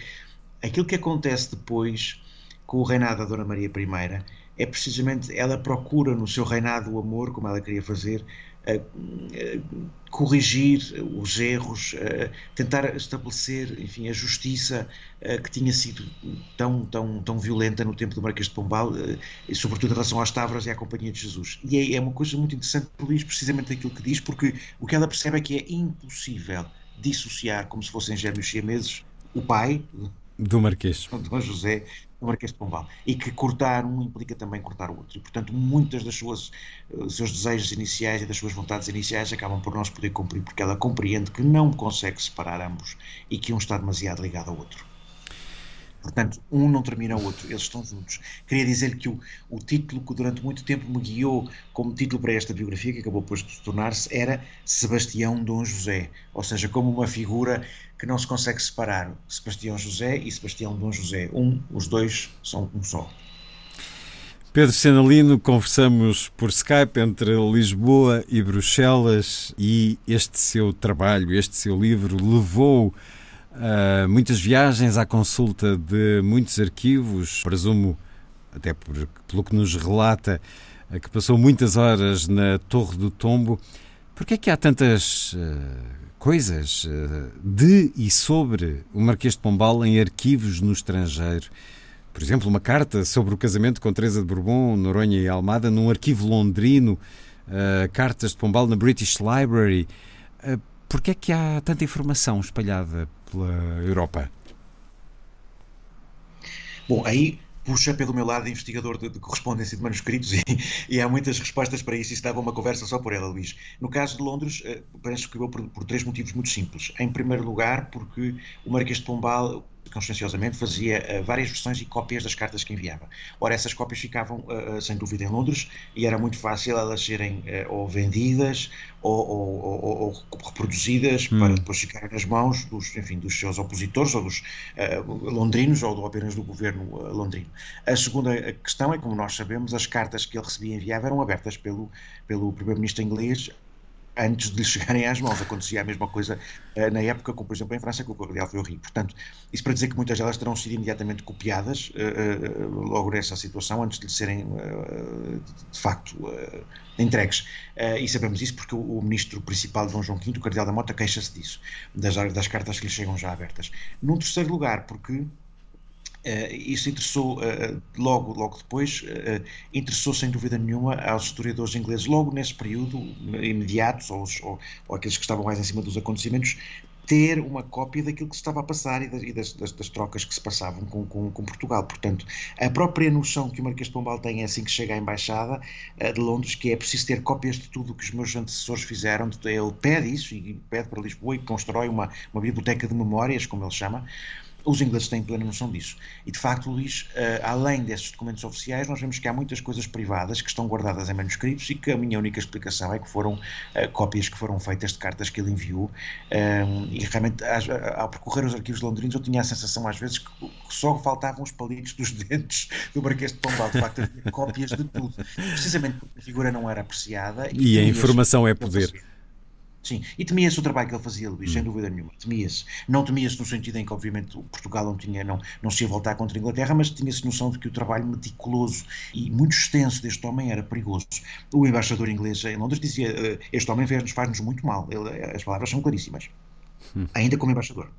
aquilo que acontece depois com o reinado da Dona Maria I, é precisamente ela procura no seu reinado o amor, como ela queria fazer, corrigir os erros, tentar estabelecer, enfim, a justiça que tinha sido tão, tão, tão violenta no tempo do Marquês de Pombal, e sobretudo em relação às Tavras e à Companhia de Jesus. E é, é uma coisa muito interessante Luís, precisamente aquilo que diz, porque o que ela percebe é que é impossível dissociar, como se fossem gêmeos siameses, o pai do Marquês, Dom José, do Marquês de Pombal. E que cortar um implica também cortar o outro. E, portanto, muitas das suas uh, seus desejos iniciais e das suas vontades iniciais acabam por não se poder cumprir, porque ela compreende que não consegue separar ambos e que um está demasiado ligado ao outro. Portanto, um não termina o outro, eles estão juntos. Queria dizer que o, o título que durante muito tempo me guiou como título para esta biografia, que acabou depois de tornar-se, era Sebastião Dom José, ou seja, como uma figura que não se consegue separar. Sebastião José e Sebastião Dom José. Um, os dois são um só. Pedro Senalino, conversamos por Skype entre Lisboa e Bruxelas e este seu trabalho, este seu livro levou uh, muitas viagens à consulta de muitos arquivos, presumo, até por, pelo que nos relata, uh, que passou muitas horas na Torre do Tombo. Por que é que há tantas uh, coisas de e sobre o Marquês de Pombal em arquivos no estrangeiro. Por exemplo, uma carta sobre o casamento com Teresa de Bourbon, Noronha e Almada, num arquivo londrino, uh, cartas de Pombal na British Library. Uh, Por que é que há tanta informação espalhada pela Europa? Bom, aí puxa pelo meu lado investigador de, de correspondência de manuscritos e, e, há muitas respostas para isso e estava uma conversa só por ela, Luís. No caso de Londres, uh, penso que eu por, por três motivos muito simples. Em primeiro lugar, porque o Marquês de Pombal conscienciosamente fazia uh, várias versões e cópias das cartas que enviava. Ora, essas cópias ficavam, uh, sem dúvida, em Londres e era muito fácil elas serem ou vendidas ou, ou, ou, ou reproduzidas hum. para depois ficarem nas mãos dos, enfim, dos seus opositores ou dos londrinos ou apenas do governo londrino. A segunda questão é, como nós sabemos, as cartas que ele recebia e enviava eram abertas pelo, pelo primeiro-ministro inglês antes de lhe chegarem às mãos. Acontecia a mesma coisa uh, na época, como por exemplo em França, com o Cardeal Fleury. Portanto, isso para dizer que muitas delas terão sido imediatamente copiadas uh, uh, logo nessa situação, antes de lhe serem de facto entregues. e sabemos isso porque o, o, ministro principal de Dom João V, o Cardeal da Mota, queixa-se disso, das, das cartas que lhe chegam já abertas. Num terceiro lugar, porque Uh, isso interessou uh, logo, logo depois, uh, interessou sem dúvida nenhuma aos historiadores ingleses, logo nesse período, imediatos, ou, ou, ou, aqueles que estavam mais em cima dos acontecimentos, ter uma cópia daquilo que se estava a passar e, das, das, das trocas que se passavam com, com, com, Portugal. Portanto, a própria noção que o Marquês de Pombal tem é assim que chega à Embaixada de Londres, que é preciso ter cópias de tudo o que os meus antecessores fizeram. Ele pede isso e pede para Lisboa e constrói uma, uma biblioteca de memórias, como ele chama, Os ingleses têm plena noção disso. E, de facto, Luís, uh, além desses documentos oficiais, nós vemos que há muitas coisas privadas que estão guardadas em manuscritos e que a minha única explicação é que foram uh, cópias que foram feitas de cartas que ele enviou. Um, e realmente, ao percorrer os arquivos londrinos, eu tinha a sensação, às vezes, que só faltavam os palitos dos dentes do Marquês de Pombal. De facto, havia cópias de tudo. Precisamente porque a figura não era apreciada. E, e a informação é poder. Sim, e temia-se o trabalho que ele fazia, Luís, hum. sem dúvida nenhuma. Temia-se. Não temia-se no sentido em que, obviamente, Portugal não, tinha, não, não se ia voltar contra a Inglaterra, mas tinha-se noção de que o trabalho meticuloso e muito extenso deste homem era perigoso. O embaixador inglês em Londres dizia: eh, Este homem faz-nos faz muito mal. Ele, as palavras são claríssimas. Hum. Ainda como embaixador.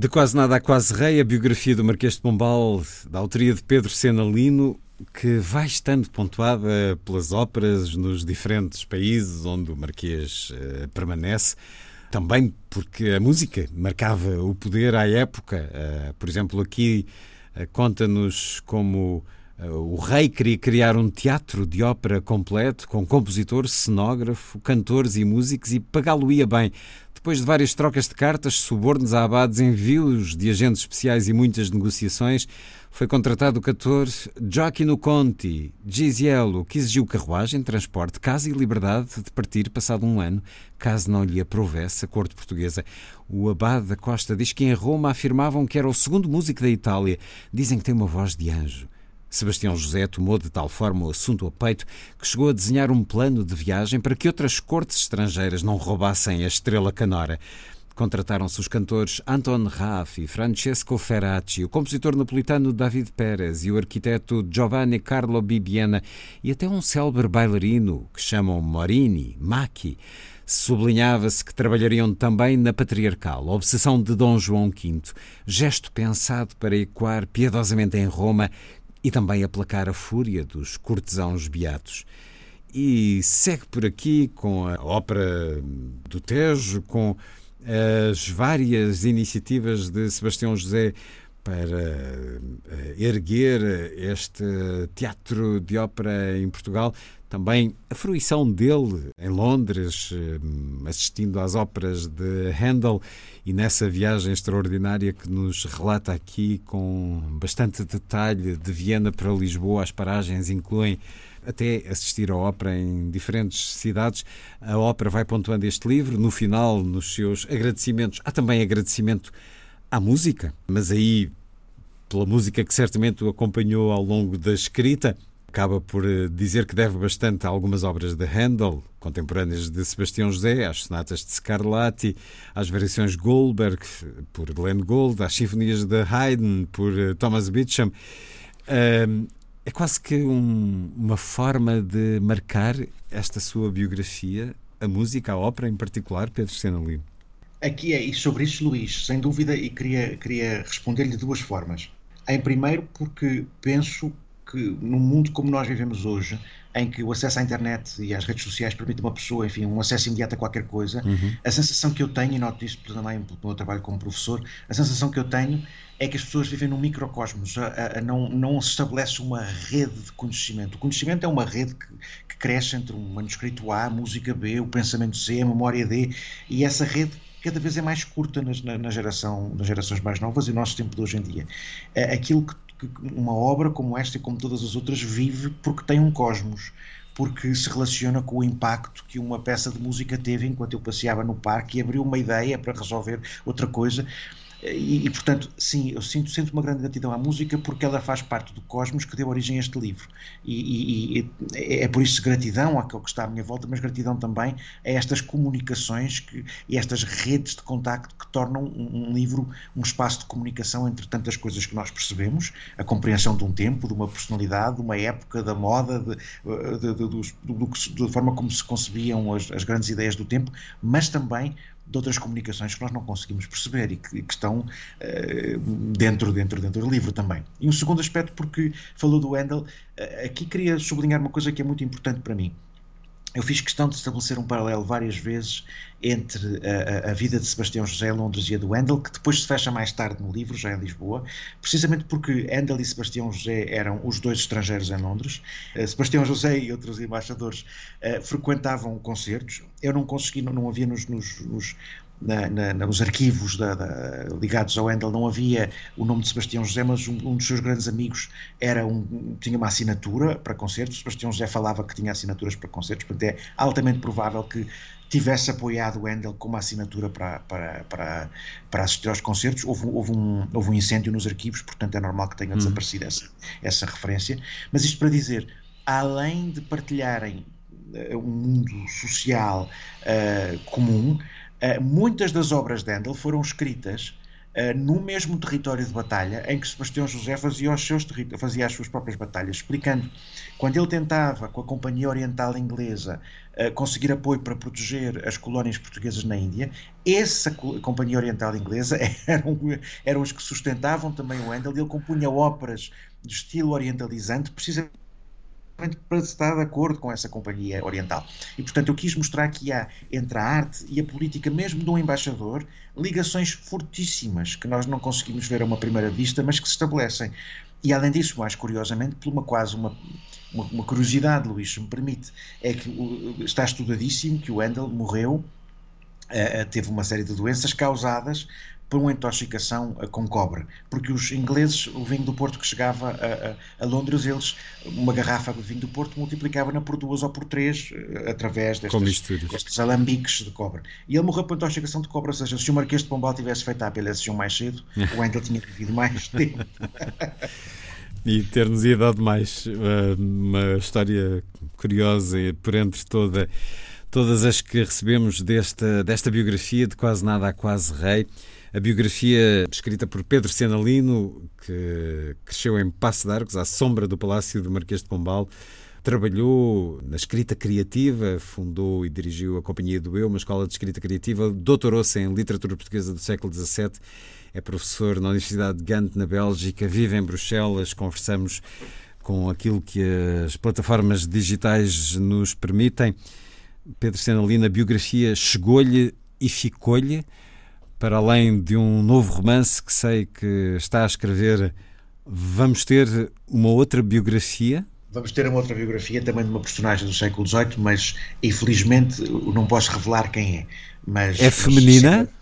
De Quase Nada a Quase Rei, a biografia do Marquês de Pombal, da autoria de Pedro Senalino, que vai estando pontuada pelas óperas nos diferentes países onde o Marquês uh, permanece. Também porque a música marcava o poder à época. Uh, por exemplo, aqui uh, conta-nos como o rei queria criar um teatro de ópera completo, com compositor, cenógrafo, cantores e músicos, e pagá-lo-ia bem. Depois de várias trocas de cartas, subornos a abades, envios de agentes especiais e muitas negociações, foi contratado o cantor Gioacchino Conti, Gisiello, que exigiu carruagem, transporte, casa e liberdade de partir passado um ano, caso não lhe aprovesse a corte portuguesa. O abade da Costa diz que em Roma afirmavam que era o segundo músico da Itália. Dizem que tem uma voz de anjo. Sebastião José tomou de tal forma o assunto ao peito que chegou a desenhar um plano de viagem para que outras cortes estrangeiras não roubassem a estrela canora. Contrataram-se os cantores Anton Raff e Francesco Ferracci, o compositor napolitano David Pérez e o arquiteto Giovanni Carlo Bibbiena e até um célebre bailarino que chamam Morini, Macchi. Sublinhava-se que trabalhariam também na patriarcal, a obsessão de Dom João V, gesto pensado para ecoar piedosamente em Roma e também aplacar a fúria dos cortesãos beatos. E segue por aqui com a ópera do Tejo, com as várias iniciativas de Sebastião José para eh, erguer este teatro de ópera em Portugal. Também a fruição dele em Londres, eh, assistindo às óperas de Handel e nessa viagem extraordinária que nos relata aqui com bastante detalhe de Viena para Lisboa, as paragens incluem até assistir à ópera em diferentes cidades. A ópera vai pontuando este livro, no final, nos seus agradecimentos. Há também agradecimento à música, mas aí pela música que certamente o acompanhou ao longo da escrita. Acaba por eh, dizer que deve bastante a algumas obras de Handel, contemporâneas de Sebastião José, às sonatas de Scarlatti, às variações Goldberg, por Glenn Gould, às sinfonias de Haydn, por eh, Thomas Beecham. É quase que um, uma forma de marcar esta sua biografia, a música, a ópera em particular, Pedro Senalino. Aqui é, e sobre isso, Luís, sem dúvida, e queria, queria responder-lhe de duas formas. Em primeiro, porque penso que num mundo como nós vivemos hoje, em que o acesso à internet e às redes sociais permite uma pessoa, enfim, um acesso imediato a qualquer coisa, uhum. a sensação que eu tenho, e noto isso também pelo meu trabalho como professor, a sensação que eu tenho é que as pessoas vivem num microcosmos, a, a, não, não se estabelece uma rede de conhecimento. O conhecimento é uma rede que, que cresce entre um manuscrito A, a música B, o pensamento C, a memória D, e essa rede cada vez é mais curta nas, na, na, geração, nas gerações mais novas e no nosso tempo de hoje em dia. É aquilo que, que uma obra como esta e como todas as outras vive porque tem um cosmos porque se relaciona com o impacto que uma peça de música teve enquanto eu passeava no parque e abriu uma ideia para resolver outra coisa. E, e, portanto, sim, eu sinto, sinto uma grande gratidão à música porque ela faz parte do cosmos que deu origem a este livro. E, e, e é por isso gratidão àquilo que está à minha volta, mas gratidão também a estas comunicações que, e estas redes de contacto que tornam um, um, livro um espaço de comunicação entre tantas coisas que nós percebemos, a compreensão de um tempo, de uma personalidade, de uma época, da moda, de, de, de, de, da forma como se concebiam as, as grandes ideias do tempo, mas também de outras comunicações que nós não conseguimos perceber e que, que estão uh, dentro, dentro, dentro do livro também. E um segundo aspecto, porque falou do Handel, uh, aqui queria sublinhar uma coisa que é muito importante para mim eu fiz questão de estabelecer um paralelo várias vezes entre a, a, vida de Sebastião José em Londres e a do Handel, que depois se fecha mais tarde no livro, já em Lisboa, precisamente porque Handel e Sebastião José eram os dois estrangeiros em Londres. Uh, Sebastião José e outros embaixadores uh, frequentavam concertos. Eu não consegui, não, não havia nos, nos, nos na, na, nos arquivos da, da, ligados ao Handel não havia o nome de Sebastião José, mas um, um dos seus grandes amigos era um, tinha uma assinatura para concertos. Sebastião José falava que tinha assinaturas para concertos, portanto é altamente provável que tivesse apoiado o Handel com uma assinatura para, para, para, para assistir aos concertos. Houve, houve, um, houve um incêndio nos arquivos, portanto é normal que tenha hum. desaparecido essa, essa referência. Mas isto para dizer, além de partilharem uh, um mundo social uh, comum, uh, muitas das obras de Handel foram escritas Uh, no mesmo território de batalha em que Sebastião José fazia, os seus fazia as suas próprias batalhas, explicando quando ele tentava, com a Companhia Oriental Inglesa, uh, conseguir apoio para proteger as colónias portuguesas na Índia, essa Companhia Oriental Inglesa eram, eram os que sustentavam também o Handel e ele compunha óperas de estilo orientalizante, precisamente para estar de acordo com essa companhia oriental. E, portanto, eu quis mostrar que há entre a arte e a política, mesmo de um embaixador, ligações fortíssimas que nós não conseguimos ver a uma primeira vista, mas que se estabelecem. E, além disso, mais curiosamente, por uma quase uma, uma, uma curiosidade, Luís, se me permite, é que está estudadíssimo que o Wendell morreu Uh, teve uma série de doenças causadas por uma intoxicação uh, com cobre, porque os ingleses, o vinho do Porto que chegava a, a, a, Londres, eles, uma garrafa de vinho do Porto multiplicava-na por duas ou por três uh, através destes, destes alambiques de cobre. E ele morreu por intoxicação de cobre, ou seja, se o Marquês de Pombal tivesse feito a apelação mais cedo, o Wendel tinha vivido mais tempo. e ter-nos ia dado mais uh, uma história curiosa por entre toda, todas as que recebemos desta, desta biografia de Quase Nada a Quase Rei a biografia escrita por Pedro Senalino, que cresceu em Passo de Arcos, à sombra do Palácio do Marquês de Pombal. Trabalhou na escrita criativa, fundou e dirigiu a Companhia do Eu, uma escola de escrita criativa, doutorou-se em literatura portuguesa do século XVII, é professor na Universidade de Gante, na Bélgica, vive em Bruxelas, conversamos com aquilo que as plataformas digitais nos permitem. Pedro Senalina, a biografia chegou-lhe e ficou-lhe para além de um novo romance que sei que está a escrever, vamos ter uma outra biografia? Vamos ter uma outra biografia também de uma personagem do século XVIII, mas infelizmente não posso revelar quem é. Mas, é feminina? Mas...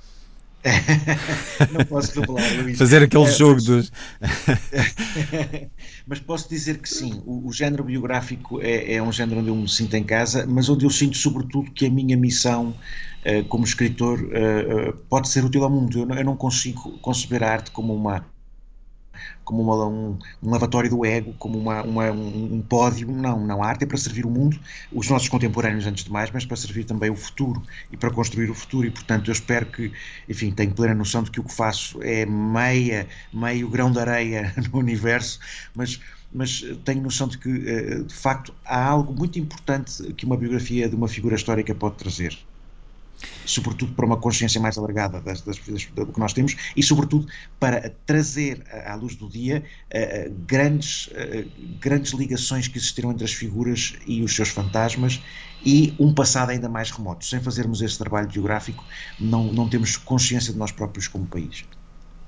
não posso revelar, Luís. Fazer aquele é, jogo mas... dos. mas posso dizer que sim, o, o género biográfico é, é, um género onde eu me sinto em casa, mas onde eu sinto sobretudo que a minha missão como escritor uh, pode ser útil ao mundo. Eu não, eu não, consigo conceber a arte como uma como uma, um, um, lavatório do ego, como uma, uma, um, pódio. Não, não. A arte é para servir o mundo, os nossos contemporâneos antes de mais, mas para servir também o futuro e para construir o futuro. E, portanto, eu espero que, enfim, tenho plena noção de que o que faço é meia, meio grão de areia no universo, mas mas tenho noção de que, de facto, há algo muito importante que uma biografia de uma figura histórica pode trazer sobretudo para uma consciência mais alargada das, das, das, do que nós temos e, sobretudo, para trazer à luz do dia uh, grandes, uh, grandes ligações que existiram entre as figuras e os seus fantasmas e um passado ainda mais remoto. Sem fazermos esse trabalho biográfico, não, não temos consciência de nós próprios como país.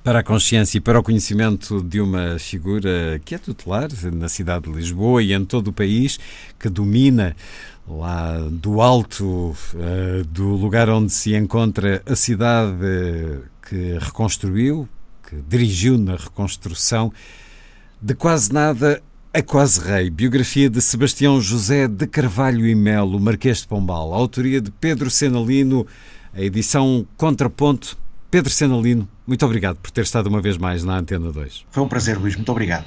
Para a consciência e para o conhecimento de uma figura que é tutelar na cidade de Lisboa e em todo o país, que domina lá do alto uh, do lugar onde se encontra a cidade que reconstruiu, que dirigiu na reconstrução, de quase nada a quase rei, biografia de Sebastião José de Carvalho e Melo, Marquês de Pombal, autoria de Pedro Senalino, a edição Contraponto. Pedro Senalino, muito obrigado por ter estado uma vez mais na Antena 2. Foi um prazer, Luís, muito obrigado.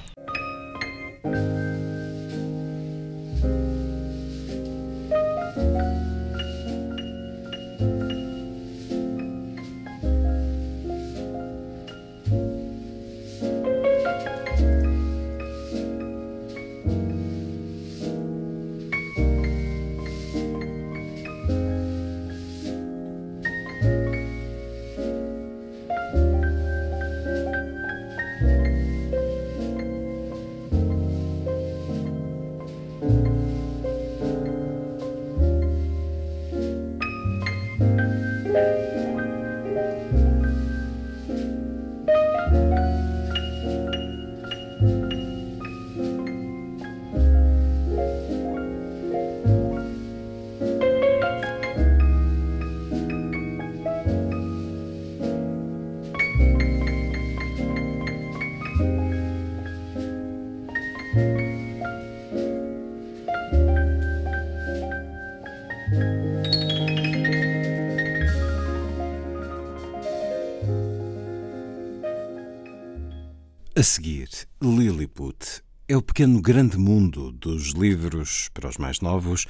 A seguir, Lilliput é o pequeno grande mundo dos livros para os mais novos,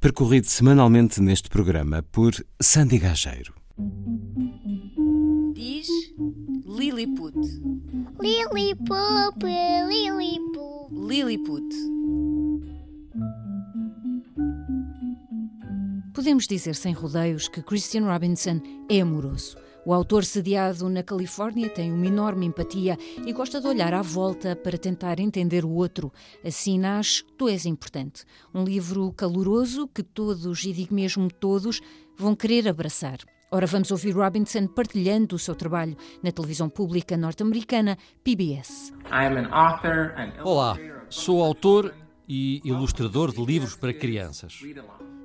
percorrido semanalmente neste programa por Sandy Gageiro. Diz Lilliput. Lilliput, Lilliput. Lilliput. Podemos dizer sem rodeios que Christian Robinson é amoroso. O autor, sediado na Califórnia, tem uma enorme empatia e gosta de olhar à volta para tentar entender o outro. Assim nasce Tu És Importante, um livro caloroso que todos, e digo mesmo todos, vão querer abraçar. Ora, vamos ouvir Robinson partilhando o seu trabalho na televisão pública norte-americana PBS. Olá, sou autor e ilustrador de livros para crianças.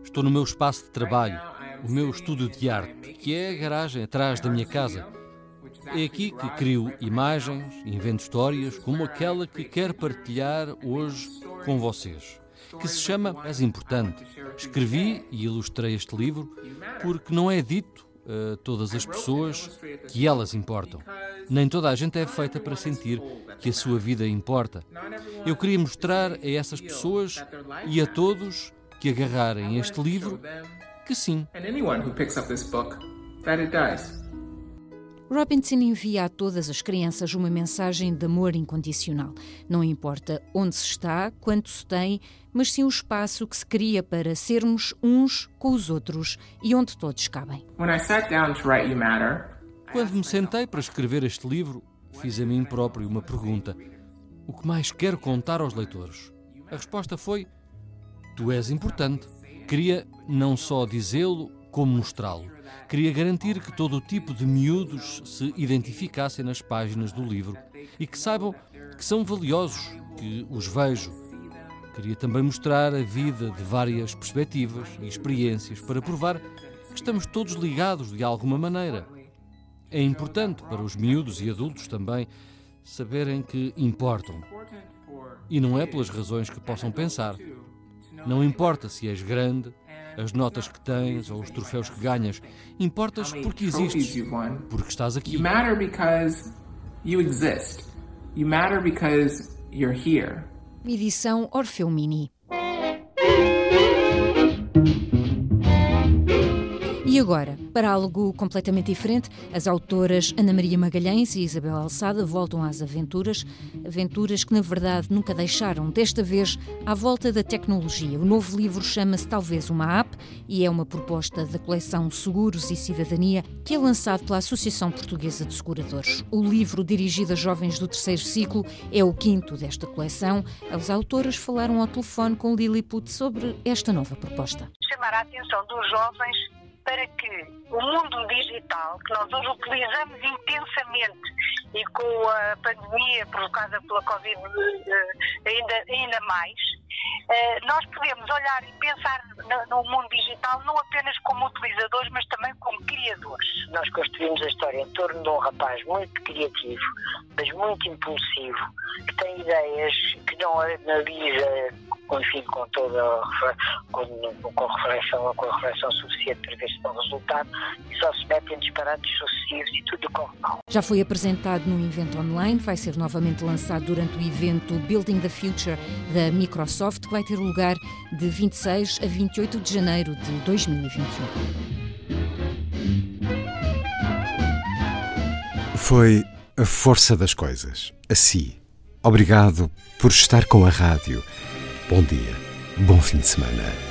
Estou no meu espaço de trabalho o meu estúdio de arte, que é a garagem atrás da minha casa. É aqui que crio imagens, invento histórias, como aquela que quero partilhar hoje com vocês, que se chama És Importante. Escrevi e ilustrei este livro porque não é dito a todas as pessoas que elas importam. Nem toda a gente é feita para sentir que a sua vida importa. Eu queria mostrar a essas pessoas e a todos que agarrarem este livro que sim. Robinson envia a todas as crianças uma mensagem de amor incondicional. Não importa onde se está, quanto se tem, mas sim o espaço que se cria para sermos uns com os outros e onde todos cabem. Quando me sentei para escrever este livro, fiz a mim próprio uma pergunta: O que mais quero contar aos leitores? A resposta foi: Tu és importante. Queria não só dizê-lo, como mostrá-lo. Queria garantir que todo o tipo de miúdos se identificassem nas páginas do livro e que saibam que são valiosos, que os vejo. Queria também mostrar a vida de várias perspectivas e experiências para provar que estamos todos ligados de alguma maneira. É importante para os miúdos e adultos também saberem que importam. E não é pelas razões que possam pensar. Não importa se és grande, as notas que tens ou os troféus que ganhas. Importas porque existes, porque estás aqui. You matter because you exist. You matter because you're here. Edição Orfeu Mini. Agora, para algo completamente diferente, as autoras Ana Maria Magalhães e Isabel Alçada voltam às aventuras, aventuras que na verdade nunca deixaram, desta vez à volta da tecnologia. O novo livro chama-se Talvez uma App e é uma proposta da coleção Seguros e Cidadania que é lançado pela Associação Portuguesa de Seguradores. O livro, dirigido a jovens do terceiro ciclo, é o quinto desta coleção. As autoras falaram ao telefone com Lilliput sobre esta nova proposta. Chamar a atenção dos jovens para que o mundo digital, que nós hoje utilizamos intensamente e com a pandemia provocada pela Covid eh, ainda, ainda mais, eh, nós podemos olhar e pensar no mundo digital não apenas como utilizadores, mas também como criadores. Nós construímos a história em torno de um rapaz muito criativo, mas muito impulsivo, que tem ideias que não analisa enfim, com toda com, com, reflexão, com a reflexão suficiente para ver se dá resultado e só se mete em disparates sucessivos e tudo corre mal. Já foi apresentado no evento online, vai ser novamente lançado durante o evento Building the Future da Microsoft, que vai ter lugar de 26 a 28 de janeiro de 2021. Foi a força das coisas. Assim. Obrigado por estar com a rádio. Bom dia, bom fim de semana.